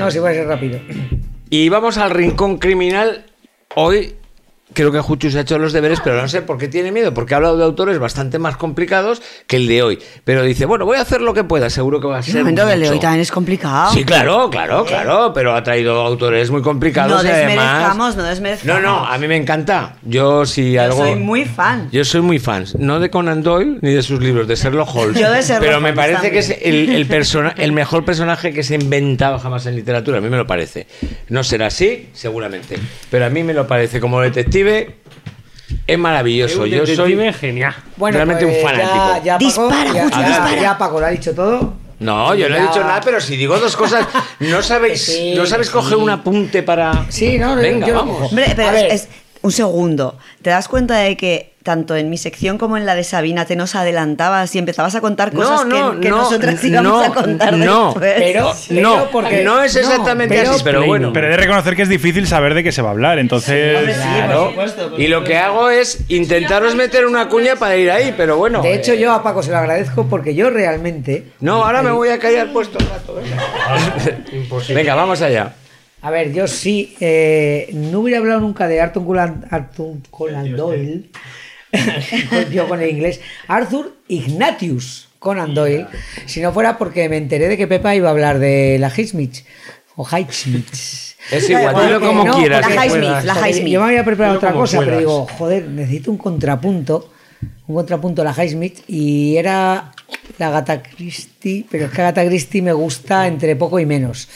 Speaker 5: No, si voy a ser rápido.
Speaker 1: Y vamos al rincón criminal. Hoy creo que Juchu se ha hecho los deberes, pero no sé por qué tiene miedo, porque ha hablado de autores bastante más complicados que el de hoy. Pero dice, bueno, voy a hacer lo que pueda, seguro que va a
Speaker 2: El
Speaker 1: ser.
Speaker 2: momento del de hoy también es complicado.
Speaker 1: Sí, claro, claro, claro, pero ha traído autores muy complicados
Speaker 2: No
Speaker 1: además.
Speaker 2: desmerezcamos, no desmerezcamos.
Speaker 1: No, no, a mí me encanta. Yo si
Speaker 2: Yo
Speaker 1: algo.
Speaker 2: soy muy fan.
Speaker 1: Yo soy muy fan, no de Conan Doyle ni de sus libros, de Sherlock Holmes.
Speaker 2: Yo de Sherlock
Speaker 1: Pero me parece que es el, el, persona- el mejor personaje que se ha inventado jamás en literatura. A mí me lo parece. No será así, seguramente. Pero a mí me lo parece. Como detective, es maravilloso. Yo soy.
Speaker 3: Genial.
Speaker 5: Bueno,
Speaker 1: Realmente un
Speaker 5: pues
Speaker 1: fanático.
Speaker 5: Ya,
Speaker 2: Dispara,
Speaker 5: ya,
Speaker 1: dispara.
Speaker 5: ya Paco lo ha dicho todo.
Speaker 1: No, yo no he dicho nada, pero si digo dos cosas, no sabéis,
Speaker 5: Sí,
Speaker 1: no sabéis
Speaker 5: sí.
Speaker 1: coger un apunte para.
Speaker 5: Sí, no,
Speaker 1: Venga,
Speaker 5: yo
Speaker 1: vamos.
Speaker 2: Hombre, pero es- un segundo. ¿Te das cuenta de que tanto en mi sección como en la de Sabina te nos adelantabas y empezabas a contar cosas que, que nosotras íbamos
Speaker 1: no,
Speaker 2: a contar
Speaker 1: no,
Speaker 2: después?
Speaker 5: Pero-
Speaker 1: no,
Speaker 5: porque-
Speaker 1: no es
Speaker 5: no,
Speaker 1: exactamente
Speaker 5: pero-
Speaker 1: así, pero bueno.
Speaker 4: Pero he de reconocer que es difícil saber de qué se va a hablar, entonces...
Speaker 2: Hombre, sí,
Speaker 1: Claro.
Speaker 2: por supuesto, por
Speaker 1: Y lo que hago es intentaros meter una cuña para ir ahí, pero bueno.
Speaker 5: De hecho, yo a Paco se lo agradezco porque yo realmente.
Speaker 1: No, ahora me voy a callar puesto un rato. Venga, venga vamos allá.
Speaker 5: A ver, yo sí. eh, no hubiera hablado nunca de Arthur Conan, Arthur Conan Doyle. yo con el inglés. Arthur Ignatius Conan Doyle. Si no fuera porque me enteré de que Pepa iba a hablar de la Highsmith. O Highsmith.
Speaker 1: Es igual, dilo como
Speaker 5: no,
Speaker 1: quieras.
Speaker 2: La Highsmith,
Speaker 1: puedas.
Speaker 2: la Highsmith.
Speaker 5: Yo me había preparado otra cosa, pero digo, joder, necesito un contrapunto. Un contrapunto a la Highsmith. Y era la Gata Christie, pero es que Agatha Christie me gusta entre poco y menos.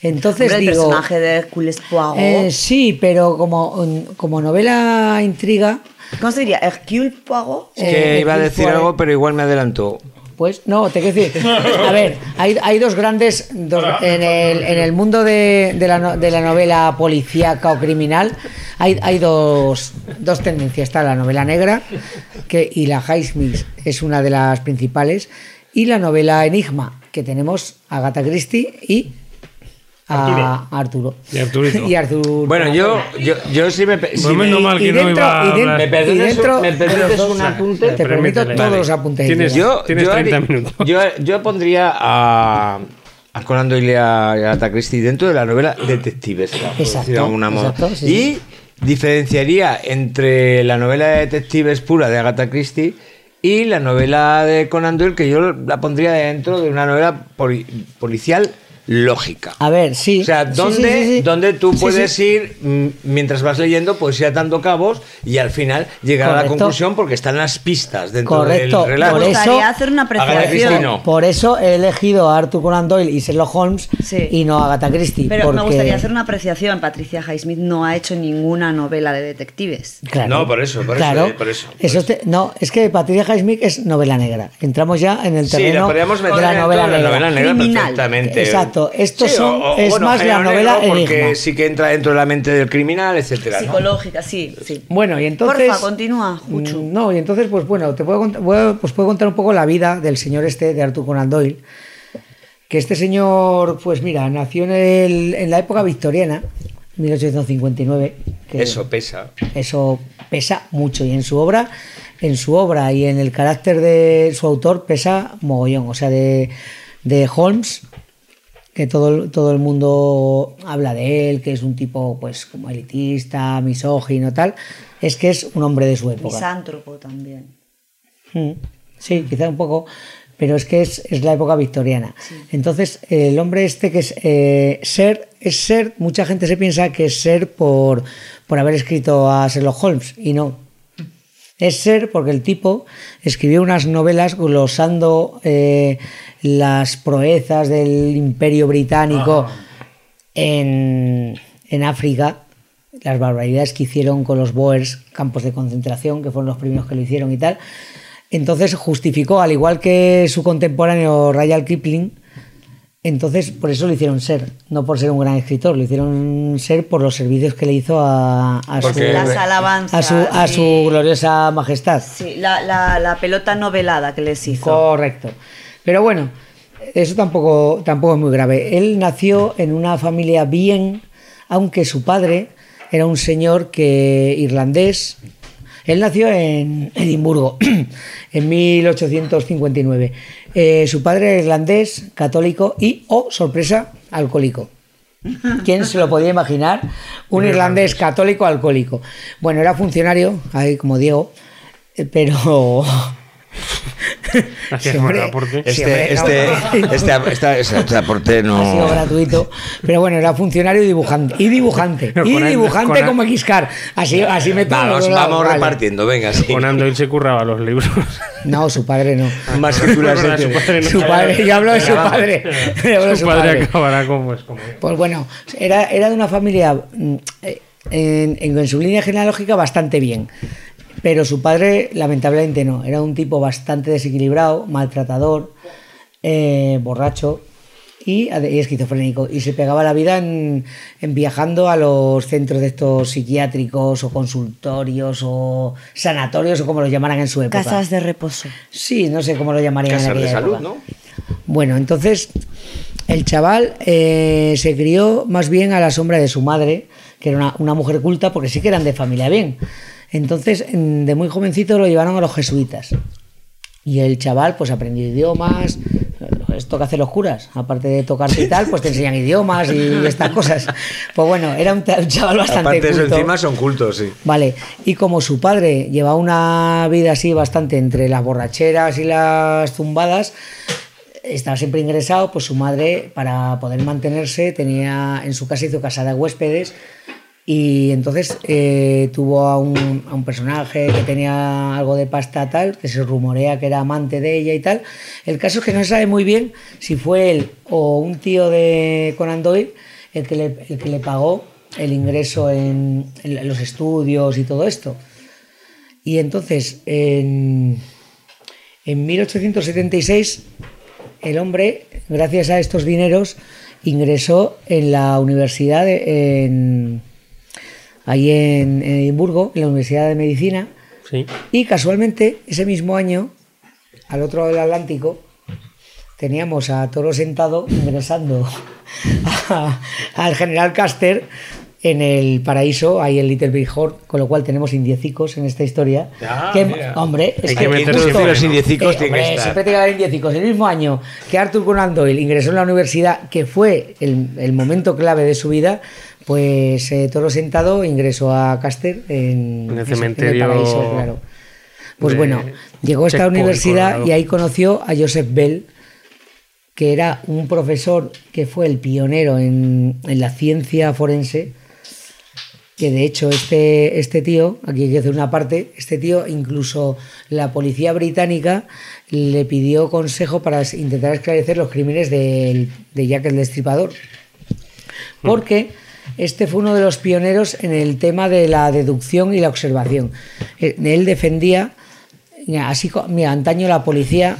Speaker 5: Entonces
Speaker 2: Hombre, el
Speaker 5: digo.
Speaker 2: personaje de Hercules Poirot.
Speaker 5: eh, sí, pero como, como novela intriga,
Speaker 2: ¿Cómo se diría? ¿Hercule Poirot?
Speaker 1: Es que
Speaker 5: eh,
Speaker 1: iba a decir algo, pero igual me adelantó.
Speaker 5: Pues no, te quiero decir. A ver, hay, hay dos grandes. dos- en, el, en el mundo de, de la, de la novela policíaca o criminal, hay, hay dos, dos tendencias. Está la novela negra, que, y la Highsmith es una de las principales, y la novela Enigma, que tenemos Agatha Christie y a Arturo.
Speaker 3: Y Arturito.
Speaker 5: Y Artur-
Speaker 1: Bueno, yo, yo, yo sí me. si
Speaker 3: Pues
Speaker 1: me-
Speaker 3: menos mal que no iba a
Speaker 5: y.
Speaker 1: ¿Me
Speaker 5: y dentro
Speaker 1: me permites un apunte?
Speaker 5: Te permito todos
Speaker 3: Vale.
Speaker 5: los apuntes.
Speaker 3: Tienes-.
Speaker 1: Yo,
Speaker 3: Tienes
Speaker 1: yo
Speaker 3: 30
Speaker 1: haría-
Speaker 3: minutos.
Speaker 1: Yo, yo pondría a, a Conan Doyle y a Agatha Christie dentro de la novela Detectives.
Speaker 5: Exacto,
Speaker 1: modo.
Speaker 5: exacto, sí,
Speaker 1: y
Speaker 5: sí.
Speaker 1: diferenciaría entre la novela de detectives pura de Agatha Christie y la novela de Conan Doyle, que yo la pondría dentro de una novela poli- policial lógica.
Speaker 5: A ver, sí.
Speaker 1: O sea, ¿dónde,
Speaker 5: sí, sí, sí.
Speaker 1: dónde tú
Speaker 5: Sí,
Speaker 1: puedes
Speaker 5: sí.
Speaker 1: ir mientras vas leyendo, pues ir atando cabos y al final llegar a la conclusión porque están las pistas dentro
Speaker 5: Correcto,
Speaker 1: del relato.
Speaker 5: por
Speaker 2: Me
Speaker 5: eso-
Speaker 2: gustaría hacer una apreciación.
Speaker 5: Por eso he elegido a Arthur Conan Doyle y Sherlock Holmes
Speaker 2: Sí.
Speaker 5: y no a Agatha Christie.
Speaker 2: Pero
Speaker 5: porque...
Speaker 2: me gustaría hacer una apreciación. Patricia Highsmith no ha hecho ninguna novela de detectives.
Speaker 5: Claro.
Speaker 1: No, por eso, por eso, eh, por eso, por
Speaker 5: Eso
Speaker 1: eso.
Speaker 5: te- no, es que Patricia Highsmith es novela negra. Entramos ya en el
Speaker 1: Sí,
Speaker 5: terreno
Speaker 1: la podríamos meter
Speaker 5: de la novela
Speaker 1: de la
Speaker 5: negra.
Speaker 1: novela negra
Speaker 2: Criminal.
Speaker 1: perfectamente.
Speaker 5: Exacto. Estos
Speaker 1: Sí,
Speaker 5: son-
Speaker 1: o- o,
Speaker 5: es
Speaker 1: bueno,
Speaker 5: más la novela
Speaker 1: porque
Speaker 5: enigma.
Speaker 1: sí que entra dentro de la mente del criminal, etcétera. ¿no?
Speaker 2: Psicológica, sí, sí.
Speaker 5: Bueno, y entonces.
Speaker 2: Porfa, continúa, Juchu.
Speaker 5: Mm, No, y entonces, pues bueno, te puedo, cont- voy a- pues puedo contar un poco la vida del señor este de Arthur Conan Doyle. Que este señor, pues mira, nació en, el- en la época victoriana, 1859. que
Speaker 1: Eso pesa.
Speaker 5: Eso pesa mucho y en su obra, en su obra y en el carácter de su autor pesa mogollón. O sea, de, de Holmes, que todo, el- todo el mundo habla de él, que es un tipo pues como elitista, misógino, tal, es que es un hombre de su época.
Speaker 2: Misántropo también.
Speaker 5: Mm, Sí, quizá un poco, pero es que es, es la época victoriana. Entonces, el hombre este que es eh, ser, es ser, mucha gente se piensa que es ser por, por haber escrito a Sherlock Holmes, y no. Es ser porque el tipo escribió unas novelas glosando eh, las proezas del imperio británico en, en África, las barbaridades que hicieron con los Boers, campos de concentración, que fueron los primeros que lo hicieron y tal. Entonces justificó, al igual que su contemporáneo Rayal Kipling, entonces por eso lo hicieron ser, no por ser un gran escritor, lo hicieron ser por los servicios que le hizo a, a su,
Speaker 2: Las
Speaker 1: a
Speaker 2: alabanzas.
Speaker 5: a su, a su gloriosa majestad.
Speaker 2: Sí, la, la- la pelota novelada que les hizo.
Speaker 5: Correcto. Pero bueno, eso tampoco, tampoco es muy grave. Él nació en una familia bien, aunque su padre era un señor que irlandés. Él nació en Edimburgo en 1859. Eh, su padre era irlandés, católico y, oh sorpresa, alcohólico. ¿Quién se lo podía imaginar? Un irlandés católico alcohólico. Bueno, era funcionario, ahí como Diego, eh, pero...
Speaker 3: Gracias
Speaker 5: Sí,
Speaker 3: por
Speaker 5: hombre.
Speaker 3: el aporte.
Speaker 5: Sí,
Speaker 1: Este, este,
Speaker 5: no.
Speaker 1: este, este aporte
Speaker 5: Ha sido
Speaker 1: no.
Speaker 5: gratuito. Pero bueno, era funcionario y dibujante. Y dibujante. Y dibujante como Xcar. Así, así me
Speaker 1: Vamos, vamos
Speaker 5: Vale.
Speaker 1: repartiendo, venga, sí.
Speaker 3: Con Andoil se curraba los libros.
Speaker 5: No, su padre no.
Speaker 1: Más que tú las
Speaker 3: Verdad,
Speaker 1: de-
Speaker 3: su padre no.
Speaker 5: Su padre, yo hablo de su padre.
Speaker 3: Su padre acabará como pues, como
Speaker 5: Pues bueno, era, era de una familia mm, eh, en, en- en su línea genealógica bastante bien. Pero su padre, lamentablemente, no. Era un tipo bastante desequilibrado, maltratador, eh, borracho y, esquizofrénico. Y se pegaba la vida en, en viajando a los centros de estos psiquiátricos o consultorios o sanatorios o como los llamaran en su época.
Speaker 2: Casas de reposo.
Speaker 5: Sí, no sé cómo lo llamarían
Speaker 1: Casas
Speaker 5: en
Speaker 1: de
Speaker 5: aquella
Speaker 1: salud,
Speaker 5: época.
Speaker 1: ¿no?
Speaker 5: Bueno, entonces el chaval eh, se crió más bien a la sombra de su madre, que era una, una mujer culta, porque sí que eran de familia bien. Entonces, en- de muy jovencito lo llevaron a los jesuitas. Y el chaval, pues aprendió idiomas, esto que hacen los curas, aparte de tocarte y tal, pues te enseñan idiomas y estas cosas. Pues bueno, era un, chaval bastante
Speaker 1: Aparte de eso,
Speaker 5: culto.
Speaker 1: encima son cultos, sí.
Speaker 5: Vale, y como su padre llevaba una vida así bastante entre las borracheras y las zumbadas, estaba siempre ingresado, pues su madre, para poder mantenerse, tenía en su casa hizo casa de huéspedes y entonces eh, tuvo a un, a un personaje que tenía algo de pasta tal, que se rumorea que era amante de ella y tal. El caso es que no se sabe muy bien si fue él o un tío de Conan Doyle el que le, que le pagó el ingreso en, los estudios y todo esto. Y entonces, en, en 1876, el hombre, gracias a estos dineros, ingresó en la universidad, en, ahí en, en Edimburgo, en la Universidad de Medicina,
Speaker 3: Sí.
Speaker 5: y casualmente ese mismo año, al otro lado del Atlántico, teníamos a Toro Sentado ingresando al general Caster en el paraíso, ahí en Little Big Horn, con lo cual tenemos indiecicos en esta historia.
Speaker 3: Ah,
Speaker 5: que,
Speaker 3: mira.
Speaker 5: hombre, es
Speaker 3: Hay
Speaker 5: que,
Speaker 3: que
Speaker 5: justo-
Speaker 3: siempre
Speaker 1: los indiecicos
Speaker 5: eh,
Speaker 1: que
Speaker 5: hombre,
Speaker 1: estar.
Speaker 5: siempre tiene que haber indiecicos. El mismo año que Arthur Conan Doyle ingresó en la universidad, que fue el, el momento clave de su vida, pues eh, Toro Sentado ingresó a Caster en,
Speaker 3: En el cementerio
Speaker 5: paraíso, claro. Pues bueno, llegó a esta
Speaker 3: Checkpoint,
Speaker 5: universidad
Speaker 3: Colorado.
Speaker 5: y ahí conoció a Joseph Bell, que era un profesor que fue el pionero en, en la ciencia forense, que de hecho este, este tío, aquí hay que hacer una parte, este tío incluso la policía británica le pidió consejo para intentar esclarecer los crímenes del- de Jack el Destripador. Porque este fue uno de los pioneros en el tema de la deducción y la observación. Él defendía, así, mira, antaño la policía,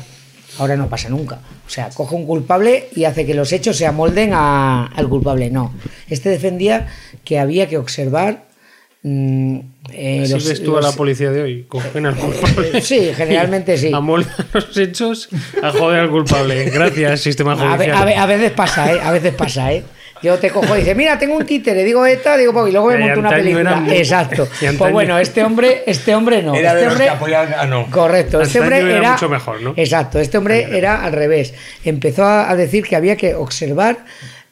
Speaker 5: ahora no pasa nunca. O sea, coge un culpable y hace que los hechos se amolden a- al culpable. No. Este defendía que había que observar. mm, eh,
Speaker 3: Así
Speaker 5: los-
Speaker 3: ves tú a la policía de hoy. Cogen al culpable.
Speaker 5: Sí, generalmente sí.
Speaker 3: Amoldan los hechos a joder al culpable. Gracias, sistema
Speaker 5: A, ve-
Speaker 3: judicial.
Speaker 5: a ve- a veces pasa, ¿eh? A veces pasa, ¿eh? Yo te cojo y dices, mira, tengo un títere, digo esta, digo, pues, y luego me
Speaker 3: Y
Speaker 5: monto una película.
Speaker 3: muy-
Speaker 5: Exacto. Pues bueno, este hombre, este hombre no.
Speaker 1: Era de
Speaker 5: este
Speaker 1: los
Speaker 5: hombre,
Speaker 1: que apoyaban a no.
Speaker 5: Correcto, este hombre
Speaker 3: era
Speaker 5: era,
Speaker 3: mucho mejor, ¿no?
Speaker 5: Exacto, este hombre era al revés. Empezó a, a decir que había que observar,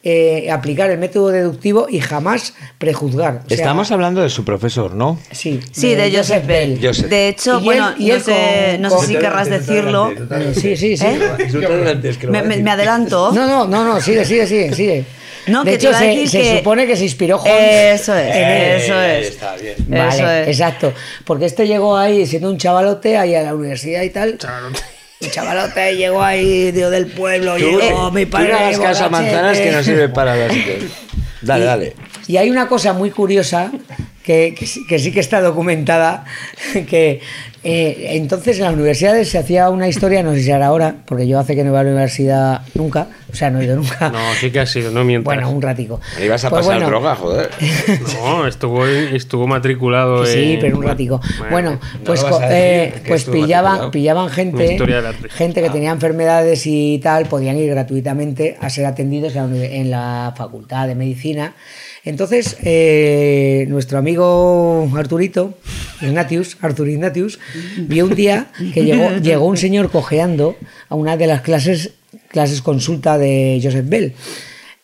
Speaker 5: eh, aplicar el método deductivo y jamás prejuzgar. O sea,
Speaker 1: Estamos hablando de su profesor, ¿no?
Speaker 5: Sí,
Speaker 2: Sí, de Joseph Bell.
Speaker 1: Joseph.
Speaker 2: De hecho,
Speaker 5: Y
Speaker 2: bueno,
Speaker 5: él- y
Speaker 2: no
Speaker 5: él
Speaker 2: sé,
Speaker 5: con-
Speaker 2: no sé si querrás decirlo.
Speaker 5: Eh, Sí, sí, sí.
Speaker 2: ¿Eh? Me, me- me adelanto.
Speaker 5: No, no, no, no, sigue, sigue, sigue, sigue.
Speaker 2: No,
Speaker 5: de
Speaker 2: que
Speaker 5: hecho, se,
Speaker 2: decir
Speaker 5: se
Speaker 2: que-
Speaker 5: supone que se inspiró Holmes
Speaker 2: Eso es, eso es.
Speaker 1: está bien.
Speaker 5: Vale,
Speaker 2: Eso es.
Speaker 5: exacto. Porque este llegó ahí siendo un chavalote ahí a la universidad y tal. Un chavalote llegó ahí, tío del pueblo, llegó mi
Speaker 1: Tú
Speaker 5: padre.
Speaker 1: no hagas caso a
Speaker 5: borrachete.
Speaker 1: manzanas que no sirve para las Dale, dale.
Speaker 5: Y hay una cosa muy curiosa que, que sí- que sí que está documentada, que eh, entonces en las universidades se hacía una historia, no sé si ahora ahora, porque yo hace que no voy a la universidad nunca, o sea, no he ido nunca.
Speaker 3: No, sí que ha sido, no mientas.
Speaker 5: Bueno, un ratico.
Speaker 1: Vas a
Speaker 5: Pues
Speaker 1: pasar
Speaker 5: bueno,
Speaker 1: droga, joder.
Speaker 3: No, estuvo, estuvo matriculado
Speaker 5: Sí,
Speaker 3: en-
Speaker 5: pero un ratico. Bueno, pues, eh, pues pillaban,
Speaker 1: matriculado.
Speaker 5: pillaban gente, gente que tenía enfermedades y tal, podían ir gratuitamente a ser atendidos en la, en la facultad de medicina. Entonces, eh, nuestro amigo Arturito, Ignatius, Artur Ignatius, vio un día que llegó, llegó un señor cojeando a una de las clases, clases consulta de Joseph Bell.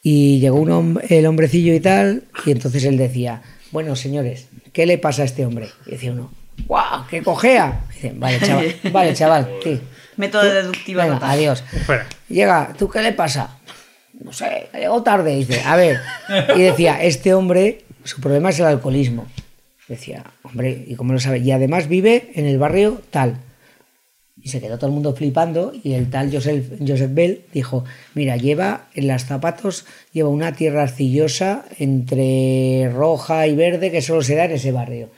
Speaker 5: Y llegó un hom- el hombrecillo y tal, y entonces él decía, bueno, señores, ¿qué le pasa a este hombre? Y decía uno, ¡guau! ¡Que cojea! Y dice, vale, chaval, vale, chaval, sí.
Speaker 2: Método deductivo
Speaker 5: Venga,
Speaker 2: total.
Speaker 5: adiós.
Speaker 3: Fuera.
Speaker 5: Llega, ¿tú qué le pasa? No sé, llegó tarde. Dice, a ver. Y decía, este hombre, su problema es el alcoholismo. Decía, hombre, ¿y cómo lo sabe? Y además vive en el barrio tal. Y se quedó todo el mundo flipando y el tal Joseph, Joseph Bell dijo, mira, lleva en los zapatos, lleva una tierra arcillosa entre roja y verde que solo se da en ese barrio.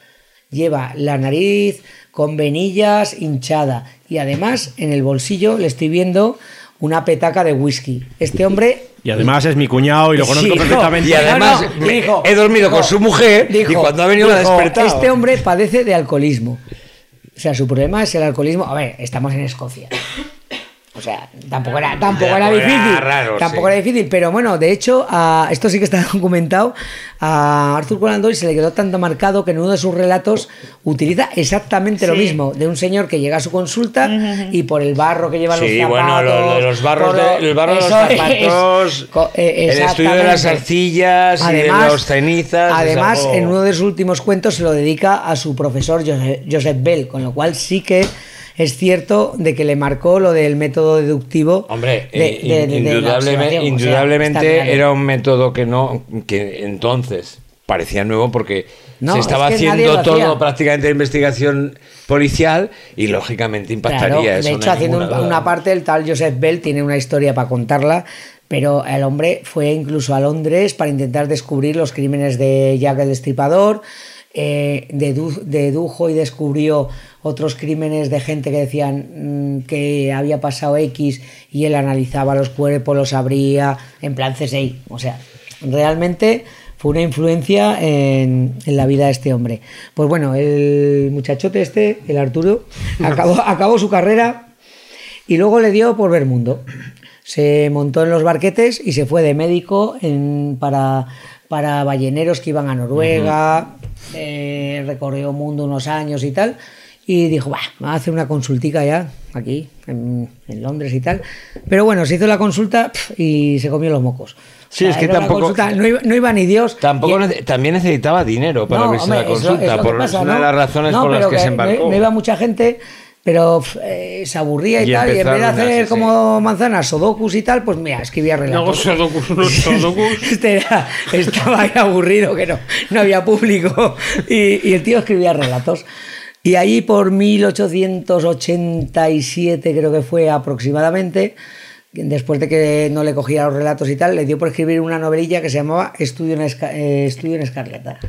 Speaker 5: Lleva la nariz con venillas hinchada y además en el bolsillo le estoy viendo una petaca de whisky. Este hombre
Speaker 6: Y además es mi cuñado y lo conozco
Speaker 5: Sí,
Speaker 6: perfectamente.
Speaker 1: Y además,
Speaker 5: no,
Speaker 1: me-
Speaker 5: dijo,
Speaker 1: he dormido con su mujer y cuando ha venido me ha
Speaker 5: dijo,
Speaker 1: despertado.
Speaker 5: Este hombre padece de alcoholismo. O sea, su problema es el alcoholismo. A ver, estamos en Escocia. O sea, tampoco era, tampoco
Speaker 1: Ya,
Speaker 5: era
Speaker 1: pues era
Speaker 5: difícil.
Speaker 1: raro,
Speaker 5: tampoco
Speaker 1: sí.
Speaker 5: era difícil. Pero bueno, de hecho, a, esto sí que está documentado. A Arthur Conan Doyle se le quedó tanto marcado que en uno de sus relatos utiliza exactamente lo
Speaker 2: Sí.
Speaker 5: mismo. De un señor que llega a su consulta y por el barro que lleva
Speaker 1: Sí,
Speaker 5: los zapatos.
Speaker 1: bueno, lo- lo de los barros,
Speaker 5: por
Speaker 1: de,
Speaker 5: lo-
Speaker 1: el barro de los
Speaker 5: es.
Speaker 1: zapatos,
Speaker 5: Co- eh,
Speaker 1: el estudio de las arcillas y de los cenizas. es
Speaker 5: Además, en uno de sus últimos cuentos se lo dedica a su profesor Joseph, Joseph Bell, con lo cual sí que es cierto de que le marcó lo del método deductivo.
Speaker 1: Hombre,
Speaker 5: de-
Speaker 1: eh,
Speaker 5: de- de-
Speaker 1: indudablemente,
Speaker 5: o sea,
Speaker 1: era un método que no, que entonces parecía nuevo porque
Speaker 5: No,
Speaker 1: se estaba
Speaker 5: es que nadie
Speaker 1: haciendo todo prácticamente de investigación policial y lógicamente impactaría
Speaker 5: Claro,
Speaker 1: eso.
Speaker 5: de hecho, haciendo
Speaker 1: ninguna
Speaker 5: una parte, el tal Joseph Bell tiene una historia para contarla, pero el hombre fue incluso a Londres para intentar descubrir los crímenes de Jack el Destripador. Eh, dedu- dedujo y descubrió otros crímenes de gente que decían mm, que había pasado X y él analizaba los cuerpos, los abría, en plan CSI. O sea, realmente fue una influencia en, en la vida de este hombre. Pues bueno, el muchachote este, el Arturo, acabó, acabó su carrera y luego le dio por ver mundo. Se montó en los barquetes y se fue de médico en- para, para balleneros que iban a Noruega, eh, recorrió mundo unos años y tal. Y dijo, va, va a hacer una consultica ya, aquí, en, en Londres y tal. Pero bueno, se hizo la consulta y se comió los mocos.
Speaker 1: Sí, es que tampoco-
Speaker 5: consulta, no, iba, no iba ni Dios.
Speaker 1: Tampoco
Speaker 5: Y-
Speaker 1: también necesitaba dinero para
Speaker 5: no, hombre,
Speaker 1: la consulta,
Speaker 5: que
Speaker 1: por
Speaker 5: pasa,
Speaker 1: una de las razones por las
Speaker 5: pero
Speaker 1: que, se embarcó.
Speaker 5: No, iba mucha gente, pero eh, se aburría y,
Speaker 1: Y
Speaker 5: tal. Y en vez de
Speaker 1: a
Speaker 5: hacer como manzanas, sudokus y tal, pues mira, escribía
Speaker 3: No,
Speaker 5: relatos.
Speaker 3: sudokus, unos sudokus.
Speaker 5: Este era- estaba ahí aburrido, que no, no había público. Y, y el tío escribía relatos. Y ahí por 1887, creo que fue aproximadamente, después de que no le cogía los relatos y tal, le dio por escribir una novelilla que se llamaba Estudio en, Esca- eh, Estudio en Escarlata.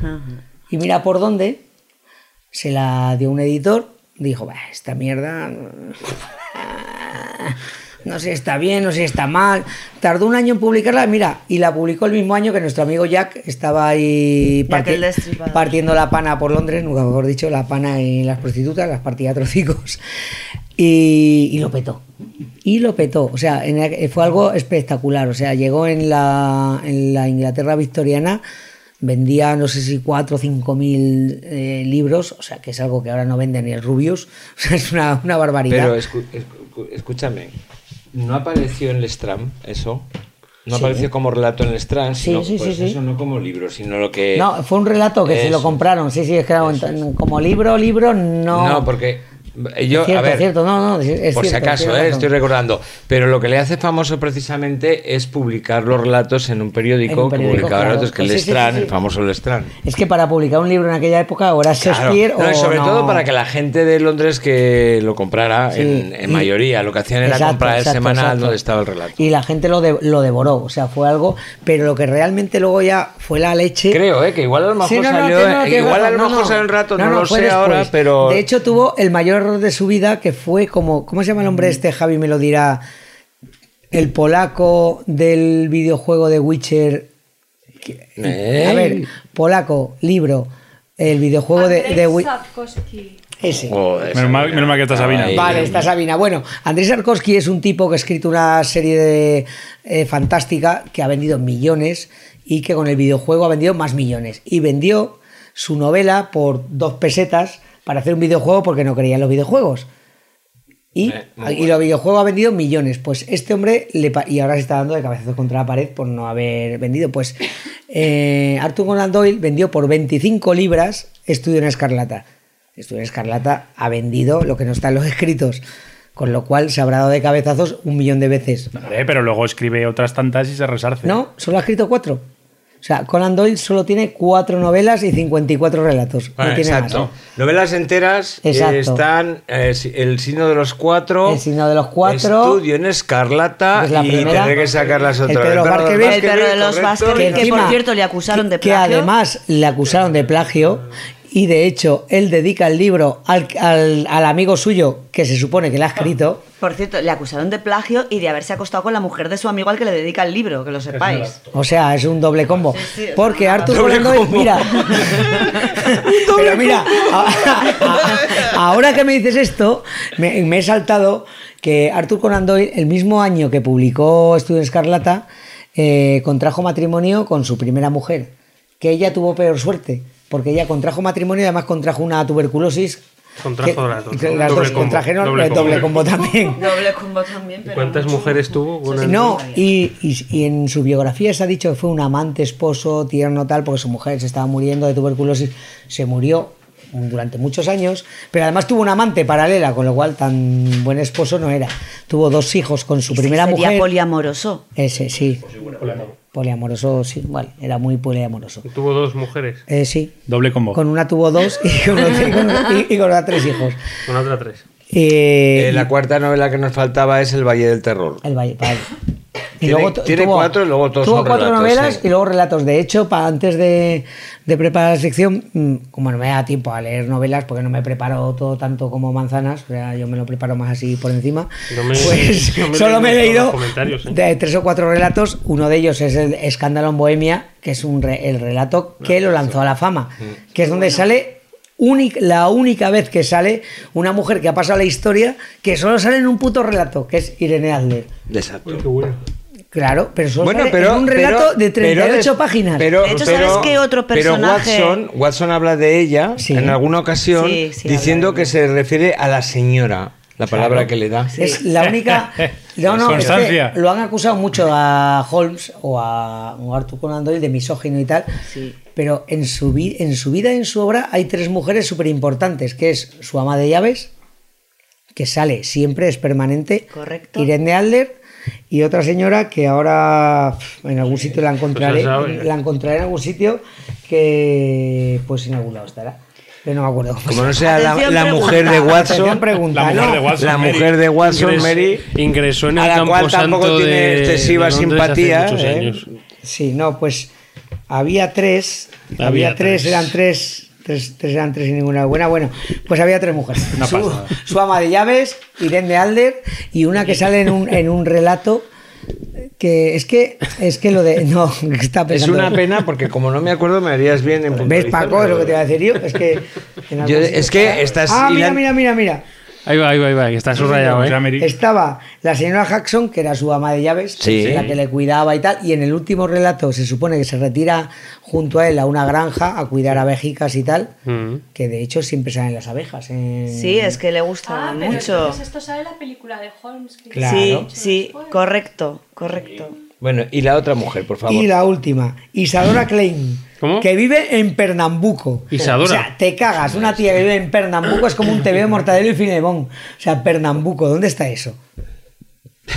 Speaker 5: Y mira por dónde se la dio un editor, dijo, "Bah, esta mierda no sé si está bien, no sé si está mal. Tardó un año en publicarla, mira, y la publicó el mismo año que nuestro amigo Jack estaba ahí parti- partiendo la pana por Londres, nunca mejor dicho, la pana y las prostitutas, las partía a trocicos. Y, y lo petó. Y lo petó. O sea, en el- fue algo espectacular. O sea, llegó en la, en la Inglaterra victoriana, vendía no sé si 4 o 5 mil eh, libros, o sea, que es algo que ahora no vende ni el Rubius. O sea, es una, una barbaridad.
Speaker 1: Pero escu- escu- escúchame, ¿no apareció en Lestram eso? No
Speaker 5: Sí.
Speaker 1: apareció como relato en Lestram,
Speaker 5: Sí,
Speaker 1: sino
Speaker 5: sí, sí,
Speaker 1: pues
Speaker 5: sí.
Speaker 1: eso no como libro, sino lo que...
Speaker 5: No, fue un relato que se lo compraron. Sí, sí, es que era un- como libro, libro, no.
Speaker 1: No, porque yo,
Speaker 5: Es cierto,
Speaker 1: a ver,
Speaker 5: cierto, no, no, es-
Speaker 1: por si acaso, eh, estoy recordando. Pero lo que le hace famoso precisamente es publicar los relatos en un periódico,
Speaker 5: En un
Speaker 1: que
Speaker 5: periódico,
Speaker 1: publicaba
Speaker 5: claro.
Speaker 1: relatos, que
Speaker 5: Sí, sí, sí, sí.
Speaker 1: el famoso Lestran.
Speaker 5: Es que para publicar un libro en aquella época, o era
Speaker 1: Claro.
Speaker 5: Shakespeare
Speaker 1: No, y sobre
Speaker 5: no.
Speaker 1: todo para que la gente de Londres que lo comprara en, mayoría, lo que hacían era
Speaker 5: Exacto,
Speaker 1: comprar el semanal
Speaker 5: exacto.
Speaker 1: donde estaba el relato.
Speaker 5: Y la gente lo, de- lo devoró, o sea, fue algo. Pero lo que realmente luego ya fue la leche.
Speaker 1: Creo, ¿eh? que igual a lo mejor salió,
Speaker 5: que
Speaker 1: eh, igual a lo mejor salió un rato, no, lo sé ahora, pero...
Speaker 5: De hecho, tuvo el mayor error de su vida, que fue como. ¿Cómo se llama el hombre este? Javi me lo dirá. El polaco del videojuego de Witcher.
Speaker 1: ¿Eh?
Speaker 5: A ver, polaco, libro. El videojuego de, de Wi- Ese.
Speaker 1: Joder,
Speaker 4: Menos mal, menos mal que está Sabina.
Speaker 1: Ay.
Speaker 5: Vale, está Sabina. Bueno, Andrés Sarkovsky es un tipo que ha escrito una serie de, eh, fantástica que ha vendido millones y que con el videojuego ha vendido más millones. Y vendió su novela por dos pesetas para hacer un videojuego porque no creía en los videojuegos. Y,
Speaker 1: Eh,
Speaker 5: y los videojuegos ha vendido millones. Pues este hombre, le pa- y ahora se está dando de cabezazos contra la pared por no haber vendido. Pues eh, Arthur Conan Doyle vendió por 25 libras Estudio en Escarlata. Estudio en Escarlata ha vendido lo que no está en los escritos. Con lo cual se habrá dado de cabezazos un millón de veces.
Speaker 4: Eh, pero luego escribe otras tantas y se resarce.
Speaker 5: No, solo ha escrito cuatro. O sea, Conan Doyle solo tiene cuatro novelas y 54 relatos. No
Speaker 1: Ah,
Speaker 5: tiene
Speaker 1: exacto.
Speaker 5: más.
Speaker 1: Novelas enteras eh,
Speaker 5: Exacto.
Speaker 1: están eh, El signo de los cuatro.
Speaker 5: El signo de los cuatro.
Speaker 1: Estudio en Escarlata.
Speaker 5: que es la
Speaker 1: y
Speaker 5: primera.
Speaker 1: tendré que sacarlas
Speaker 5: El
Speaker 1: otra
Speaker 5: Pedro
Speaker 1: vez.
Speaker 5: Baskerville.
Speaker 2: El perro de los. Baskerville, que
Speaker 5: encima-
Speaker 2: por cierto le acusaron de
Speaker 5: que
Speaker 2: plagio.
Speaker 5: además le acusaron de plagio y de hecho él dedica el libro al, al- al amigo suyo que se supone que le ha escrito.
Speaker 2: Por cierto, le acusaron de plagio y de haberse acostado con la mujer de su amigo al que le dedica el libro, que lo sepáis.
Speaker 5: O sea, es un doble combo.
Speaker 2: sí,
Speaker 5: Porque Arthur
Speaker 1: Doble
Speaker 5: Conan Doyle,
Speaker 1: combo.
Speaker 5: mira. Pero mira, ahora que me dices esto, me, me he saltado que Arthur Conan Doyle, el mismo año que publicó Estudio Escarlata, eh, contrajo matrimonio con su primera mujer. Que ella tuvo peor suerte. Porque ella contrajo matrimonio y además contrajo una tuberculosis.
Speaker 3: Contrajo las dos,
Speaker 5: las
Speaker 3: Doble
Speaker 5: dos
Speaker 3: combo,
Speaker 5: contrajeron
Speaker 3: doble
Speaker 5: eh, doble
Speaker 3: combo.
Speaker 5: combo también.
Speaker 2: Doble combo también, pero.
Speaker 3: ¿Cuántas
Speaker 2: mucho.
Speaker 3: mujeres tuvo?
Speaker 5: No, y, y- y en su biografía se ha dicho que fue un amante, esposo, tierno, tal, porque su mujer se estaba muriendo de tuberculosis, se murió durante muchos años, pero además tuvo una amante paralela, con lo cual tan buen esposo no era. Tuvo dos hijos con su primera
Speaker 2: sería
Speaker 5: mujer.
Speaker 2: poliamoroso.
Speaker 5: Ese, sí. Poliamoroso, sí, igual, era muy poliamoroso.
Speaker 3: Tuvo dos mujeres.
Speaker 5: Eh, sí.
Speaker 4: Doble combo.
Speaker 5: Con una tuvo dos y con otra, y con- y- y con otra tres hijos.
Speaker 3: Con otra tres.
Speaker 5: Eh,
Speaker 1: Eh, la cuarta novela que nos faltaba es El Valle del Terror.
Speaker 5: El Valle, vale.
Speaker 1: Tiene-
Speaker 5: tu-
Speaker 1: tiene cuatro y luego todos
Speaker 5: tuvo
Speaker 1: son
Speaker 5: cuatro
Speaker 1: relatos,
Speaker 5: novelas
Speaker 1: sí.
Speaker 5: y luego relatos. De hecho, para antes de, de preparar la sección, mm, como no me da tiempo a leer novelas, porque no me preparo todo tanto como manzanas, o sea, yo me lo preparo más así por encima,
Speaker 3: No me-
Speaker 5: pues
Speaker 3: no me
Speaker 5: solo me he
Speaker 3: leí
Speaker 5: leído
Speaker 3: ¿eh?
Speaker 5: de tres o cuatro relatos. Uno de ellos es el Escándalo en Bohemia, que es un re- el relato que lo lanzó a la fama, que es donde sale la única vez que sale una mujer que ha pasado la historia que solo sale en un puto relato, que es Irene Adler.
Speaker 1: Exacto.
Speaker 3: Qué bueno.
Speaker 5: Claro, pero solo
Speaker 1: Bueno,
Speaker 5: sale
Speaker 1: pero
Speaker 5: en un relato
Speaker 1: pero-
Speaker 5: de 38
Speaker 1: pero-
Speaker 5: páginas.
Speaker 1: Pero,
Speaker 2: De hecho, ¿sabes qué otro personaje-
Speaker 1: Pero Watson, Watson habla de ella
Speaker 5: Sí.
Speaker 1: en alguna ocasión
Speaker 2: Sí, sí,
Speaker 1: diciendo que se refiere a la señora, la palabra que le da.
Speaker 5: Es la única. No, no, es que
Speaker 4: Constancia.
Speaker 5: lo han acusado mucho a Holmes o a, o a Arthur Conan Doyle de misógino y tal.
Speaker 2: Sí.
Speaker 5: Pero en su, vi- en su vida y en su obra hay tres mujeres súper importantes, que es su ama de llaves, que sale siempre, es permanente.
Speaker 2: Correcto.
Speaker 5: Irene Adler y otra señora que ahora en algún sitio la encontraré,
Speaker 3: Pues sabe.
Speaker 5: la encontraré en algún sitio que pues en algún lado estará. Pero no me acuerdo.
Speaker 1: Como no sea la, mujer de Watson,
Speaker 5: pregunta,
Speaker 4: La mujer de Watson.
Speaker 1: la
Speaker 4: Mary.
Speaker 1: mujer de Watson,
Speaker 3: Ingres-
Speaker 1: Mary,
Speaker 3: ingresó en el
Speaker 1: a la cual tampoco tiene
Speaker 3: de-
Speaker 1: excesiva
Speaker 3: de Londres hace
Speaker 1: simpatía, ¿eh?
Speaker 3: años.
Speaker 5: Sí, no, pues había tres. Había,
Speaker 3: Había
Speaker 5: tres,
Speaker 3: tres.
Speaker 5: eran tres, tres, tres eran tres y ninguna buena. Bueno, pues había tres mujeres. Su, ama de llaves, Irene de Alder, y una que sale en un, en un relato que es que es que lo de. No, está
Speaker 1: es
Speaker 5: pensando.
Speaker 1: una pena porque como no me acuerdo me harías bien en
Speaker 5: ¿Ves. Paco? Es lo que te iba a decir yo. Es que.
Speaker 1: Yo- es que
Speaker 5: está-
Speaker 1: estás
Speaker 5: Ah, mira, mira, mira, mira.
Speaker 3: Ahí va, ahí va, ahí va, que está subrayado,
Speaker 4: Ya,
Speaker 3: ¿eh?
Speaker 5: Estaba la señora Jackson, que era su ama de llaves,
Speaker 1: Sí.
Speaker 5: la que le cuidaba y tal, y en el último relato se supone que se retira junto a él a una granja a cuidar abejicas y tal,
Speaker 3: Mm.
Speaker 5: que de hecho siempre salen las abejas. en-
Speaker 2: Sí, es que le gusta
Speaker 7: Ah, pero
Speaker 2: mucho.
Speaker 7: entonces esto sale en la película de Holmes. que-
Speaker 5: Claro.
Speaker 2: Sí, sí, correcto, correcto.
Speaker 1: Bueno, y la otra mujer, por favor.
Speaker 5: Y la última, Isadora Klein,
Speaker 3: ¿Cómo?
Speaker 5: que vive en Pernambuco.
Speaker 3: Isadora.
Speaker 5: O sea, te cagas, una tía que vive en Pernambuco es como un TV Mortadelo y Filemón. O sea, Pernambuco, ¿dónde está eso?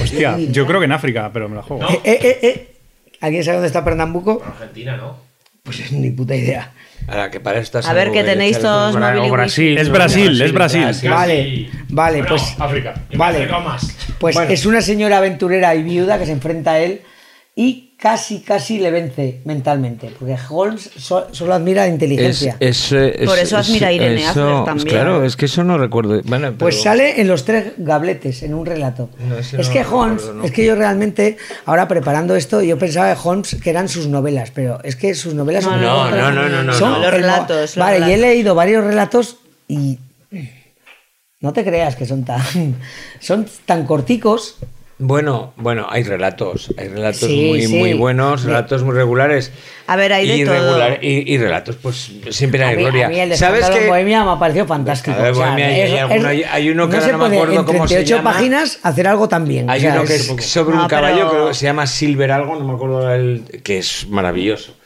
Speaker 4: Hostia, yo creo que en África, pero me la juego.
Speaker 5: Eh, eh, eh, eh. ¿Alguien sabe dónde está Pernambuco?
Speaker 6: Argentina, ¿no?
Speaker 5: Pues ni puta idea.
Speaker 1: Ahora que para esto estás
Speaker 2: A ver,
Speaker 1: en
Speaker 2: que tenéis todos
Speaker 3: Brasil.
Speaker 4: Es Brasil, es Brasil.
Speaker 5: Vale, vale, pues.
Speaker 6: África.
Speaker 5: Vale. Pues es una señora aventurera y viuda que se enfrenta a él y casi, casi le vence mentalmente. Porque Holmes so- solo admira la inteligencia.
Speaker 1: es, eh, es-
Speaker 2: Por eso
Speaker 1: es-
Speaker 2: admira a Irene
Speaker 1: eso-
Speaker 2: Adler también.
Speaker 1: Claro, es que eso no recuerdo. Bueno,
Speaker 5: Pues sale en los tres gabletes, en un relato.
Speaker 1: No,
Speaker 5: es
Speaker 1: no
Speaker 5: que Holmes,
Speaker 1: recuerdo, no.
Speaker 5: es que yo realmente, ahora preparando esto, yo pensaba que Holmes que eran sus novelas, pero es que sus novelas
Speaker 2: No,
Speaker 5: son
Speaker 1: no, no, no, no, no,
Speaker 5: Son
Speaker 2: no. Los relatos, los
Speaker 5: Vale, y he leído varios relatos y no te creas que son tan son tan corticos
Speaker 1: Bueno, bueno, hay relatos, hay relatos
Speaker 5: Sí,
Speaker 1: muy,
Speaker 5: sí.
Speaker 1: muy buenos, relatos muy regulares.
Speaker 2: A ver, hay de
Speaker 1: y,
Speaker 2: todo.
Speaker 1: y, y relatos, pues siempre hay gloria.
Speaker 5: a mí el de
Speaker 1: ¿Sabes qué?
Speaker 5: Bohemia me ha parecido fantástico. O sea,
Speaker 1: hay
Speaker 5: es-
Speaker 1: alguno-
Speaker 5: es-
Speaker 1: hay- hay uno que
Speaker 5: no
Speaker 1: ahora
Speaker 5: se
Speaker 1: no me
Speaker 5: puede
Speaker 1: acuerdo cómo se
Speaker 5: 38
Speaker 1: llama.
Speaker 5: páginas hacer algo tan bien.
Speaker 1: Hay uno que
Speaker 5: es-
Speaker 1: sobre
Speaker 2: No,
Speaker 1: un caballo
Speaker 2: pero-
Speaker 1: creo que se llama Silver algo, no me acuerdo el, que es maravilloso.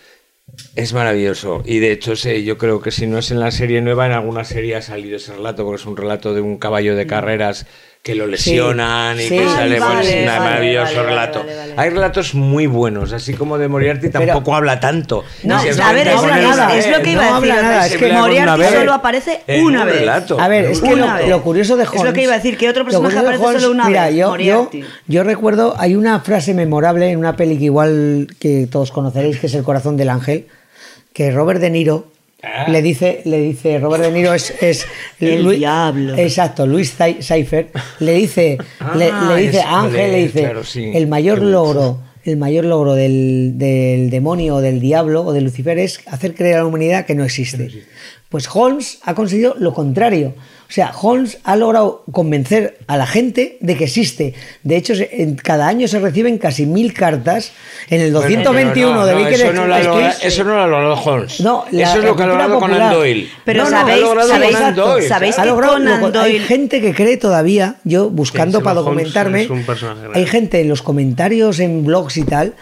Speaker 1: Es maravilloso. Y de hecho, sé, yo creo que si no es en la serie nueva, en alguna serie ha salido ese relato, porque es un relato de un caballo de carreras que lo lesionan y
Speaker 5: sí.
Speaker 1: que
Speaker 5: Ay,
Speaker 1: sale
Speaker 2: vale,
Speaker 1: pues, un
Speaker 2: vale,
Speaker 1: maravilloso
Speaker 2: vale,
Speaker 1: relato.
Speaker 2: vale, vale.
Speaker 1: Hay relatos muy buenos, así como de Moriarty
Speaker 5: Pero-
Speaker 1: tampoco habla tanto.
Speaker 2: No,
Speaker 1: Si
Speaker 2: a ver, es,
Speaker 5: nada,
Speaker 2: es lo que iba
Speaker 5: no
Speaker 2: a decir.
Speaker 5: habla nada, es que
Speaker 2: Moriarty
Speaker 1: una vez,
Speaker 2: solo aparece una
Speaker 1: un
Speaker 2: vez.
Speaker 1: relato.
Speaker 5: A ver, es que lo, curioso de Holmes.
Speaker 2: Es lo que iba a decir, que otro personaje aparece
Speaker 5: Holmes,
Speaker 2: solo una
Speaker 5: mira,
Speaker 2: vez.
Speaker 5: Yo, yo, yo recuerdo, hay una frase memorable en una peli que igual que todos conoceréis, que es El corazón del ángel, que Robert De Niro
Speaker 1: Ah.
Speaker 5: le dice, le dice, Robert De Niro es, es
Speaker 2: El
Speaker 5: Luis-
Speaker 2: diablo.
Speaker 5: Exacto, Luis Sei- Seifer le dice, le,
Speaker 1: Ah,
Speaker 5: le dice Ángel, le dice,
Speaker 1: claro, sí.
Speaker 5: el mayor logro, el mayor logro del, del demonio o del diablo o de Lucifer es hacer creer a la humanidad que no existe. Pues Holmes ha conseguido lo contrario. O sea, Holmes ha logrado convencer a la gente de que existe. De hecho, en, cada año se reciben casi mil cartas. En el
Speaker 1: Bueno,
Speaker 5: 221
Speaker 1: pero no,
Speaker 5: de
Speaker 1: no,
Speaker 5: Baker
Speaker 1: eso, no lo ha
Speaker 5: Street-
Speaker 1: logrado, eso no lo ha logrado Holmes.
Speaker 5: No, la-
Speaker 1: eso es lo que ha logrado Conan
Speaker 5: popular.
Speaker 1: Doyle.
Speaker 2: Pero
Speaker 1: No, no,
Speaker 2: sabéis-
Speaker 1: ha logrado
Speaker 2: sabéis-
Speaker 1: Conan Doyle.
Speaker 2: sabéis
Speaker 5: Ha
Speaker 2: que
Speaker 5: logrado
Speaker 2: Conan
Speaker 5: lo- hay
Speaker 2: Doyle-
Speaker 5: gente que cree todavía, yo buscando
Speaker 3: Sí,
Speaker 5: para documentarme, hay gente en los comentarios en blogs y tal,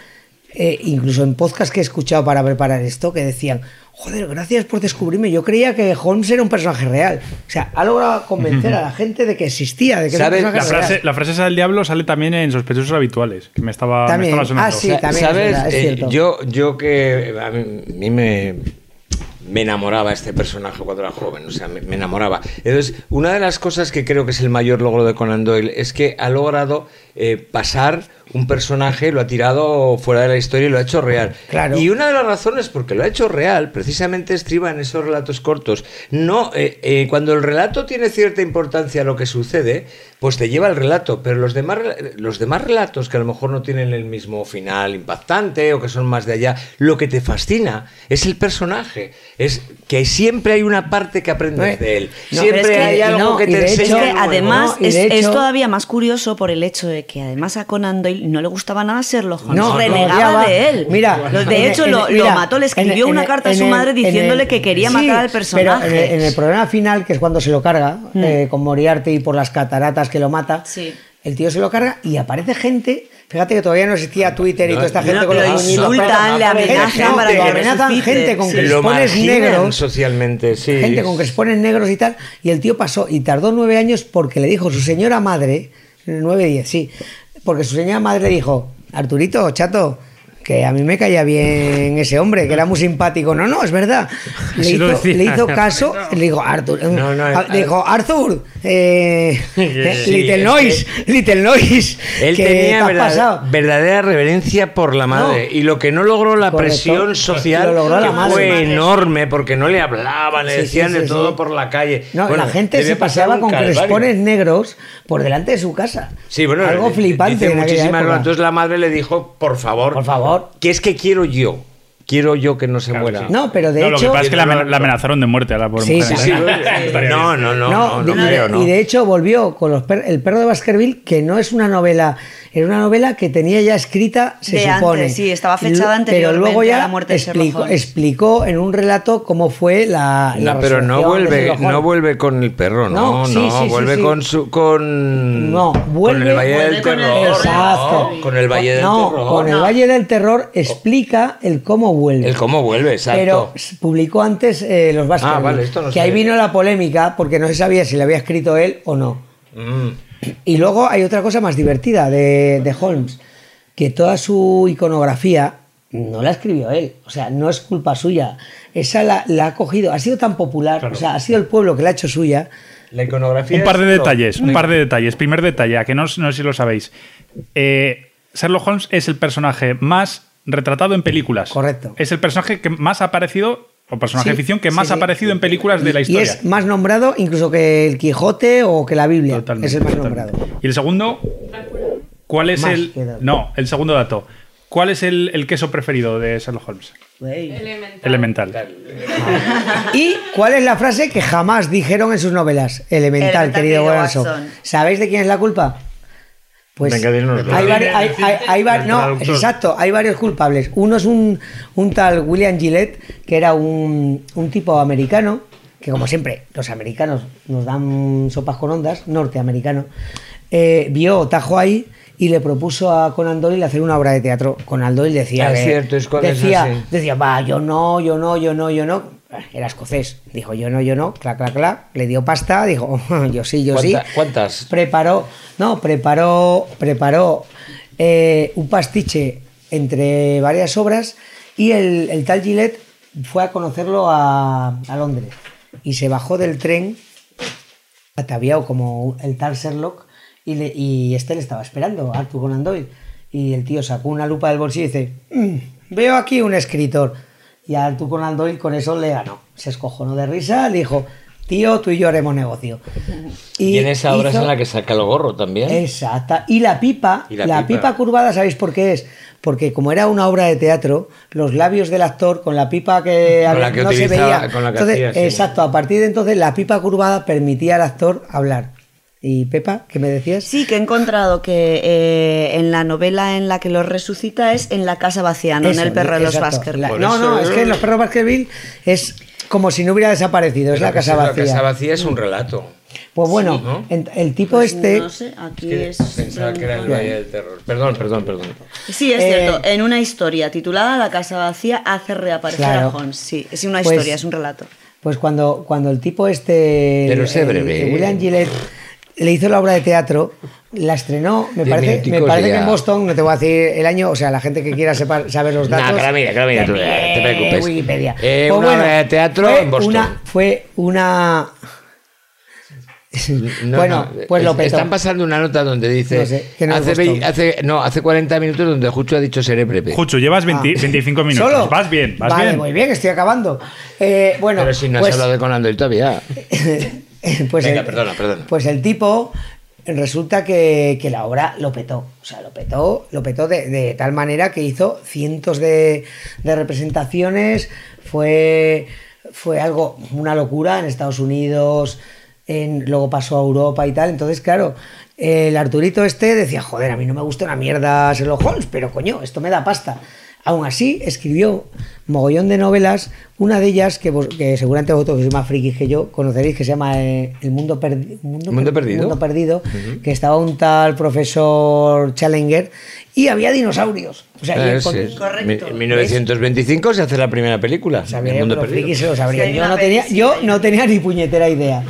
Speaker 5: eh, incluso en podcast que he escuchado para preparar esto, que decían, joder, gracias por descubrirme, yo creía que Holmes era un personaje real. O sea, ha logrado convencer a la gente de que existía, de que era un
Speaker 1: ¿Sabes?
Speaker 5: personaje
Speaker 4: La
Speaker 5: real.
Speaker 4: frase, la frase esa del diablo sale también en Sospechosos Habituales, que me estaba, me
Speaker 5: También.
Speaker 4: estaba sonando.
Speaker 5: Ah, sí. También es
Speaker 1: ¿Sabes?
Speaker 5: verdad, es
Speaker 1: Eh, yo, yo que a mí, a mí me, me enamoraba este personaje cuando era joven, o sea, me, me enamoraba. Entonces, una de las cosas que creo que es el mayor logro de Conan Doyle es que ha logrado eh, pasar un personaje, lo ha tirado fuera de la historia y lo ha hecho real.
Speaker 5: Claro.
Speaker 1: Y una de las razones porque lo ha hecho real, precisamente estriba en esos relatos cortos. No, eh, eh, cuando el relato tiene cierta importancia a lo que sucede, pues te lleva el relato, pero los demás, los demás relatos que a lo mejor no tienen el mismo final impactante o que son más de allá, lo que te fascina es el personaje, es que siempre hay una parte que aprendes de él,
Speaker 5: no,
Speaker 1: siempre
Speaker 2: pero es que-
Speaker 1: hay algo
Speaker 5: no,
Speaker 1: que te enseña
Speaker 5: hecho-
Speaker 2: Es que
Speaker 1: nuevo.
Speaker 2: además es,
Speaker 5: de
Speaker 2: es
Speaker 5: hecho-
Speaker 2: todavía más curioso por el hecho de que además a Conan Doyle no le gustaba nada Sherlock Holmes.
Speaker 5: No,
Speaker 2: renegaba de él.
Speaker 5: Mira,
Speaker 2: de hecho
Speaker 5: en-
Speaker 2: lo, mató, le escribió
Speaker 5: en-
Speaker 2: una
Speaker 5: en-
Speaker 2: carta a su madre diciéndole que quería
Speaker 5: sí,
Speaker 2: matar al personaje.
Speaker 5: Pero en el, en el programa final, que es cuando se lo carga, eh, con Moriarty por las cataratas que lo mata,
Speaker 2: Sí.
Speaker 5: el tío se lo carga y aparece gente. Fíjate que todavía no existía Twitter y toda esta
Speaker 1: no,
Speaker 5: gente con
Speaker 2: lo
Speaker 5: los pero-
Speaker 2: le amenazan
Speaker 5: gente-
Speaker 2: para
Speaker 5: lo
Speaker 2: que
Speaker 5: amenazan
Speaker 2: resucite.
Speaker 5: gente con
Speaker 2: Sí.
Speaker 1: marginan
Speaker 5: negros.
Speaker 1: socialmente, sí.
Speaker 5: Gente con crespones negros y tal. Y el tío pasó y tardó nueve años porque le dijo su señora madre, nueve, diez, sí, porque su señora madre dijo, Arturito, chato, que a mí me caía bien ese hombre, que era muy simpático. No, no, es verdad. Le, hizo,
Speaker 3: decía.
Speaker 5: le hizo caso, le dijo, Arthur,
Speaker 1: No, no,
Speaker 5: ah,
Speaker 1: eh,
Speaker 5: le dijo, Arthur, eh,
Speaker 1: Sí,
Speaker 5: Little Noise, Little Noise,
Speaker 1: Él
Speaker 5: que
Speaker 1: tenía verdad-
Speaker 5: pasado.
Speaker 1: verdadera reverencia por la madre.
Speaker 5: No.
Speaker 1: Y lo que no logró la
Speaker 5: Correcto.
Speaker 1: presión social
Speaker 5: Lo logró la
Speaker 1: que
Speaker 5: madre.
Speaker 1: fue enorme, porque no le hablaban, le
Speaker 5: Sí,
Speaker 1: decían
Speaker 5: sí,
Speaker 1: de todo
Speaker 5: sí.
Speaker 1: por la calle.
Speaker 5: No,
Speaker 1: Bueno,
Speaker 5: la gente se paseaba con
Speaker 1: calvario.
Speaker 5: crespones negros por delante de su casa.
Speaker 1: Sí, bueno,
Speaker 5: algo flipante.
Speaker 1: dice
Speaker 5: en
Speaker 1: muchísimas. Entonces la madre le dijo, por favor,
Speaker 5: Por favor.
Speaker 1: Que es que quiero yo. Quiero yo que no se
Speaker 4: Claro,
Speaker 1: muera.
Speaker 4: sí.
Speaker 5: No, pero de
Speaker 4: No, lo que
Speaker 5: hecho.
Speaker 4: pasa es que la, amen- la amenazaron de muerte a la pobre
Speaker 5: Sí,
Speaker 4: mujer.
Speaker 5: sí, sí.
Speaker 1: No, no, no, no, no,
Speaker 5: de-
Speaker 1: creo, ¿no?
Speaker 5: Y de hecho volvió con los per- El perro de Baskerville, que no es una novela, era una novela que tenía ya escrita, se
Speaker 2: De
Speaker 5: supone.
Speaker 2: antes, sí, estaba fechada
Speaker 5: Pero
Speaker 2: anteriormente
Speaker 5: luego ya
Speaker 2: la muerte
Speaker 5: explicó, explicó en un relato cómo fue la. la
Speaker 1: No, pero no vuelve, no vuelve con el perro, no,
Speaker 5: No, sí,
Speaker 1: no,
Speaker 5: sí,
Speaker 1: vuelve
Speaker 5: sí.
Speaker 1: con su con
Speaker 5: No, vuelve-
Speaker 1: con el Valle del Terror,
Speaker 5: Exacto.
Speaker 1: no, con el Valle del
Speaker 5: no,
Speaker 1: Terror.
Speaker 5: con el
Speaker 2: No.
Speaker 5: Valle del Terror explica el cómo vuelve.
Speaker 1: El cómo vuelve, exacto.
Speaker 5: Pero publicó antes eh, los Baskerville.
Speaker 1: Ah, vale, esto no
Speaker 5: que ahí vino la polémica porque no se sabía si le había escrito él o no.
Speaker 1: Mm.
Speaker 5: Y luego hay otra cosa más divertida de, de Holmes, que toda su iconografía no la escribió él, o sea, no es culpa suya. Esa la, la ha cogido, ha sido tan popular, o sea, ha sido el pueblo que la ha hecho suya.
Speaker 1: La iconografía
Speaker 4: Un par de
Speaker 1: es
Speaker 4: detalles, un par de detalles. Primer detalle, que no, no sé si lo sabéis. Eh, Sherlock Holmes es el personaje más retratado en películas.
Speaker 5: Correcto.
Speaker 4: Es el personaje que más ha aparecido, o personaje de
Speaker 5: Sí,
Speaker 4: ficción que más
Speaker 5: sí.
Speaker 4: ha aparecido en películas de la
Speaker 5: Y
Speaker 4: historia.
Speaker 5: es más nombrado incluso que el Quijote o que la Biblia.
Speaker 4: Totalmente,
Speaker 5: es el más
Speaker 4: totalmente.
Speaker 5: nombrado.
Speaker 4: Y el segundo, ¿cuál es
Speaker 5: Más
Speaker 4: el. No, el segundo dato. ¿Cuál es el, el queso preferido de Sherlock Holmes? Elemental.
Speaker 5: ¿Y cuál es la frase que jamás dijeron en sus novelas? Elemental,
Speaker 2: Elemental,
Speaker 5: querido. Watson. ¿Sabéis de quién es la culpa? Pues
Speaker 1: Venga,
Speaker 5: hay, vari- hay- hay- hay va-
Speaker 3: El
Speaker 5: no, exacto, hay varios culpables. Uno es un, un tal William Gillette, que era un, un tipo americano, que como siempre, los americanos nos dan sopas con ondas, norteamericano, eh, vio Tajo ahí y le propuso a Conan Doyle hacer una obra de teatro. Conan Doyle decía,
Speaker 1: Ah, es
Speaker 5: que-
Speaker 1: cierto, es
Speaker 5: decía, decía, va, yo no, yo no, yo no, yo no. Era escocés. Dijo, yo no, yo no, clac, clac, clac. Le dio pasta, dijo, yo sí, yo sí.
Speaker 1: ¿Cuánta- cuántas?
Speaker 5: Preparó, no, preparó, preparó eh, un pastiche entre varias obras y el, el tal Gillette fue a conocerlo a, a Londres y se bajó del tren ataviado como el tal Sherlock y, le- y este le estaba esperando, Arthur Conan Doyle. Y el tío sacó una lupa del bolsillo y dice, "Mm, veo aquí un escritor. Y a Arthur Conan Doyle con eso le ganó. Se escojonó de risa, le dijo, tío, tú y yo haremos negocio.
Speaker 1: Y, en esa obra es en la que saca el gorro también.
Speaker 5: Exacta. Y la pipa,
Speaker 1: Y la
Speaker 5: la,
Speaker 1: pipa.
Speaker 5: pipa. curvada, ¿sabéis por qué es? Porque como era una obra de teatro, los labios del actor con la pipa que,
Speaker 1: Con la que
Speaker 5: no se veía.
Speaker 1: con la que
Speaker 5: Entonces,
Speaker 1: hacía, sí.
Speaker 5: exacto, a partir de entonces la pipa curvada permitía al actor hablar. Y Pepa, ¿qué me decías?
Speaker 2: Sí, que he encontrado que eh, en la novela en la que lo resucita es en la casa vacía, no
Speaker 5: Eso,
Speaker 2: en el perro de los. Baskerville.
Speaker 5: No, no, es que en los perros Baskerville es como si no hubiera desaparecido, es la casa vacía.
Speaker 1: La casa vacía es un relato.
Speaker 5: Pues bueno,
Speaker 1: ¿no?
Speaker 5: en- el tipo
Speaker 2: Pues
Speaker 5: este.
Speaker 2: No sé, aquí
Speaker 1: Que
Speaker 2: es.
Speaker 1: pensaba que era el Valle del Terror. Perdón, perdón, perdón.
Speaker 2: Sí, es
Speaker 5: Eh,
Speaker 2: cierto. En una historia titulada La casa vacía hace reaparecer
Speaker 5: Claro.
Speaker 2: a Holmes. Sí, es una
Speaker 5: Pues-
Speaker 2: historia, es un relato.
Speaker 5: Pues cuando, cuando el tipo este,
Speaker 1: Pero sé
Speaker 5: el-
Speaker 1: breve.
Speaker 5: el William Gillette, le hizo la obra de teatro, la estrenó, me parece, me parece que en Boston, no te voy a decir el año, o sea, la gente que quiera sepa- saber los
Speaker 1: Nah,
Speaker 5: datos.
Speaker 1: que la mire, que la mire tú, no te preocupes.
Speaker 5: Wikipedia.
Speaker 1: Eh,
Speaker 5: Pues
Speaker 1: una
Speaker 5: bueno,
Speaker 1: obra de teatro
Speaker 5: fue
Speaker 1: en Boston.
Speaker 5: Una, fue una...
Speaker 1: No,
Speaker 5: bueno,
Speaker 1: no,
Speaker 5: pues lo petó.
Speaker 1: Están pasando una nota donde dice.
Speaker 5: No sé, que no es
Speaker 1: hace, no, hace 40 minutos donde Jucho ha dicho seré breve.
Speaker 4: Jucho, llevas 20
Speaker 5: Ah.
Speaker 4: 25 minutos.
Speaker 5: ¿Solo?
Speaker 4: Vas bien, vas
Speaker 5: vale,
Speaker 4: bien.
Speaker 5: muy bien, estoy acabando. Eh, bueno,
Speaker 1: Pero si no
Speaker 5: pues,
Speaker 1: has hablado de Conan Doyle todavía.
Speaker 5: pues
Speaker 1: Venga,
Speaker 5: el,
Speaker 1: perdona, perdona.
Speaker 5: Pues el tipo resulta que, que la obra lo petó. O sea, lo petó, lo petó de, de tal manera que hizo cientos de, de representaciones. Fue, fue algo, una locura en Estados Unidos. en- luego pasó a Europa y tal. Entonces, claro, el Arturito este decía, joder, a mí no me gusta una mierda Sherlock Holmes, pero coño, esto me da pasta. Aún así, escribió mogollón de novelas, una de ellas que, vos- que seguramente vosotros que sois más frikis que yo conoceréis, que se llama eh, El Mundo, Perdi- Mundo,
Speaker 1: ¿Mundo
Speaker 5: Per-
Speaker 1: Perdido?
Speaker 5: Mundo Perdido, que estaba un tal profesor Challenger y había dinosaurios. O sea, y el
Speaker 1: sí.
Speaker 2: Correcto.
Speaker 1: En 1925 se hace la primera película.
Speaker 5: Sabía,
Speaker 1: El mundo perdido.
Speaker 5: se lo.
Speaker 2: Sí,
Speaker 5: yo no tenía, yo no tenía ni puñetera idea.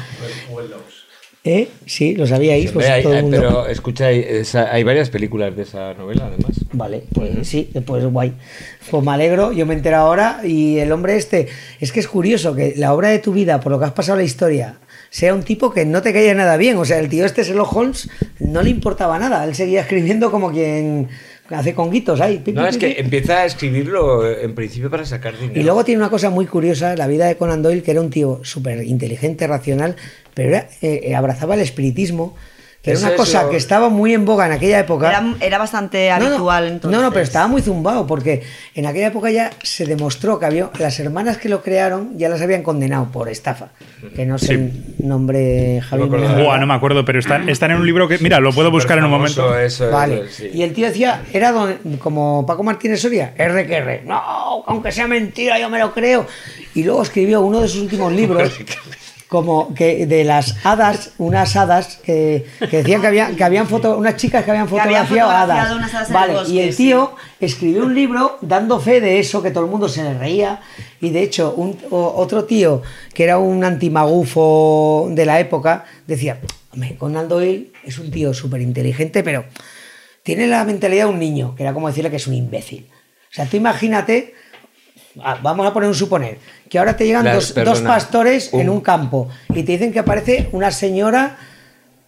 Speaker 5: ¿Eh? Sí, lo sabíais. Pues
Speaker 1: hay-
Speaker 5: todo el mundo.
Speaker 1: pero escucha, hay varias películas de esa novela, además.
Speaker 5: Vale, pues sí, pues guay. Pues me alegro, yo me entero ahora y el hombre este, es que es curioso que la obra de tu vida, por lo que has pasado la historia, sea un tipo que no te caía nada bien. O sea, el tío este, Sherlock Holmes, no le importaba nada. Él seguía escribiendo como quien hace conguitos ahí. pi,
Speaker 1: No,
Speaker 5: pi,
Speaker 1: es
Speaker 5: pi,
Speaker 1: que
Speaker 5: pi.
Speaker 1: empieza a escribirlo eh, en principio para sacar dinero.
Speaker 5: Y luego tiene una cosa muy curiosa, la vida de Conan Doyle, que era un tío súper inteligente, racional, pero era, eh, abrazaba el espiritismo, que era una cosa
Speaker 1: lo-
Speaker 5: que estaba muy en boga en aquella época.
Speaker 2: Era, era bastante
Speaker 5: No, no,
Speaker 2: habitual entonces.
Speaker 5: No, no, pero estaba muy zumbado porque en aquella época ya se demostró que había las hermanas que lo crearon ya las habían condenado por estafa. Que no sé el nombre, Javier.
Speaker 1: me acuerdo.
Speaker 5: me-
Speaker 4: Buah, no me acuerdo, pero están, están en un libro que. Mira, lo puedo buscar en un momento.
Speaker 1: Eso,
Speaker 5: Vale.
Speaker 1: sí.
Speaker 5: Y el tío decía, era don- como Paco Martínez Soria, R que R. No, aunque sea mentira, yo me lo creo. Y luego escribió uno de sus últimos libros. Como que de las hadas, unas hadas que, que decían que, había, que habían foto, unas chicas que habían
Speaker 2: Que habían
Speaker 5: fotografiado,
Speaker 2: fotografiado
Speaker 5: hadas.
Speaker 2: unas hadas en el
Speaker 5: vale,
Speaker 2: bosque,
Speaker 5: y el
Speaker 2: sí.
Speaker 5: tío escribió un libro dando fe de eso, que todo el mundo se le reía. Y de hecho, un, otro tío que era un antimagufo de la época decía: Hombre, Conan Doyle es un tío súper inteligente, pero tiene la mentalidad de un niño, que era como decirle que es un imbécil. O sea, tú imagínate, ah, vamos a poner un suponer, que ahora te llegan
Speaker 1: La-
Speaker 5: dos,
Speaker 1: perdona,
Speaker 5: dos pastores en
Speaker 1: un-
Speaker 5: un campo y te dicen que aparece una señora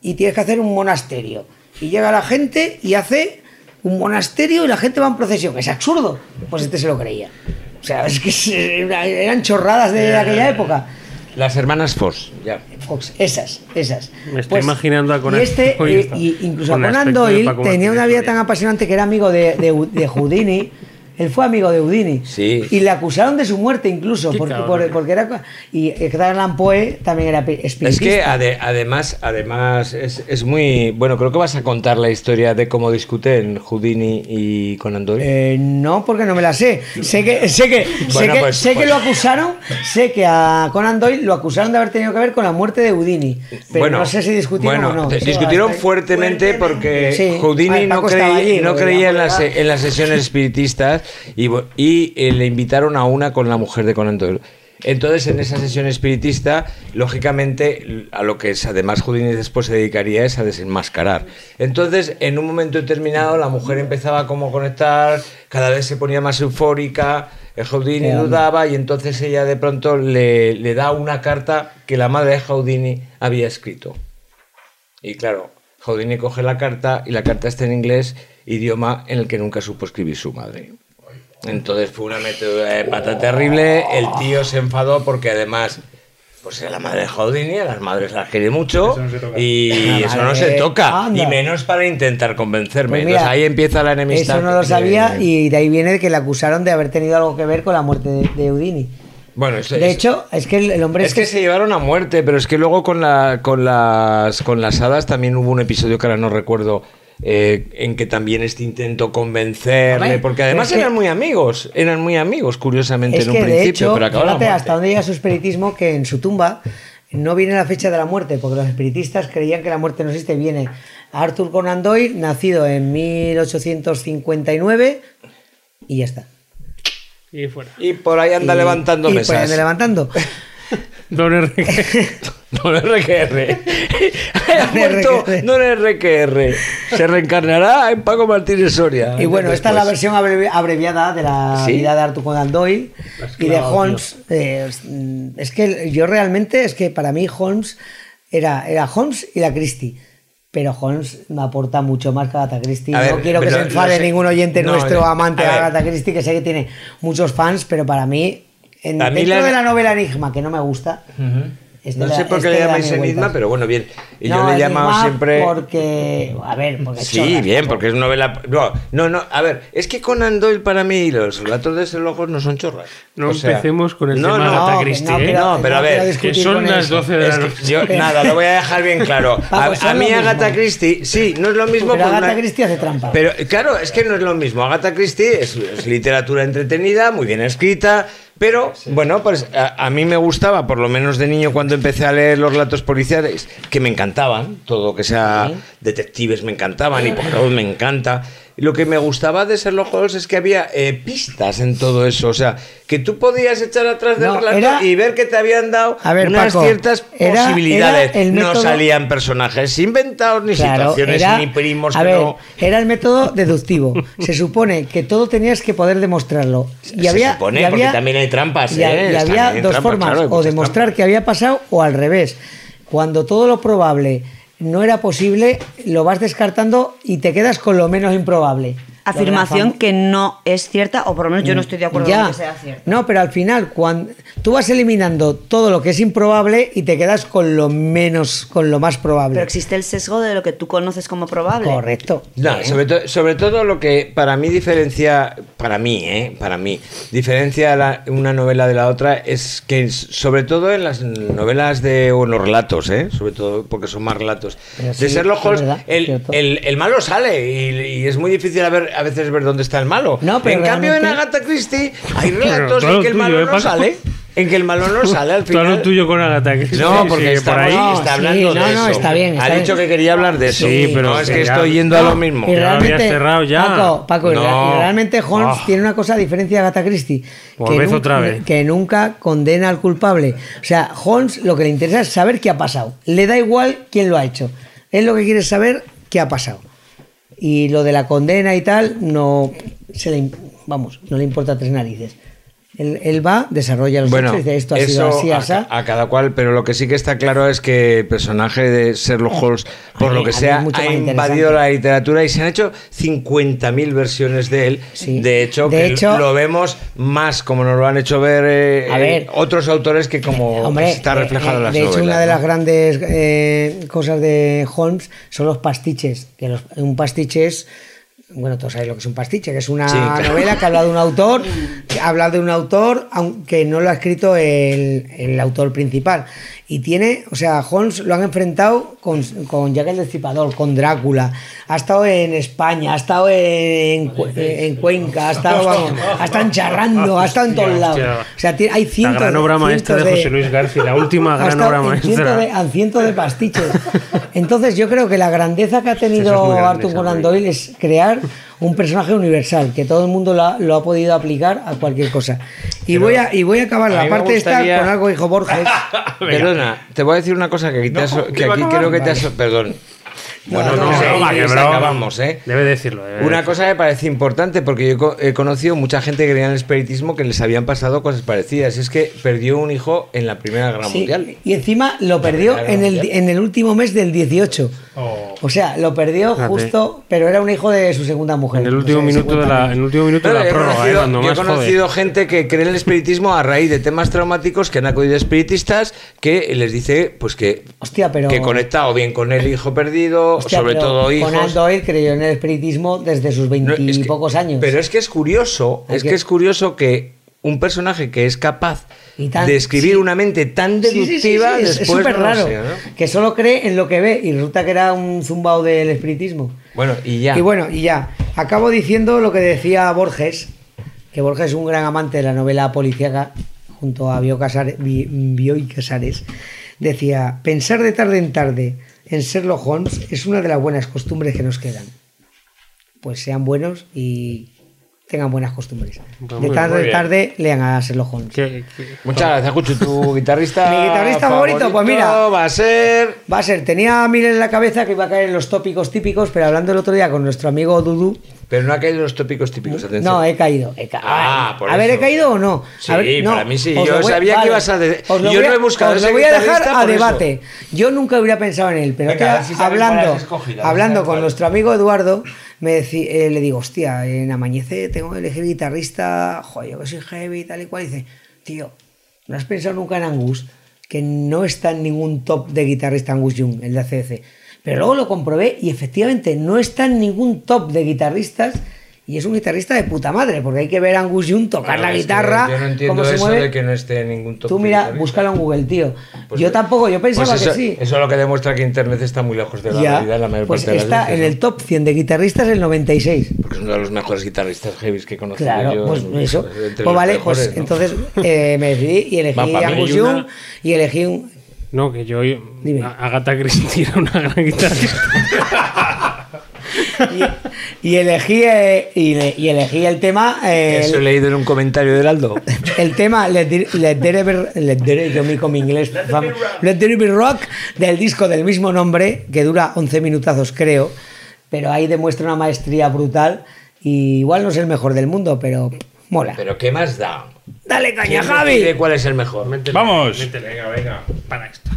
Speaker 5: y tienes que hacer un monasterio. Y llega la gente y hace un monasterio y la gente va en procesión. Es absurdo. Pues este se lo creía. O sea, es que eran chorradas de aquella época.
Speaker 1: Las hermanas Foss, ya.
Speaker 5: Fox, esas, esas.
Speaker 3: Me estoy imaginando a
Speaker 5: y
Speaker 3: Conan
Speaker 5: este,
Speaker 3: Doyle
Speaker 5: eh, y incluso
Speaker 3: con
Speaker 5: Conan Doyle tenía una vida tan apasionante que era amigo de, de, de Houdini, Él fue amigo de Houdini.
Speaker 1: Sí.
Speaker 5: Y le acusaron de su muerte incluso, porque, por- porque era... Y Edgar Allan Poe también era espiritista.
Speaker 1: Es que ade- además, además es, es muy bueno. Creo que vas a contar la historia de cómo discuten Houdini y Conan Doyle.
Speaker 5: Eh, no, porque no me la sé. Sé que, sé que, sé
Speaker 1: Bueno,
Speaker 5: que,
Speaker 1: pues-
Speaker 5: sé que
Speaker 1: pues-
Speaker 5: lo acusaron, sé que a Conan Doyle lo acusaron de haber tenido que ver con la muerte de Houdini. Pero no sé si discutieron
Speaker 1: bueno,
Speaker 5: o no.
Speaker 1: discutieron fuertemente porque
Speaker 5: Sí.
Speaker 1: Houdini
Speaker 5: Paco
Speaker 1: no creía,
Speaker 5: allí,
Speaker 1: no creía en, las, en las sesiones espiritistas y, eh, le invitaron a una con la mujer de Conan Doyle. Entonces, en esa sesión espiritista, lógicamente, a lo que es, además Houdini después se dedicaría es a desenmascarar. Entonces, en un momento determinado, la mujer empezaba como a conectar, cada vez se ponía más eufórica, el Houdini dudaba y entonces ella de pronto le, le da una carta que la madre de Houdini había escrito. Y claro, Houdini coge la carta y la carta está en inglés, idioma en el que nunca supo escribir su madre. Entonces fue una metedura de pata terrible, el tío se enfadó porque además, pues era la madre de Houdini, a las madres las quiere mucho
Speaker 4: Eso no
Speaker 1: y
Speaker 5: La
Speaker 1: eso no se toca,
Speaker 5: anda.
Speaker 1: y menos para intentar convencerme.
Speaker 5: Pues mira,
Speaker 1: Entonces ahí empieza la enemistad.
Speaker 5: Eso no lo sabía y de ahí viene que le acusaron de haber tenido algo que ver con la muerte de, de Houdini.
Speaker 1: Bueno, eso
Speaker 5: De hecho, es que el, hombre
Speaker 1: Es que se llevaron a muerte, pero es que luego con, la, con, las, con las hadas también hubo un episodio que ahora no recuerdo. Eh, en que también este intento convencerle,
Speaker 5: Hombre,
Speaker 1: porque además
Speaker 5: que-
Speaker 1: eran muy amigos, eran muy amigos, curiosamente, en un principio,
Speaker 5: hecho,
Speaker 1: pero acabó la
Speaker 5: fíjate
Speaker 1: muerte.
Speaker 5: hasta dónde llega su espiritismo que en su tumba no viene la fecha de la muerte, porque los espiritistas creían que la muerte no existe. Viene Arthur Conan Doyle, nacido en 1859, y ya está.
Speaker 3: Y fuera.
Speaker 1: Y por ahí anda
Speaker 5: Y-
Speaker 1: levantando
Speaker 5: y por ahí anda levantando.
Speaker 3: Don Enrique.
Speaker 1: Don RQR. ha muerto
Speaker 5: RQR.
Speaker 1: Don RQR. Se reencarnará en Paco Martínez Soria.
Speaker 5: Y bueno, esta es la versión abrevi- abreviada de la
Speaker 1: ¿Sí?
Speaker 5: vida de Arthur Conan Doyle y de Holmes. Eh, es- mm, es que yo realmente, es que para mí Holmes era, era Holmes y la Christie. Pero Holmes me aporta mucho más que Agatha Christie.
Speaker 1: A ver,
Speaker 5: no quiero que se enfade ningún oyente
Speaker 1: No,
Speaker 5: nuestro
Speaker 1: a
Speaker 5: amante de. Agatha Christie, que sé que tiene muchos fans, pero para mí, en,
Speaker 1: A mí
Speaker 5: dentro
Speaker 1: la-
Speaker 5: de la novela Enigma, que no me gusta, este
Speaker 1: No sé por qué
Speaker 5: este
Speaker 1: le llamáis enigma, pero bueno, bien. Y
Speaker 5: No,
Speaker 1: yo le he llamado siempre.
Speaker 5: Porque, a ver, porque
Speaker 1: Sí, bien, porque es novela. No, no, no, a ver, es que Conan Doyle para mí y los relatos de Holmes no son chorras.
Speaker 3: No
Speaker 1: O sea,
Speaker 3: empecemos con el
Speaker 1: no,
Speaker 3: tema
Speaker 1: no,
Speaker 3: de
Speaker 5: No, que
Speaker 3: Christie,
Speaker 5: no,
Speaker 3: ¿eh?
Speaker 5: pero-
Speaker 1: No, pero a ver,
Speaker 3: Que son las
Speaker 5: eso.
Speaker 3: 12 de la
Speaker 1: Es
Speaker 3: noche.
Speaker 1: que yo, nada, lo voy a dejar bien claro.
Speaker 5: Paco,
Speaker 1: A, a mí. Agatha Christie, sí, no es lo mismo.
Speaker 5: Pero Agatha
Speaker 1: una-
Speaker 5: Christie hace trampa.
Speaker 1: Pero claro, es que no es lo mismo. Agatha Christie es, es literatura entretenida, muy bien escrita, pero bueno, pues a, a mí me gustaba, por lo menos de niño cuando empecé a leer los relatos policiales, que me encantaban, todo lo que sea detectives me encantaban y Poirot me encanta. Lo que me gustaba de Sherlock Holmes es que había eh, pistas en todo eso, o sea, que tú podías echar atrás del
Speaker 5: No,
Speaker 1: relato
Speaker 5: era-
Speaker 1: y ver que te habían dado
Speaker 5: A ver,
Speaker 1: unas
Speaker 5: Paco,
Speaker 1: ciertas
Speaker 5: era-
Speaker 1: posibilidades.
Speaker 5: era
Speaker 1: no salían personajes inventados, ni
Speaker 5: Claro,
Speaker 1: situaciones, ni primos
Speaker 5: a
Speaker 1: que
Speaker 5: ver,
Speaker 1: no.
Speaker 5: era el método deductivo. Se supone que todo tenías que poder demostrarlo. Y
Speaker 1: Se
Speaker 5: había,
Speaker 1: supone,
Speaker 5: y
Speaker 1: porque
Speaker 5: había-
Speaker 1: también hay trampas,
Speaker 5: y
Speaker 1: ¿eh?
Speaker 5: y había dos
Speaker 1: trampas,
Speaker 5: formas,
Speaker 1: claro,
Speaker 5: o demostrar
Speaker 1: trampas.
Speaker 5: que había pasado o al revés. Cuando todo lo probable no era posible, lo vas descartando y te quedas con lo menos improbable.
Speaker 2: Afirmación que no es cierta, o por lo menos yo no estoy de acuerdo
Speaker 5: Ya.
Speaker 2: con que sea cierta.
Speaker 5: No, pero al final, cuando tú vas eliminando todo lo que es improbable y te quedas con lo menos, con lo más probable.
Speaker 2: Pero existe el sesgo de lo que tú conoces como probable.
Speaker 5: Correcto.
Speaker 1: No, sobre, to- sobre todo lo que para mí diferencia, para mí, ¿eh? Para mí, diferencia la- una novela de la otra es que, sobre todo en las novelas de, o en los relatos, ¿eh? Sobre todo porque son más relatos.
Speaker 5: Pero
Speaker 1: de
Speaker 5: sí,
Speaker 1: Sherlock
Speaker 5: es
Speaker 1: Holmes,
Speaker 5: verdad,
Speaker 1: el, el- el malo sale y, y es muy difícil a, ver, a veces ver dónde está el malo.
Speaker 5: No, pero
Speaker 1: en cambio, en Agatha Christie hay relatos
Speaker 3: todo
Speaker 1: en que el malo
Speaker 3: ¿eh,
Speaker 1: no sale. En que el malo no sale al
Speaker 3: Todo
Speaker 1: final.
Speaker 3: lo tuyo con Agatha Christie.
Speaker 1: No, porque está,
Speaker 3: por ahí.
Speaker 5: No,
Speaker 1: está
Speaker 5: sí,
Speaker 1: hablando de
Speaker 5: no, no,
Speaker 1: eso.
Speaker 5: está bien, está
Speaker 1: ha dicho
Speaker 5: bien.
Speaker 1: que quería hablar de eso.
Speaker 3: Sí, pero
Speaker 1: no es
Speaker 3: que
Speaker 1: que
Speaker 3: ya-
Speaker 1: estoy yendo a
Speaker 5: No,
Speaker 1: lo mismo.
Speaker 5: Y
Speaker 3: Ya lo habías
Speaker 5: realmente,
Speaker 3: cerrado ya.
Speaker 5: Paco, Paco,
Speaker 1: No.
Speaker 5: y realmente Holmes
Speaker 3: Ah.
Speaker 5: tiene una cosa a diferencia de Agatha Christie.
Speaker 3: Volved
Speaker 5: nun-
Speaker 3: otra vez.
Speaker 5: que nunca condena al culpable. O sea, Holmes lo que le interesa es saber qué ha pasado. Le da igual quién lo ha hecho. Él lo que quiere es saber qué ha pasado. Y lo de la condena y tal, no se le, vamos, no le importa tres narices. Él, él va, desarrolla los
Speaker 1: Bueno,
Speaker 5: hechos y dice esto ha sido así,
Speaker 1: a, a cada cual, pero lo que sí que está claro es que el personaje de Sherlock Holmes, por
Speaker 5: mí-
Speaker 1: lo que sea, ha invadido la literatura y se han hecho 50.000 versiones de él.
Speaker 5: Sí.
Speaker 1: De hecho,
Speaker 5: De
Speaker 1: que
Speaker 5: hecho-
Speaker 1: lo vemos más como nos lo han hecho ver, eh,
Speaker 5: ver.
Speaker 1: eh, otros autores que como
Speaker 5: Hombre,
Speaker 1: está
Speaker 5: eh,
Speaker 1: reflejado
Speaker 5: eh,
Speaker 1: en las
Speaker 5: de hecho,
Speaker 1: novelas.
Speaker 5: una de
Speaker 1: ¿no?
Speaker 5: las grandes eh, cosas de Holmes son los pastiches. Que los- un pastiche es bueno, todos sabéis lo que es un pastiche, que es una
Speaker 1: Sí, claro.
Speaker 5: novela que habla de un autor, que habla de un autor, aunque no lo ha escrito el, el autor principal. Y tiene, o sea, Holmes lo han enfrentado con, con Jack el Destripador, con Drácula, ha estado en España, ha estado en, en Cuenca, ha estado, vamos, ha estado en Charrando, ha estado en todos lados. O sea, tiene- hay
Speaker 3: La
Speaker 5: cientos
Speaker 3: gran obra maestra de José Luis García, la última gran obra maestra.
Speaker 5: cientos de, en cientos de pastiches. Entonces yo creo que la grandeza que ha tenido
Speaker 3: es
Speaker 5: Arthur Conan. Doyle es crear un personaje universal, que todo el mundo lo ha, lo ha podido aplicar a cualquier cosa. Y, voy, a, y voy a acabar
Speaker 1: a
Speaker 5: la parte esta
Speaker 1: gustaría-
Speaker 5: con algo que dijo Borges.
Speaker 1: Perdona, te voy a decir una cosa que aquí, te
Speaker 4: No,
Speaker 1: has- que aquí creo que te has...
Speaker 5: Vale.
Speaker 1: Perdón. Bueno,
Speaker 5: no,
Speaker 1: no,
Speaker 5: no,
Speaker 3: que broma.
Speaker 1: acabamos, ¿eh?
Speaker 3: Debe decirlo. debe
Speaker 1: Una
Speaker 3: decirlo.
Speaker 1: cosa me parece importante porque yo he co- he conocido mucha gente que creía en el espiritismo que les habían pasado cosas parecidas. Es que perdió un hijo en la Primera Guerra
Speaker 5: Sí,
Speaker 1: Mundial.
Speaker 5: y encima lo perdió en el, en el último mes del 18.
Speaker 4: Oh.
Speaker 5: O sea, lo perdió
Speaker 3: Fíjate.
Speaker 5: justo, pero era un hijo de su segunda mujer.
Speaker 3: En el
Speaker 5: No
Speaker 3: último
Speaker 5: sé,
Speaker 3: minuto de
Speaker 5: 50
Speaker 3: la, en el último minuto de
Speaker 1: Pero
Speaker 3: la prórroga, eh,
Speaker 1: conocido,
Speaker 3: cuando
Speaker 1: yo he
Speaker 3: más
Speaker 1: conocido gente que cree en el espiritismo a raíz de temas traumáticos que han acudido espiritistas que les dice pues que,
Speaker 5: Hostia, pero.
Speaker 1: que conecta o bien con el hijo perdido,
Speaker 5: Hostia,
Speaker 1: sobre
Speaker 5: pero
Speaker 1: todo hijos.
Speaker 5: Conan Doyle creyó en el espiritismo desde sus
Speaker 1: No,
Speaker 5: veintipocos
Speaker 1: es que-
Speaker 5: años.
Speaker 1: Pero es que es curioso,
Speaker 5: Hay
Speaker 1: es
Speaker 5: que-
Speaker 1: que es curioso que un personaje que es capaz
Speaker 5: Y tan-
Speaker 1: de escribir
Speaker 5: sí.
Speaker 1: una mente tan
Speaker 5: Sí, sí, sí,
Speaker 1: deductiva
Speaker 5: es-
Speaker 1: después
Speaker 5: súper
Speaker 1: no
Speaker 5: raro.
Speaker 1: sé, ¿no?
Speaker 5: Que solo cree en lo que ve y resulta que era un zumbao del espiritismo.
Speaker 1: Bueno, y ya.
Speaker 5: Y bueno, y ya. Acabo diciendo lo que decía Borges, que Borges es un gran amante de la novela policíaca, junto a Bioy Casares, Bi- Bioy Casares. Decía, pensar de tarde en tarde en Sherlock Holmes es una de las buenas costumbres que nos quedan. Pues sean buenos y tengan buenas costumbres.
Speaker 3: Pues
Speaker 5: de tarde
Speaker 3: bien.
Speaker 5: tarde lean a Sherlock Holmes.
Speaker 3: ¿Qué- qué-
Speaker 1: Muchas gracias, Cuchu. Tu guitarrista.
Speaker 5: Mi guitarrista favorito, pues mira.
Speaker 1: Va a ser.
Speaker 5: Va a ser, tenía a Mil en la cabeza que iba a caer en los tópicos típicos, pero hablando el otro día con nuestro amigo Dudu,
Speaker 1: Pero no ha caído en los tópicos típicos, atención.
Speaker 5: no, he caído. he ca-
Speaker 1: Ah,
Speaker 5: a
Speaker 1: por
Speaker 5: ver,
Speaker 1: eso.
Speaker 5: ¿he caído o no?
Speaker 1: Sí,
Speaker 5: A ver, no,
Speaker 1: para mí sí. Yo
Speaker 5: voy-
Speaker 1: sabía que ibas a de-
Speaker 5: os lo
Speaker 1: yo no he buscado
Speaker 5: os lo voy a dejar a
Speaker 1: eso.
Speaker 5: debate. Yo nunca hubiera pensado en él, pero
Speaker 1: Venga, a ver si
Speaker 5: hablando,
Speaker 1: escogido, a ver
Speaker 5: hablando con nuestro amigo Eduardo, me decí- eh, le digo, hostia, en Amañece tengo que elegir guitarrista, joder, yo que soy heavy y tal y cual. Y dice, tío, ¿no has pensado nunca en Angus? Que no está en ningún top de guitarrista Angus Young, el de ACDC. Pero luego lo comprobé y efectivamente no está en ningún top de guitarristas y es un guitarrista de puta madre, porque hay que ver a Angus Young tocar la guitarra,
Speaker 1: Yo no entiendo
Speaker 5: cómo se
Speaker 1: eso
Speaker 5: mueve.
Speaker 1: de que no esté en ningún top.
Speaker 5: Tú mira, búscalo en Google, tío.
Speaker 1: Pues-
Speaker 5: yo tampoco, yo pensaba
Speaker 1: pues eso,
Speaker 5: que sí.
Speaker 1: Eso es lo que demuestra que Internet está muy lejos de la
Speaker 5: Ya,
Speaker 1: realidad la mayor
Speaker 5: pues
Speaker 1: parte de las
Speaker 5: está
Speaker 1: veces,
Speaker 5: en
Speaker 1: ¿no?
Speaker 5: el top 100 de guitarristas el 96.
Speaker 1: Porque es uno de los mejores guitarristas heavy que he conocido
Speaker 5: Claro,
Speaker 1: yo.
Speaker 5: pues eso. Pues vale,
Speaker 1: mejores,
Speaker 5: pues
Speaker 1: ¿no?
Speaker 5: entonces eh, me decidí y elegí a Angus Young y elegí un.
Speaker 3: No, que yo.
Speaker 5: Dime.
Speaker 3: Agatha Christie era una gran guitarrista.
Speaker 5: Y, y elegí eh, y, le- y elegí el tema. eh,
Speaker 1: Eso he leído en un comentario de Heraldo.
Speaker 5: el tema Let, There- Let There Be- Let There- yo me con mi inglés fam- Let There Be Rock del disco del mismo nombre que dura 11 minutazos creo pero ahí demuestra una maestría brutal y igual no es el mejor del mundo pero mola
Speaker 1: Pero ¿qué más da?
Speaker 5: dale caña
Speaker 1: ¿Quién
Speaker 5: Javi
Speaker 1: cuál es el mejor?
Speaker 3: Métele,
Speaker 4: Vamos.
Speaker 3: métele, venga, venga. Para esto.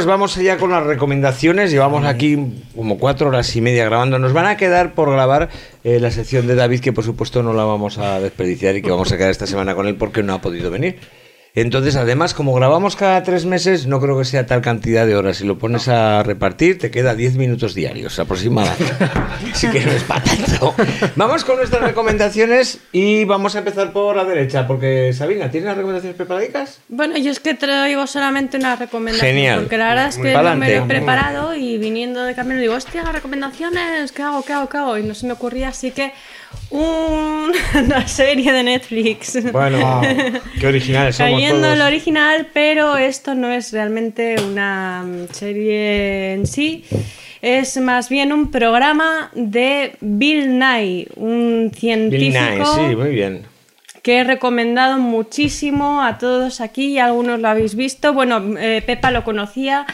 Speaker 1: Pues vamos allá con las recomendaciones. Llevamos aquí como cuatro horas y media grabando. Nos van a quedar por grabar eh, la sección de David, que por supuesto no la vamos a desperdiciar y que vamos a quedar esta semana con él porque no ha podido venir. Entonces, además, como grabamos cada tres meses, no creo que sea tal cantidad de horas. Si lo pones a repartir, te queda 10 minutos diarios aproximadamente. Así que no es para tanto. Vamos con nuestras recomendaciones y vamos a empezar por la derecha, porque Sabina, ¿tienes las recomendaciones preparaditas?
Speaker 7: Bueno, yo es que traigo solamente una recomendación.
Speaker 1: Genial.
Speaker 7: Porque la verdad es que no me lo he preparado y viniendo de camino digo, hostia, recomendaciones, ¿qué hago, qué hago, qué hago? Y no se me ocurría, así que una serie de Netflix.
Speaker 1: Bueno, qué originales somos
Speaker 7: Cayendo
Speaker 1: todos.
Speaker 7: lo original, pero esto no es realmente una mm, serie en sí. Es más bien un programa de Bill Nye, un
Speaker 1: Bill
Speaker 7: científico
Speaker 1: Nye, sí, muy bien.
Speaker 7: que he recomendado muchísimo a todos aquí, algunos lo habéis visto. Bueno, eh, Pepa lo conocía.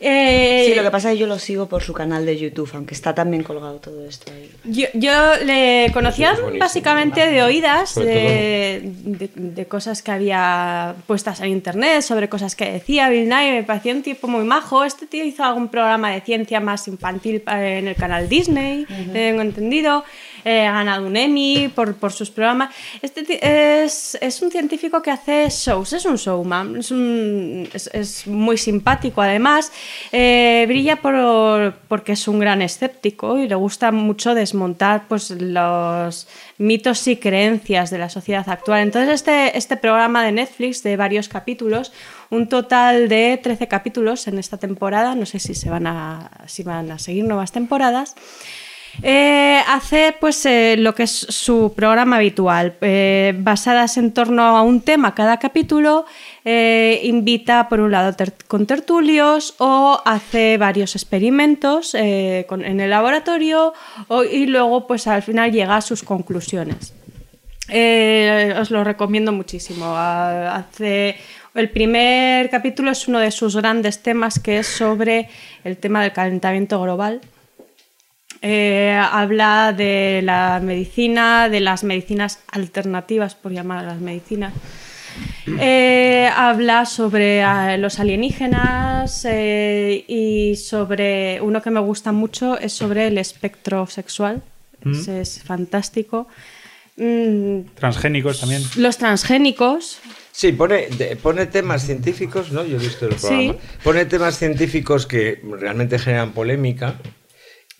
Speaker 7: Eh,
Speaker 2: Sí, lo que pasa es que yo lo sigo por su canal de YouTube, aunque está también colgado todo esto ahí.
Speaker 7: Yo, yo le conocía
Speaker 1: buenísimo.
Speaker 7: básicamente de oídas, de, de- de cosas que había puestas en internet, sobre cosas que decía Bill Nye, me parecía un tipo muy majo. Este tío hizo algún programa de ciencia más infantil en el canal Disney, tengo entendido. Eh, ha ganado un Emmy por, por sus programas. Este es, es un científico que hace shows, es un showman, es- es muy simpático además. Eh, brilla por, porque es un gran escéptico y le gusta mucho desmontar pues, los mitos y creencias de la sociedad actual. Entonces este, este programa de Netflix de varios capítulos, un total de 13 capítulos en esta temporada, no sé si, se van, a, si van a seguir nuevas temporadas. Eh, hace pues eh, lo que es su programa habitual, eh, basadas en torno a un tema cada capítulo, invita por un lado con tertulios o hace varios experimentos en el laboratorio y luego pues al final llega a sus conclusiones. Os lo recomiendo muchísimo. Hace, el primer capítulo es uno de sus grandes temas que es sobre el tema del calentamiento global. Eh, habla de la medicina, de las medicinas alternativas, por llamar a las medicinas. Eh, habla sobre ah, los alienígenas eh, y sobre uno que me gusta mucho es sobre el espectro sexual. Ese es fantástico. Mm,
Speaker 4: Transgénicos también.
Speaker 7: los transgénicos,
Speaker 1: Sí, pone, de- pone temas científicos, ¿no? Yo he visto el
Speaker 7: Sí.
Speaker 1: programa. Pone temas científicos que realmente generan polémica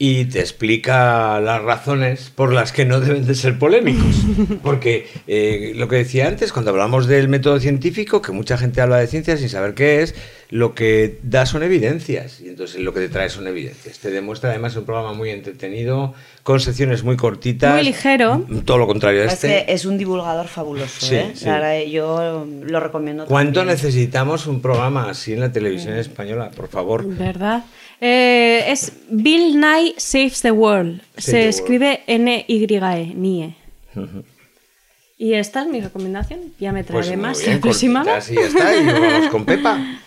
Speaker 1: y te explica las razones por las que no deben de ser polémicos. Porque eh, lo que decía antes, cuando hablamos del método científico, que mucha gente habla de ciencia sin saber qué es, lo que da son evidencias. Y entonces lo que te trae son evidencias. Te demuestra además un programa muy entretenido, con secciones muy cortitas.
Speaker 7: Muy ligero.
Speaker 1: Todo lo contrario a
Speaker 2: Es
Speaker 1: este.
Speaker 2: que es un divulgador fabuloso,
Speaker 1: Sí,
Speaker 2: ¿eh?
Speaker 1: sí.
Speaker 2: Verdad, yo lo recomiendo
Speaker 1: ¿Cuánto
Speaker 2: también.
Speaker 1: necesitamos un programa así en la televisión española? Por favor.
Speaker 7: ¿verdad? Eh, es Bill Nye Saves the World.
Speaker 1: Save
Speaker 7: Se
Speaker 1: the
Speaker 7: escribe N-Y-E, NIE. Y esta es mi recomendación. Ya me traeré
Speaker 1: Pues
Speaker 7: más
Speaker 1: bien,
Speaker 7: la próxima vez.
Speaker 1: ya está. Y luego vamos con Pepa.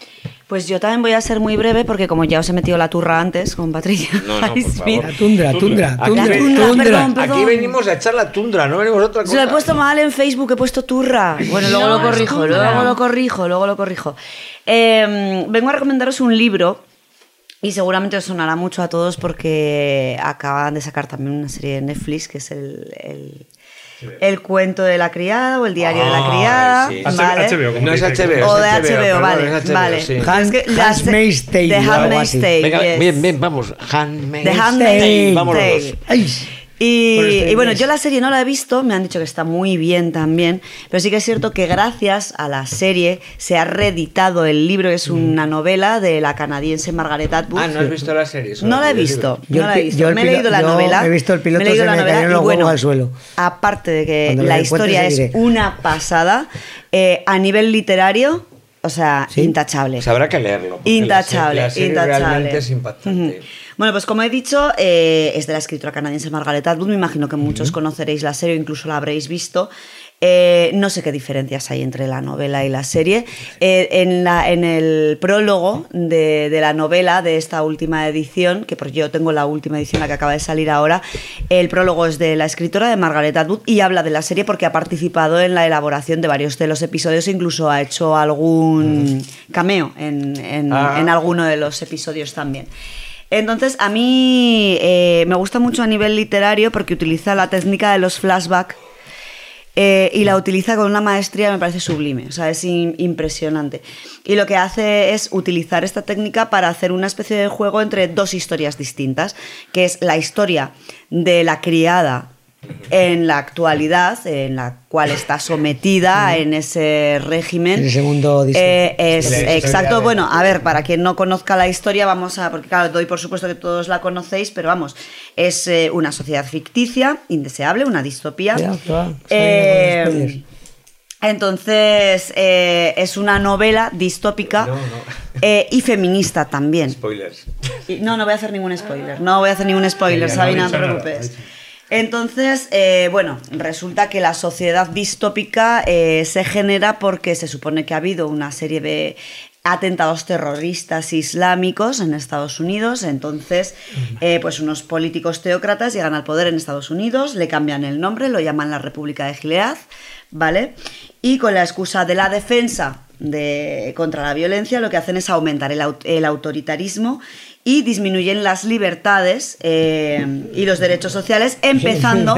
Speaker 2: Pues yo también voy a ser muy breve porque como ya os he metido la turra antes con Patricia
Speaker 1: No, no, por favor.
Speaker 5: La tundra, tundra,
Speaker 1: Aquí,
Speaker 5: tundra,
Speaker 2: La
Speaker 1: ven-
Speaker 2: tundra,
Speaker 5: tundra.
Speaker 2: perdón, perdón.
Speaker 1: aquí venimos a echar la tundra, no venimos a otra cosa.
Speaker 2: Se lo he puesto mal en Facebook, he puesto turra. Bueno, luego
Speaker 7: No,
Speaker 2: lo corrijo, luego lo corrijo, luego lo corrijo. Eh, vengo a recomendaros un libro y seguramente os sonará mucho a todos porque acaban de sacar también una serie de Netflix que es el, el, el cuento de la criada o el diario de la criada.
Speaker 1: sí.
Speaker 2: ¿vale?
Speaker 4: HBO,
Speaker 1: No es. HBO.
Speaker 2: O de HBO,
Speaker 1: perdón,
Speaker 2: vale.
Speaker 1: es HBO,
Speaker 2: vale.
Speaker 1: sí.
Speaker 5: Han-
Speaker 2: Es que la se-
Speaker 5: Handmaid's Tale,
Speaker 2: The Handmaid's. Tale,
Speaker 1: Venga,
Speaker 2: yes.
Speaker 1: bien, bien, vamos. Handmaid's
Speaker 5: Tale.
Speaker 1: Vámonos.
Speaker 2: Tale.
Speaker 5: Ay,
Speaker 2: Y, bueno, yo la serie no la he visto, me han dicho que está muy bien también, pero sí que es cierto que gracias a la serie se ha reeditado el libro, es una novela de la canadiense Margaret Atwood.
Speaker 1: Ah, ¿no has visto la serie?
Speaker 2: No la he visto,
Speaker 5: Yo
Speaker 2: no la he visto.
Speaker 5: yo
Speaker 2: me he leído la novela.
Speaker 5: he visto el piloto,
Speaker 2: me he leído la novela y bueno,
Speaker 5: al suelo.
Speaker 2: aparte de que
Speaker 5: Cuando
Speaker 2: la historia es una pasada, eh, a nivel literario, o sea,
Speaker 5: ¿Sí?
Speaker 2: intachable.
Speaker 1: Pues habrá que leerlo.
Speaker 2: Intachable,
Speaker 1: la serie, la serie
Speaker 2: intachable.
Speaker 1: realmente es impactante.
Speaker 2: Bueno, pues como he dicho, eh, es de la escritora canadiense Margaret Atwood. Me imagino que muchos conoceréis la serie o incluso la habréis visto. Eh, no sé qué diferencias hay entre la novela y la serie. Eh, en, la, en el prólogo de, de la novela de esta última edición, que yo tengo la última edición, la que acaba de salir ahora, el prólogo es de la escritora de Margaret Atwood y habla de la serie porque ha participado en la elaboración de varios de los episodios, incluso ha hecho algún cameo en, en-
Speaker 1: Ah.
Speaker 2: en alguno de los episodios también. Entonces, a mí eh, me gusta mucho a nivel literario porque utiliza la técnica de los flashbacks eh, y la utiliza con una maestría me parece sublime, o sea, es im- impresionante. Y lo que hace es utilizar esta técnica para hacer una especie de juego entre dos historias distintas, que es la historia de la criada en la actualidad, en la cual está sometida en ese régimen.
Speaker 5: En ese mundo
Speaker 2: Eh, es, exacto, bueno, a ver, para quien no conozca la historia, vamos a, porque claro, doy por supuesto que todos la conocéis, pero vamos, es eh, una sociedad ficticia, indeseable, una distopía.
Speaker 5: Ya,
Speaker 2: Eh,
Speaker 5: spoilers.
Speaker 2: entonces, eh, es una novela distópica
Speaker 1: No, no.
Speaker 2: eh, y feminista también.
Speaker 1: Spoilers.
Speaker 2: Y- No, no voy a hacer ningún spoiler. No voy a hacer ningún spoiler, Sabina, no te
Speaker 4: nada,
Speaker 2: preocupes. Entonces, eh, bueno, resulta que la sociedad distópica eh, se genera porque se supone que ha habido una serie de atentados terroristas islámicos en Estados Unidos. Entonces, eh, pues unos políticos teócratas llegan al poder en Estados Unidos, le cambian el nombre, lo llaman la República de Gilead, ¿vale? Y con la excusa de la defensa de, contra la violencia, lo que hacen es aumentar el autoritarismo y disminuyen las libertades eh, y los derechos sociales, empezando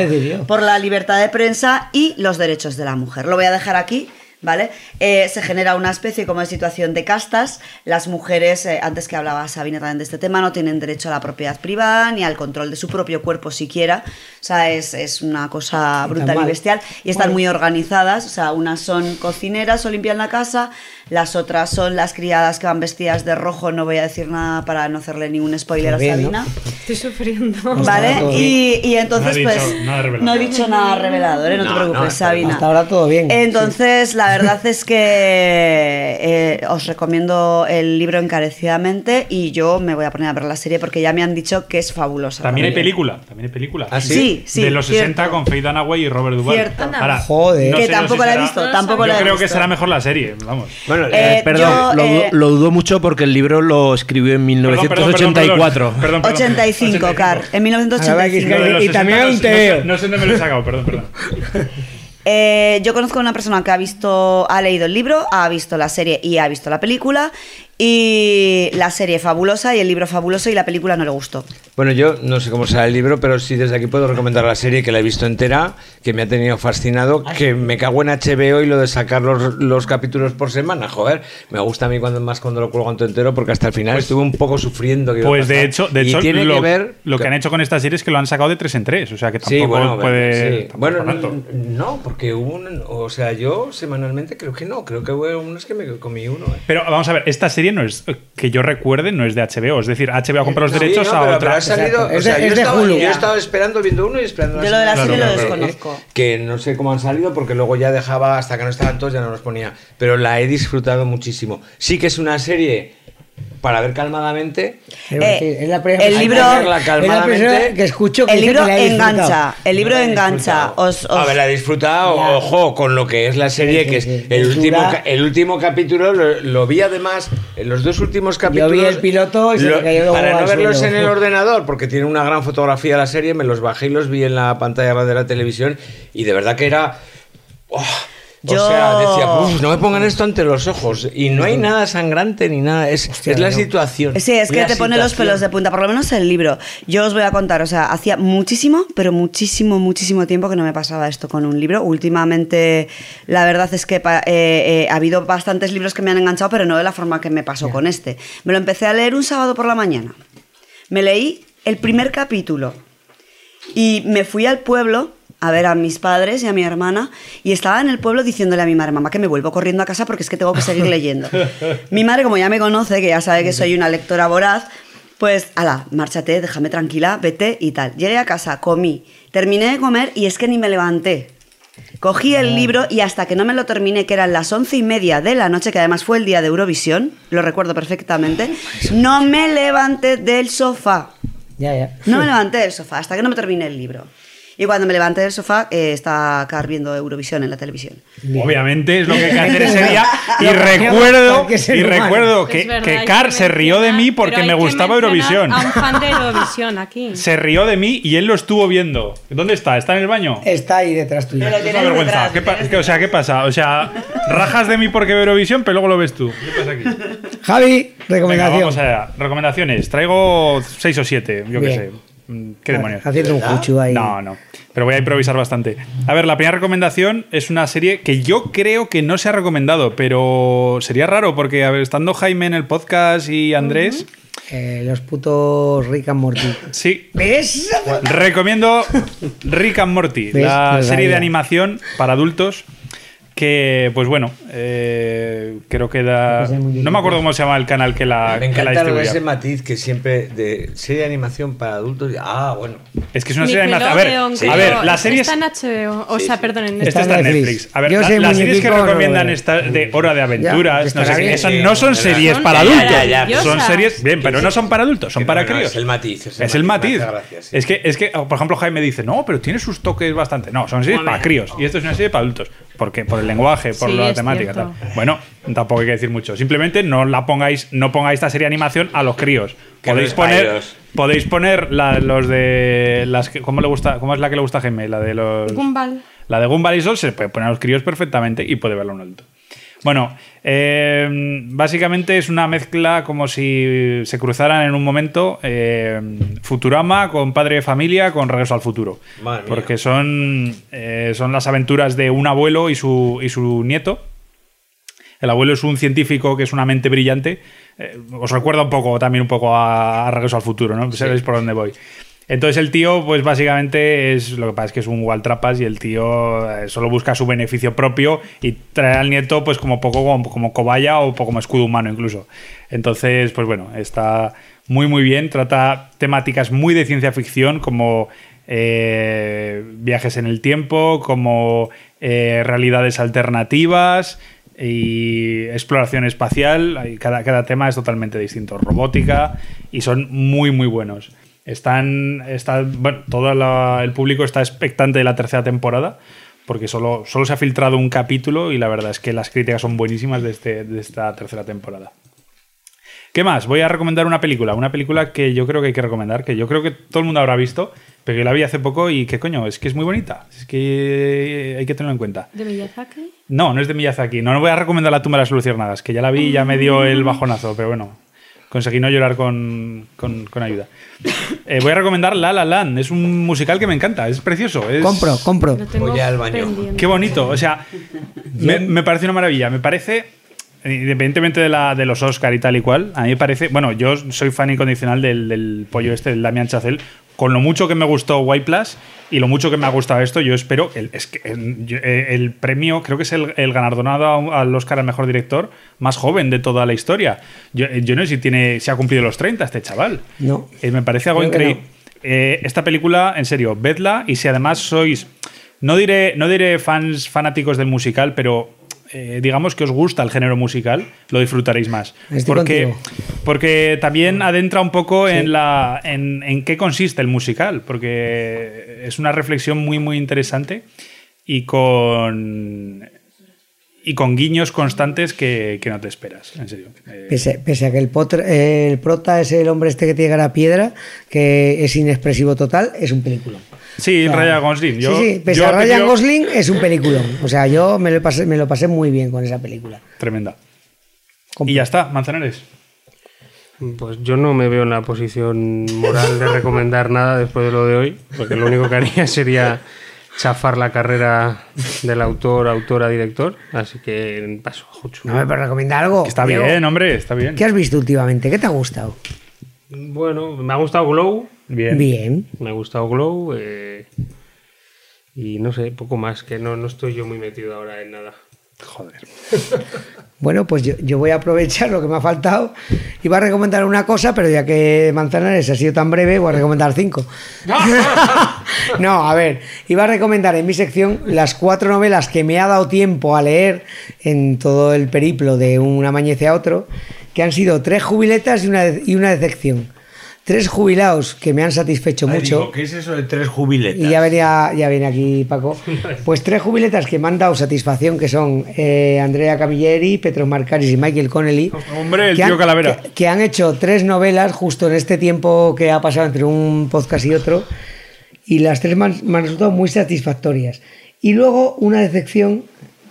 Speaker 2: por la libertad de prensa y los derechos de la mujer. Lo voy a dejar aquí. ¿Vale? Eh, se genera una especie como de situación de castas. Las mujeres, eh, antes que hablaba Sabina también de este tema, no tienen derecho a la propiedad privada ni al control de su propio cuerpo siquiera. O sea, es, es una cosa brutal y bestial. Y están muy organizadas. O sea, unas son cocineras o limpian la casa, las otras son las criadas que van vestidas de rojo. No voy a decir nada para no hacerle ningún spoiler a. Sabina.
Speaker 7: Estoy sufriendo.
Speaker 2: ¿Vale? Y, y entonces,
Speaker 4: No
Speaker 2: pues.
Speaker 4: nada
Speaker 2: no he dicho nada revelador, ¿eh? no,
Speaker 1: No,
Speaker 2: te preocupes, Sabina.
Speaker 5: Hasta ahora todo bien.
Speaker 2: Entonces, la verdad es que eh, os recomiendo el libro encarecidamente y yo me voy a poner a ver la serie porque ya me han dicho que es fabulosa.
Speaker 4: También hay película, también hay película.
Speaker 1: ¿Ah, sí?
Speaker 2: Sí, sí.
Speaker 4: de los 60
Speaker 2: cierto.
Speaker 4: con Faye Dunaway y Robert Duvall.
Speaker 2: Cierto.
Speaker 7: Anda.
Speaker 5: Joder.
Speaker 2: Que tampoco
Speaker 4: si
Speaker 2: la he visto, tampoco
Speaker 4: Yo
Speaker 2: la he
Speaker 4: creo
Speaker 2: visto.
Speaker 4: que será mejor la serie, vamos.
Speaker 1: Bueno,
Speaker 2: Eh,
Speaker 6: Perdón,
Speaker 2: yo,
Speaker 6: lo,
Speaker 2: eh,
Speaker 6: lo dudo mucho porque el libro lo escribió en
Speaker 4: Perdón, perdón, perdón,
Speaker 6: 1984.
Speaker 4: Perdón, perdón, perdón.
Speaker 2: 85, Car, en
Speaker 5: Ahora va a
Speaker 2: 1985.
Speaker 4: Lo de los
Speaker 5: Y también
Speaker 4: 60
Speaker 5: hay un
Speaker 4: no sé-
Speaker 5: teo.
Speaker 4: No sé, no sé dónde me lo he sacado, perdón, perdón.
Speaker 2: Eh, yo conozco a una persona que ha visto, ha leído el libro, ha visto la serie y ha visto la película. Y la serie fabulosa y el libro fabuloso y la película no le gustó.
Speaker 1: Bueno, yo no sé cómo será el libro, pero sí desde aquí puedo recomendar la serie que la he visto entera, que me ha tenido fascinado, que me cago en HBO y lo de sacar los, los capítulos por semana, joder. Me gusta a mí cuando más cuando lo cuelgo todo entero porque hasta el final estuve un poco sufriendo. que
Speaker 4: Pues de hecho, de hecho
Speaker 1: tiene
Speaker 4: lo,
Speaker 1: que ver
Speaker 4: lo que han hecho con esta serie es que lo han sacado de tres en tres, o sea que tampoco
Speaker 1: Sí, bueno,
Speaker 4: puede.
Speaker 1: sí.
Speaker 4: tampoco
Speaker 1: Bueno,
Speaker 4: tanto.
Speaker 1: n- no, porque hubo un, o sea, yo semanalmente creo que no, creo que hubo unos que me comí uno. ¿eh?
Speaker 4: Pero vamos a ver, esta serie no es que yo recuerde, no es de HBO. Es decir, HBO ha comprado los
Speaker 1: Sí,
Speaker 4: derechos
Speaker 1: no,
Speaker 4: a
Speaker 1: pero,
Speaker 4: otra.
Speaker 1: pero ha salido,
Speaker 5: Es de-
Speaker 1: yo,
Speaker 5: es de
Speaker 1: estaba,
Speaker 5: Hulu.
Speaker 1: yo he estado esperando viendo uno y esperando
Speaker 2: Yo lo de la serie lo desconozco.
Speaker 1: Que no sé cómo han salido porque luego ya dejaba hasta que no estaban todos ya no los ponía, pero la he disfrutado muchísimo. Sí que es una serie para ver calmadamente.
Speaker 2: Eh,
Speaker 5: es la primera-
Speaker 2: el libro-
Speaker 5: calmadamente. Es la primera que escucho que
Speaker 2: El libro
Speaker 5: que la he disfrutado.
Speaker 2: engancha, el libro engancha. Os, os-
Speaker 1: A ver, la he disfrutado,
Speaker 5: Ya.
Speaker 1: ojo, con lo que es la serie,
Speaker 5: Sí,
Speaker 1: que
Speaker 5: sí,
Speaker 1: es
Speaker 5: sí.
Speaker 1: el último, el último capítulo, lo, lo vi además, en los dos últimos capítulos.
Speaker 5: vi el piloto y se me cayó luego
Speaker 1: Para no verlos
Speaker 5: suelo.
Speaker 1: en el ordenador, porque tiene una gran fotografía la serie, me los bajé y los vi en la pantalla grande de la televisión, y de verdad que era. oh,
Speaker 2: Yo-
Speaker 1: O sea, decía, "Uf, no me pongan esto ante los ojos. Y no hay nada sangrante ni nada, es,
Speaker 5: Hostia,
Speaker 1: es la
Speaker 5: no.
Speaker 1: situación.
Speaker 2: Sí, es que
Speaker 1: La
Speaker 2: te pone los pelos de punta, por lo menos el libro. Yo os voy a contar, o sea, hacía muchísimo, pero muchísimo, muchísimo tiempo que no me pasaba esto con un libro. Últimamente, la verdad es que eh, eh, ha habido bastantes libros que me han enganchado, pero no de la forma que me pasó con este. Me lo empecé a leer un sábado por la mañana. Me leí el primer capítulo y me fui al pueblo a ver a mis padres y a mi hermana y estaba en el pueblo diciéndole a mi madre, mamá, que me vuelvo corriendo a casa porque es que tengo que seguir leyendo. mi madre, como ya me conoce, que ya sabe que soy una lectora voraz, pues, ala, márchate, déjame tranquila, vete y tal. Llegué a casa, comí, terminé de comer y es que ni me levanté. Cogí el libro y hasta que no me lo terminé, que eran las once y media de la noche, que además fue el día de Eurovisión, lo recuerdo perfectamente, no me levanté del sofá.
Speaker 5: Ya, ya.
Speaker 2: No me levanté del sofá hasta que no me terminé el libro. Y cuando me levanté del sofá, eh, estaba Car viendo Eurovisión en la televisión.
Speaker 4: Obviamente es lo que hay que hacer ese día. Y recuerdo, y recuerdo que,
Speaker 7: verdad,
Speaker 4: que Car
Speaker 7: que
Speaker 4: se rió de mí porque me gustaba Eurovisión.
Speaker 7: A un fan de Eurovisión aquí.
Speaker 4: Se rió de mí y él lo estuvo viendo. ¿Dónde está? ¿Está en el baño?
Speaker 5: Está ahí detrás tuyo.
Speaker 4: Es una vergüenza. ¿Qué pa- qué- o sea, ¿qué pasa? O sea, rajas de mí porque veo Eurovisión, pero luego lo ves tú. ¿Qué pasa aquí?
Speaker 5: Javi,
Speaker 4: Venga,
Speaker 5: recomendación.
Speaker 4: vamos allá. Recomendaciones. Traigo seis o siete, yo qué sé. Mm, ¿Qué demonios?
Speaker 5: Haciendo un ahí.
Speaker 4: No, no. Pero voy a improvisar bastante. A ver, la primera recomendación es una serie que yo creo que no se ha recomendado, pero sería raro porque a ver, estando Jaime en el podcast y Andrés,
Speaker 5: Eh, los putos Rick and Morty.
Speaker 4: sí.
Speaker 5: ¿Ves?
Speaker 4: Recomiendo Rick and Morty,
Speaker 5: ¿Ves?
Speaker 4: la serie de animación para adultos que, pues bueno, eh, creo que da... No me acuerdo cómo se llama el canal que la,
Speaker 1: Me
Speaker 4: que la
Speaker 1: encanta
Speaker 4: distribuía.
Speaker 1: ese matiz que siempre de serie de animación para adultos. Ah, bueno.
Speaker 4: Es que es una serie de animación. A ver,
Speaker 7: Nickelodeon,
Speaker 4: a ver, la serie es...
Speaker 7: Está en HBO. O sea, perdón, en
Speaker 4: Esta
Speaker 5: Está
Speaker 4: está
Speaker 5: en Netflix.
Speaker 4: Netflix. A ver, la- las series que recomiendan esta de Hora de Aventuras, no sé
Speaker 1: Sí,
Speaker 4: no son
Speaker 1: sí,
Speaker 4: series
Speaker 7: son
Speaker 4: para adultos.
Speaker 1: ya, ya, pero-
Speaker 4: Son series, bien, pero no son para adultos, son
Speaker 1: Que
Speaker 4: para
Speaker 1: no, no,
Speaker 4: críos.
Speaker 1: es el matiz. Es el,
Speaker 4: Es el matiz.
Speaker 1: sí.
Speaker 4: Es que, es que, por ejemplo, Jaime dice, no, pero tiene sus toques bastante. No, son series para críos. Y esto es una serie para adultos. Porque, por el lenguaje, por
Speaker 7: Sí,
Speaker 4: la temática. Tal. Bueno, tampoco hay que decir mucho. Simplemente no la pongáis, no pongáis esta serie de animación a los críos. Podéis poner, podéis poner la- los de las que, ¿cómo le gusta? ¿Cómo es la que le gusta a Jaime? La de los
Speaker 7: Gumball.
Speaker 4: la de Gumball y Sol se puede poner a los críos perfectamente y puede verlo un adulto. Bueno, eh, básicamente es una mezcla como si se cruzaran en un momento eh, Futurama con Padre de Familia con Regreso al Futuro.
Speaker 1: Madre mía.
Speaker 4: Porque son, eh, son las aventuras de un abuelo y su, y su nieto. El abuelo es un científico que es una mente brillante. Eh, os recuerda un poco, también un poco a, a Regreso al Futuro, ¿no? Sabéis por dónde voy. Entonces el tío, pues básicamente es lo que pasa es que es un Waltrapas y el tío eh, solo busca su beneficio propio y trae al nieto pues como poco como, cobaya o como escudo humano incluso. Entonces, pues bueno, está muy muy bien, trata temáticas muy de ciencia ficción como eh, viajes en el tiempo, como eh, realidades alternativas y exploración espacial. Cada, cada tema es totalmente distinto. Robótica y son muy, muy buenos. Están, están bueno, todo la- el público está expectante de la tercera temporada porque solo, solo se ha filtrado un capítulo y la verdad es que las críticas son buenísimas de, este- de esta tercera temporada. ¿Qué más? Voy a recomendar una película. Una película que yo creo que hay que recomendar, que yo creo que todo el mundo habrá visto, pero yo la vi hace poco y que coño, es que es muy bonita. Es que hay que tenerlo en cuenta.
Speaker 7: ¿De Miyazaki?
Speaker 4: No, no es de Miyazaki. No, no voy a recomendar La tumba de las luciérnagas, que ya la vi y ya me dio el bajonazo, pero bueno, conseguí no llorar con, con- con ayuda. Eh, voy a recomendar La La Land. Es un musical que me encanta, es precioso. Es...
Speaker 5: Compro, compro.
Speaker 1: Voy al baño.
Speaker 7: pendiente.
Speaker 4: Qué bonito, o sea, me, me parece una maravilla. Me parece, independientemente de, la, de los Oscar y tal y cual, a mí me parece, bueno, yo soy fan incondicional del, del pollo este, del Damian Chazelle. Con lo mucho que me gustó White Plus y lo mucho que me ha gustado esto, yo espero. El, es que el, eh, el premio, creo que es el, el un- al Oscar al mejor director más joven de toda la historia. Yo, eh, yo no sé si, tiene, si ha cumplido los 30 este chaval.
Speaker 5: No.
Speaker 4: Eh, me parece algo increíble. Eh, esta película, en serio, vedla y si además sois, no diré, no diré fans fanáticos del musical, pero eh, digamos que os gusta el género musical, lo disfrutaréis más.
Speaker 5: Estoy
Speaker 4: porque,
Speaker 5: contigo.
Speaker 4: porque también adentra un poco en, la, en, en qué consiste el musical, porque es una reflexión muy, muy interesante y con, y con guiños constantes que, que no te esperas, en serio. Eh,
Speaker 5: Pese, pese a que el, potr- el prota es el hombre este que tiene cara piedra, que es inexpresivo total, es un peliculón.
Speaker 4: Sí,
Speaker 5: O sea,
Speaker 4: Ryan Gosling. Yo,
Speaker 5: sí, sí, pese
Speaker 4: yo
Speaker 5: a Ryan Gosling es un peliculón. O sea, yo me lo pasé, me lo pasé muy bien con esa película.
Speaker 4: Tremenda. Y ya está, Manzanares.
Speaker 3: Pues yo no me veo en la posición moral de recomendar nada después de lo de hoy, porque lo único que haría sería chafar la carrera del autor, autora, director. Así que paso Juchu.
Speaker 5: No me puedes recomendar algo.
Speaker 4: Que está
Speaker 5: Diego?
Speaker 4: bien, hombre, está bien.
Speaker 5: ¿Qué has visto últimamente? ¿Qué te ha gustado?
Speaker 3: Bueno, me ha gustado Glow.
Speaker 4: Bien.
Speaker 5: Bien.
Speaker 3: Me ha gustado Glow. eh, y no sé, poco más, que no, no estoy yo muy metido ahora en nada.
Speaker 4: Joder.
Speaker 5: Bueno, pues yo, yo voy a aprovechar lo que me ha faltado. Iba a recomendar una cosa, pero ya que Manzanares ha sido tan breve, voy a recomendar cinco. no, a ver, iba a recomendar en mi sección las cuatro novelas que me ha dado tiempo a leer en todo el periplo de un amañece a otro, que han sido tres jubiletas y una, y una decepción. Tres jubilados que me han satisfecho mucho.
Speaker 1: digo, ¿Qué es eso de tres jubiletas?
Speaker 5: Y ya venía, ya viene aquí Paco. Pues tres jubiletas que me han dado satisfacción, que son eh, Andrea Camilleri, Petro Marcaris y Michael Connelly.
Speaker 4: Hombre, el tío
Speaker 5: han-
Speaker 4: Calavera.
Speaker 5: Que, que han hecho tres novelas justo en este tiempo que ha pasado entre un podcast y otro. Y las tres me han, me han resultado muy satisfactorias. Y luego una decepción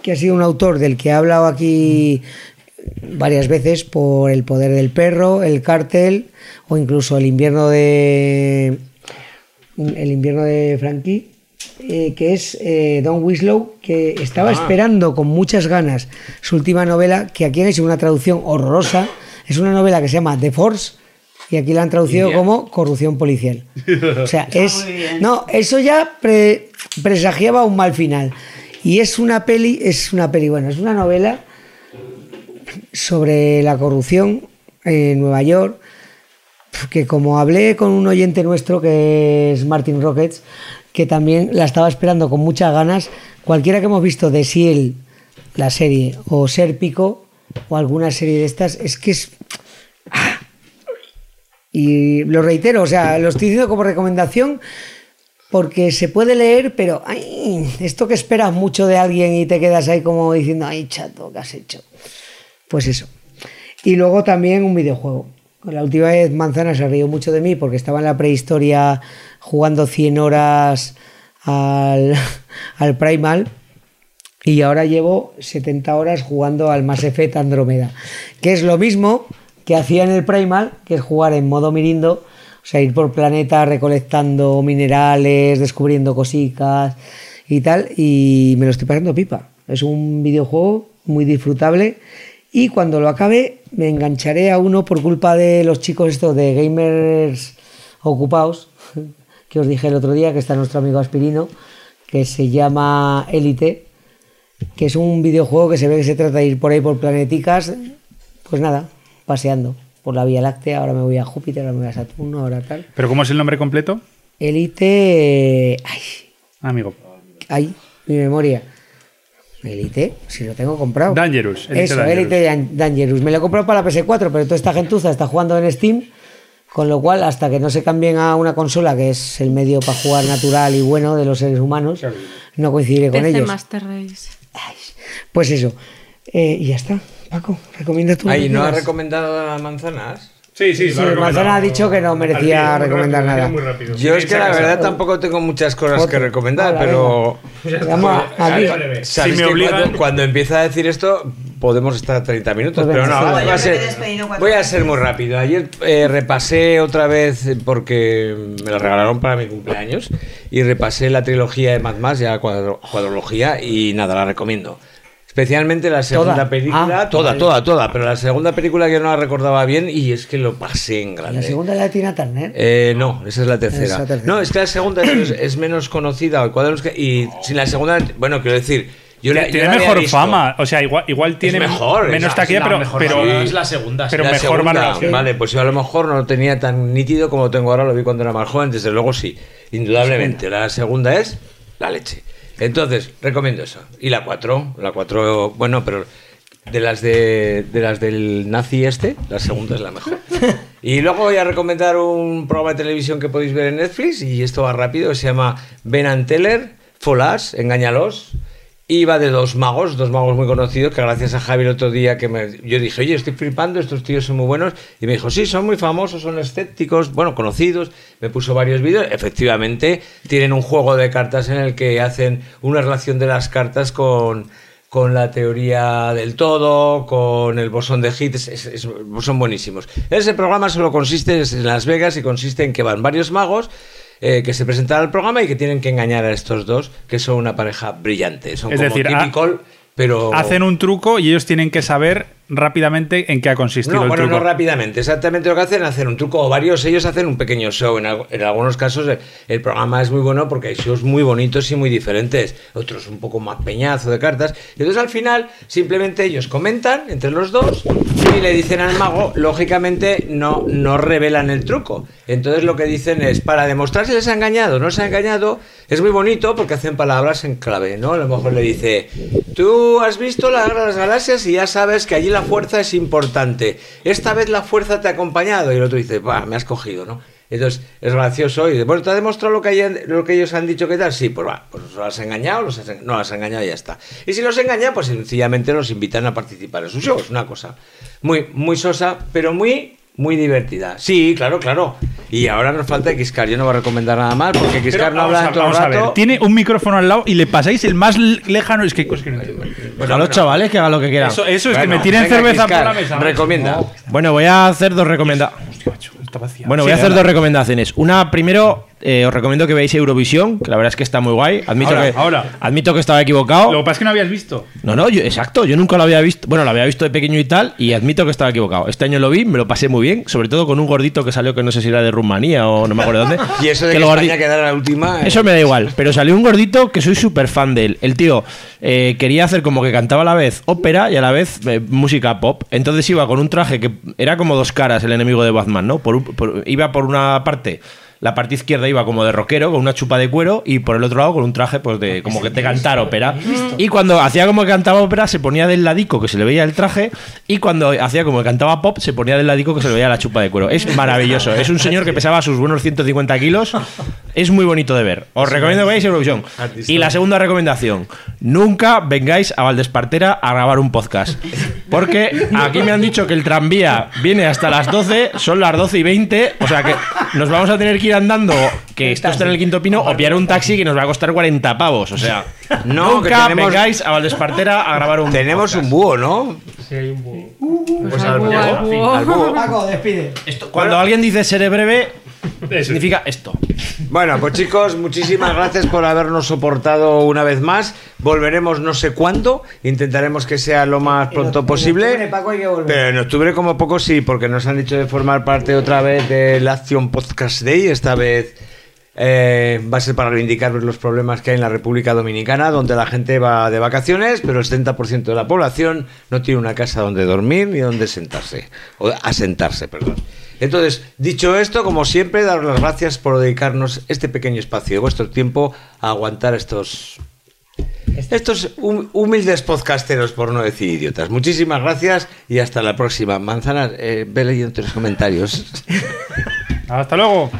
Speaker 5: que ha sido un autor del que he hablado aquí varias veces por El poder del perro, El cártel o incluso El invierno de El invierno de Frankie, eh, que es eh, Don Winslow, que estaba esperando con muchas ganas su última novela, que aquí han hecho una traducción horrorosa. Es una novela que se llama The Force y aquí la han traducido como Corrupción policial. O sea, es no, eso ya pre- presagiaba un mal final. Y es una peli, es una peli, bueno, es una novela sobre la corrupción en Nueva York, que como hablé con un oyente nuestro que es Martin Rockets, que también la estaba esperando con muchas ganas, cualquiera que hemos visto de Ciel, la serie, o Serpico, o alguna serie de estas, es que es... ¡Ah! Y lo reitero, o sea, lo estoy diciendo como recomendación porque se puede leer, pero esto que esperas mucho de alguien y te quedas ahí como diciendo, ay, chato, ¿qué has hecho? Pues eso. Y luego también un videojuego. La última vez Manzana se rió mucho de mí porque estaba en la prehistoria jugando 100 horas al, al Primal y ahora llevo 70 horas jugando al Mass Effect Andromeda, que es lo mismo que hacía en el Primal, que es jugar en modo mirindo, o sea, ir por planeta recolectando minerales, descubriendo cositas y tal, y me lo estoy pasando pipa. Es un videojuego muy disfrutable y cuando lo acabe me engancharé a uno por culpa de los chicos estos de gamers ocupados, que os dije el otro día, que está nuestro amigo Aspirino, que se llama Elite, que es un videojuego que se ve que se trata de ir por ahí por planeticas, pues nada, paseando por la Vía Láctea, ahora me voy a Júpiter, ahora me voy a Saturno, ahora tal.
Speaker 4: ¿Pero cómo es el nombre completo?
Speaker 5: Elite, ay,
Speaker 4: Amigo.
Speaker 5: ay, mi memoria. Elite, si lo tengo comprado.
Speaker 4: Dangerous. Elite
Speaker 5: Eso,
Speaker 4: Dangerous.
Speaker 5: Elite Dan- Dangerous. Me lo he comprado para la PS4, pero toda esta gentuza está jugando en Steam, con lo cual hasta que no se cambien a una consola, que es el medio para jugar natural y bueno de los seres humanos, no coincidiré con
Speaker 7: PC
Speaker 5: ellos.
Speaker 7: Master Race.
Speaker 5: Pues eso. Eh, y ya está. Paco, recomienda tú.
Speaker 1: Ay, ¿no has
Speaker 5: has
Speaker 1: recomendado a manzanas?
Speaker 3: Sí, sí,
Speaker 5: Sí, Manzana ha dicho que no merecía recomendar nada.
Speaker 1: Yo es que la verdad tampoco tengo muchas cosas que recomendar, pero
Speaker 5: a-
Speaker 4: Si me obligan-
Speaker 1: cuando, cuando empieza a decir esto podemos estar 30 minutos,
Speaker 5: Pues
Speaker 1: pero no, a ser- voy a ser muy rápido. Ayer eh, repasé otra vez eh, porque me la regalaron para mi cumpleaños y repasé la trilogía de Mad Max, ya cuadro- cuadrología y nada, la recomiendo. Especialmente la segunda
Speaker 5: ¿Toda?
Speaker 1: película,
Speaker 5: Ah,
Speaker 1: toda,
Speaker 5: vale.
Speaker 1: toda, toda, pero la segunda película que yo no la recordaba bien y es que lo pasé en grande.
Speaker 5: La segunda la de Tina Turner.
Speaker 1: Eh, no, esa es la tercera.
Speaker 5: Es.
Speaker 1: No, es que la segunda es, es menos conocida. ¿cuál de los que- y sin la segunda, bueno, quiero decir, yo la,
Speaker 4: tiene mejor
Speaker 1: visto.
Speaker 4: fama. O sea, igual, igual tiene
Speaker 1: mejor,
Speaker 4: menos
Speaker 1: es-
Speaker 4: taquilla,
Speaker 6: la
Speaker 4: pero,
Speaker 6: mejor
Speaker 4: pero,
Speaker 6: es la segunda,
Speaker 4: pero
Speaker 1: La
Speaker 4: mejor
Speaker 1: segunda,
Speaker 4: valoración.
Speaker 1: Vale, pues yo a lo mejor no lo tenía tan nítido como tengo ahora, lo vi cuando era más joven, desde luego sí, indudablemente. La segunda es la leche. Entonces, recomiendo eso. Y la 4, la 4, bueno, pero de las de, de las del nazi este, la segunda es la mejor. Y luego voy a recomendar un programa de televisión que podéis ver en Netflix, y esto va rápido, se llama Ben and Teller, Folas, Engáñalos. Va de dos magos, dos magos muy conocidos, que gracias a Javi el otro día que me, yo dije, oye, estoy flipando, estos tíos son muy buenos. Y me dijo, sí, son muy famosos, son escépticos, bueno, conocidos. Me puso varios vídeos. Efectivamente, tienen un juego de cartas en el que hacen una relación de las cartas con, con la teoría del todo, con el bosón de Higgs, es- es- son buenísimos. Ese programa solo consiste en Las Vegas y consiste en que van varios magos eh, que se presentan al programa y que tienen que engañar a estos dos, que son una pareja brillante. Son
Speaker 4: Es
Speaker 1: como
Speaker 4: decir,
Speaker 1: pero...
Speaker 4: Hacen un truco y ellos tienen que saber rápidamente en qué ha consistido
Speaker 1: No,
Speaker 4: el
Speaker 1: bueno,
Speaker 4: truco.
Speaker 1: no rápidamente. Exactamente lo que hacen, hacer un truco o varios. Ellos hacen un pequeño show. En, en algunos casos eh, el programa es muy bueno porque hay shows muy bonitos y muy diferentes. Otros un poco más peñazo de cartas. Y entonces al final simplemente ellos comentan entre los dos y le dicen al mago, lógicamente no, no revelan el truco. Entonces lo que dicen es, para demostrar si les ha engañado o no se ha engañado, es muy bonito porque hacen palabras en clave, ¿no? A lo mejor le dice, tú has visto las galaxias y ya sabes que allí la fuerza es importante. Esta vez la fuerza te ha acompañado y el otro dice, va, me has cogido, ¿no? Entonces es gracioso y bueno, ¿te ha demostrado lo que, que ellos han dicho que tal? Sí, pues va, pues los has engañado, los no los has engañado y ya está. Y si los engañan, pues sencillamente los invitan a participar en su show. Es una cosa muy, muy sosa, pero muy, muy divertida. Sí, claro, claro. Y ahora nos falta Xcar. Yo no voy a recomendar nada más porque Xcar no habla
Speaker 9: a-
Speaker 1: todo
Speaker 9: vamos a ver,
Speaker 1: rato.
Speaker 9: tiene un micrófono al lado y le pasáis el más lejano. Es que, es que no entiendo.
Speaker 6: Pues a los chavales que hagan lo que quieran.
Speaker 9: Eso, eso es que
Speaker 1: Bueno,
Speaker 9: me tiren
Speaker 1: venga,
Speaker 9: cerveza
Speaker 1: Xcar,
Speaker 9: por la mesa.
Speaker 1: recomienda.
Speaker 9: No.
Speaker 6: Bueno, voy a hacer dos recomendaciones. Bueno,
Speaker 9: Sí,
Speaker 6: voy a hacer dos recomendaciones. Una, primero, eh, os recomiendo que veáis Eurovisión, que la verdad es que está muy guay. Admito,
Speaker 9: Ahora,
Speaker 6: que,
Speaker 9: ahora.
Speaker 6: admito que estaba equivocado.
Speaker 9: Lo que pasa es que no habías visto.
Speaker 6: No, no, yo, exacto, yo nunca lo había visto. Bueno, lo había visto de pequeño y tal, y admito que estaba equivocado. Este año lo vi, me lo pasé muy bien, sobre todo con un gordito que salió que no sé si era de Rumanía o no me acuerdo dónde.
Speaker 1: Y eso de que,
Speaker 6: gordi-
Speaker 1: España quedara la última. eh,
Speaker 6: Eso me da igual, pero salió un gordito que soy súper fan de él. El tío eh, quería hacer como que cantaba a la vez ópera y a la vez música pop. Entonces iba con un traje que era como dos caras el enemigo de Batman, ¿no? Por un- por- iba por una parte, la parte izquierda iba como de rockero, con una chupa de cuero, y por el otro lado con un traje pues de como que de cantar ópera. Y cuando hacía como que cantaba ópera se ponía del ladico que se le veía el traje, y cuando hacía como que cantaba pop se ponía del ladico que se le veía la chupa de cuero. Es maravilloso. Es un señor que pesaba sus buenos 150 kilos. Es muy bonito de ver. Os recomiendo que veáis Eurovisión. Y la segunda recomendación: nunca vengáis a Valdespartera a grabar un podcast. Porque aquí me han dicho que el tranvía viene hasta las 12, son las 12 y 20. O sea que nos vamos a tener que ir andando, que esto está en el quinto pino, o pillar un taxi que nos va a costar 40 pavos. O sea,
Speaker 1: No, que
Speaker 6: nunca
Speaker 1: tenemos-
Speaker 6: vengáis a Valdespartera a grabar un
Speaker 1: Tenemos
Speaker 6: podcast.
Speaker 1: un búho, ¿no?
Speaker 3: Sí, hay un búho.
Speaker 1: Pues
Speaker 7: al búho, al búho.
Speaker 1: al búho.
Speaker 5: Paco, despide.
Speaker 6: Esto- cuando alguien dice seré breve, significa esto.
Speaker 1: Bueno, pues chicos, muchísimas gracias por habernos soportado una vez más. Volveremos no sé cuándo. Intentaremos que sea lo más
Speaker 5: En
Speaker 1: pronto
Speaker 5: octubre,
Speaker 1: posible.
Speaker 5: Paco, hay que volver.
Speaker 1: Pero en octubre como poco sí, porque nos han dicho de formar parte otra vez del Action Podcast Day. Esta vez eh, va a ser para reivindicar los problemas que hay en la República Dominicana, donde la gente va de vacaciones, pero el 70% de la población no tiene una casa donde dormir ni donde sentarse. O asentarse, perdón. Entonces, dicho esto, como siempre, daros las gracias por dedicarnos este pequeño espacio de vuestro tiempo a aguantar estos estos hum- humildes podcasteros, por no decir idiotas. Muchísimas gracias y hasta la próxima. Manzanas, eh, ve leyendo los comentarios.
Speaker 9: Hasta luego.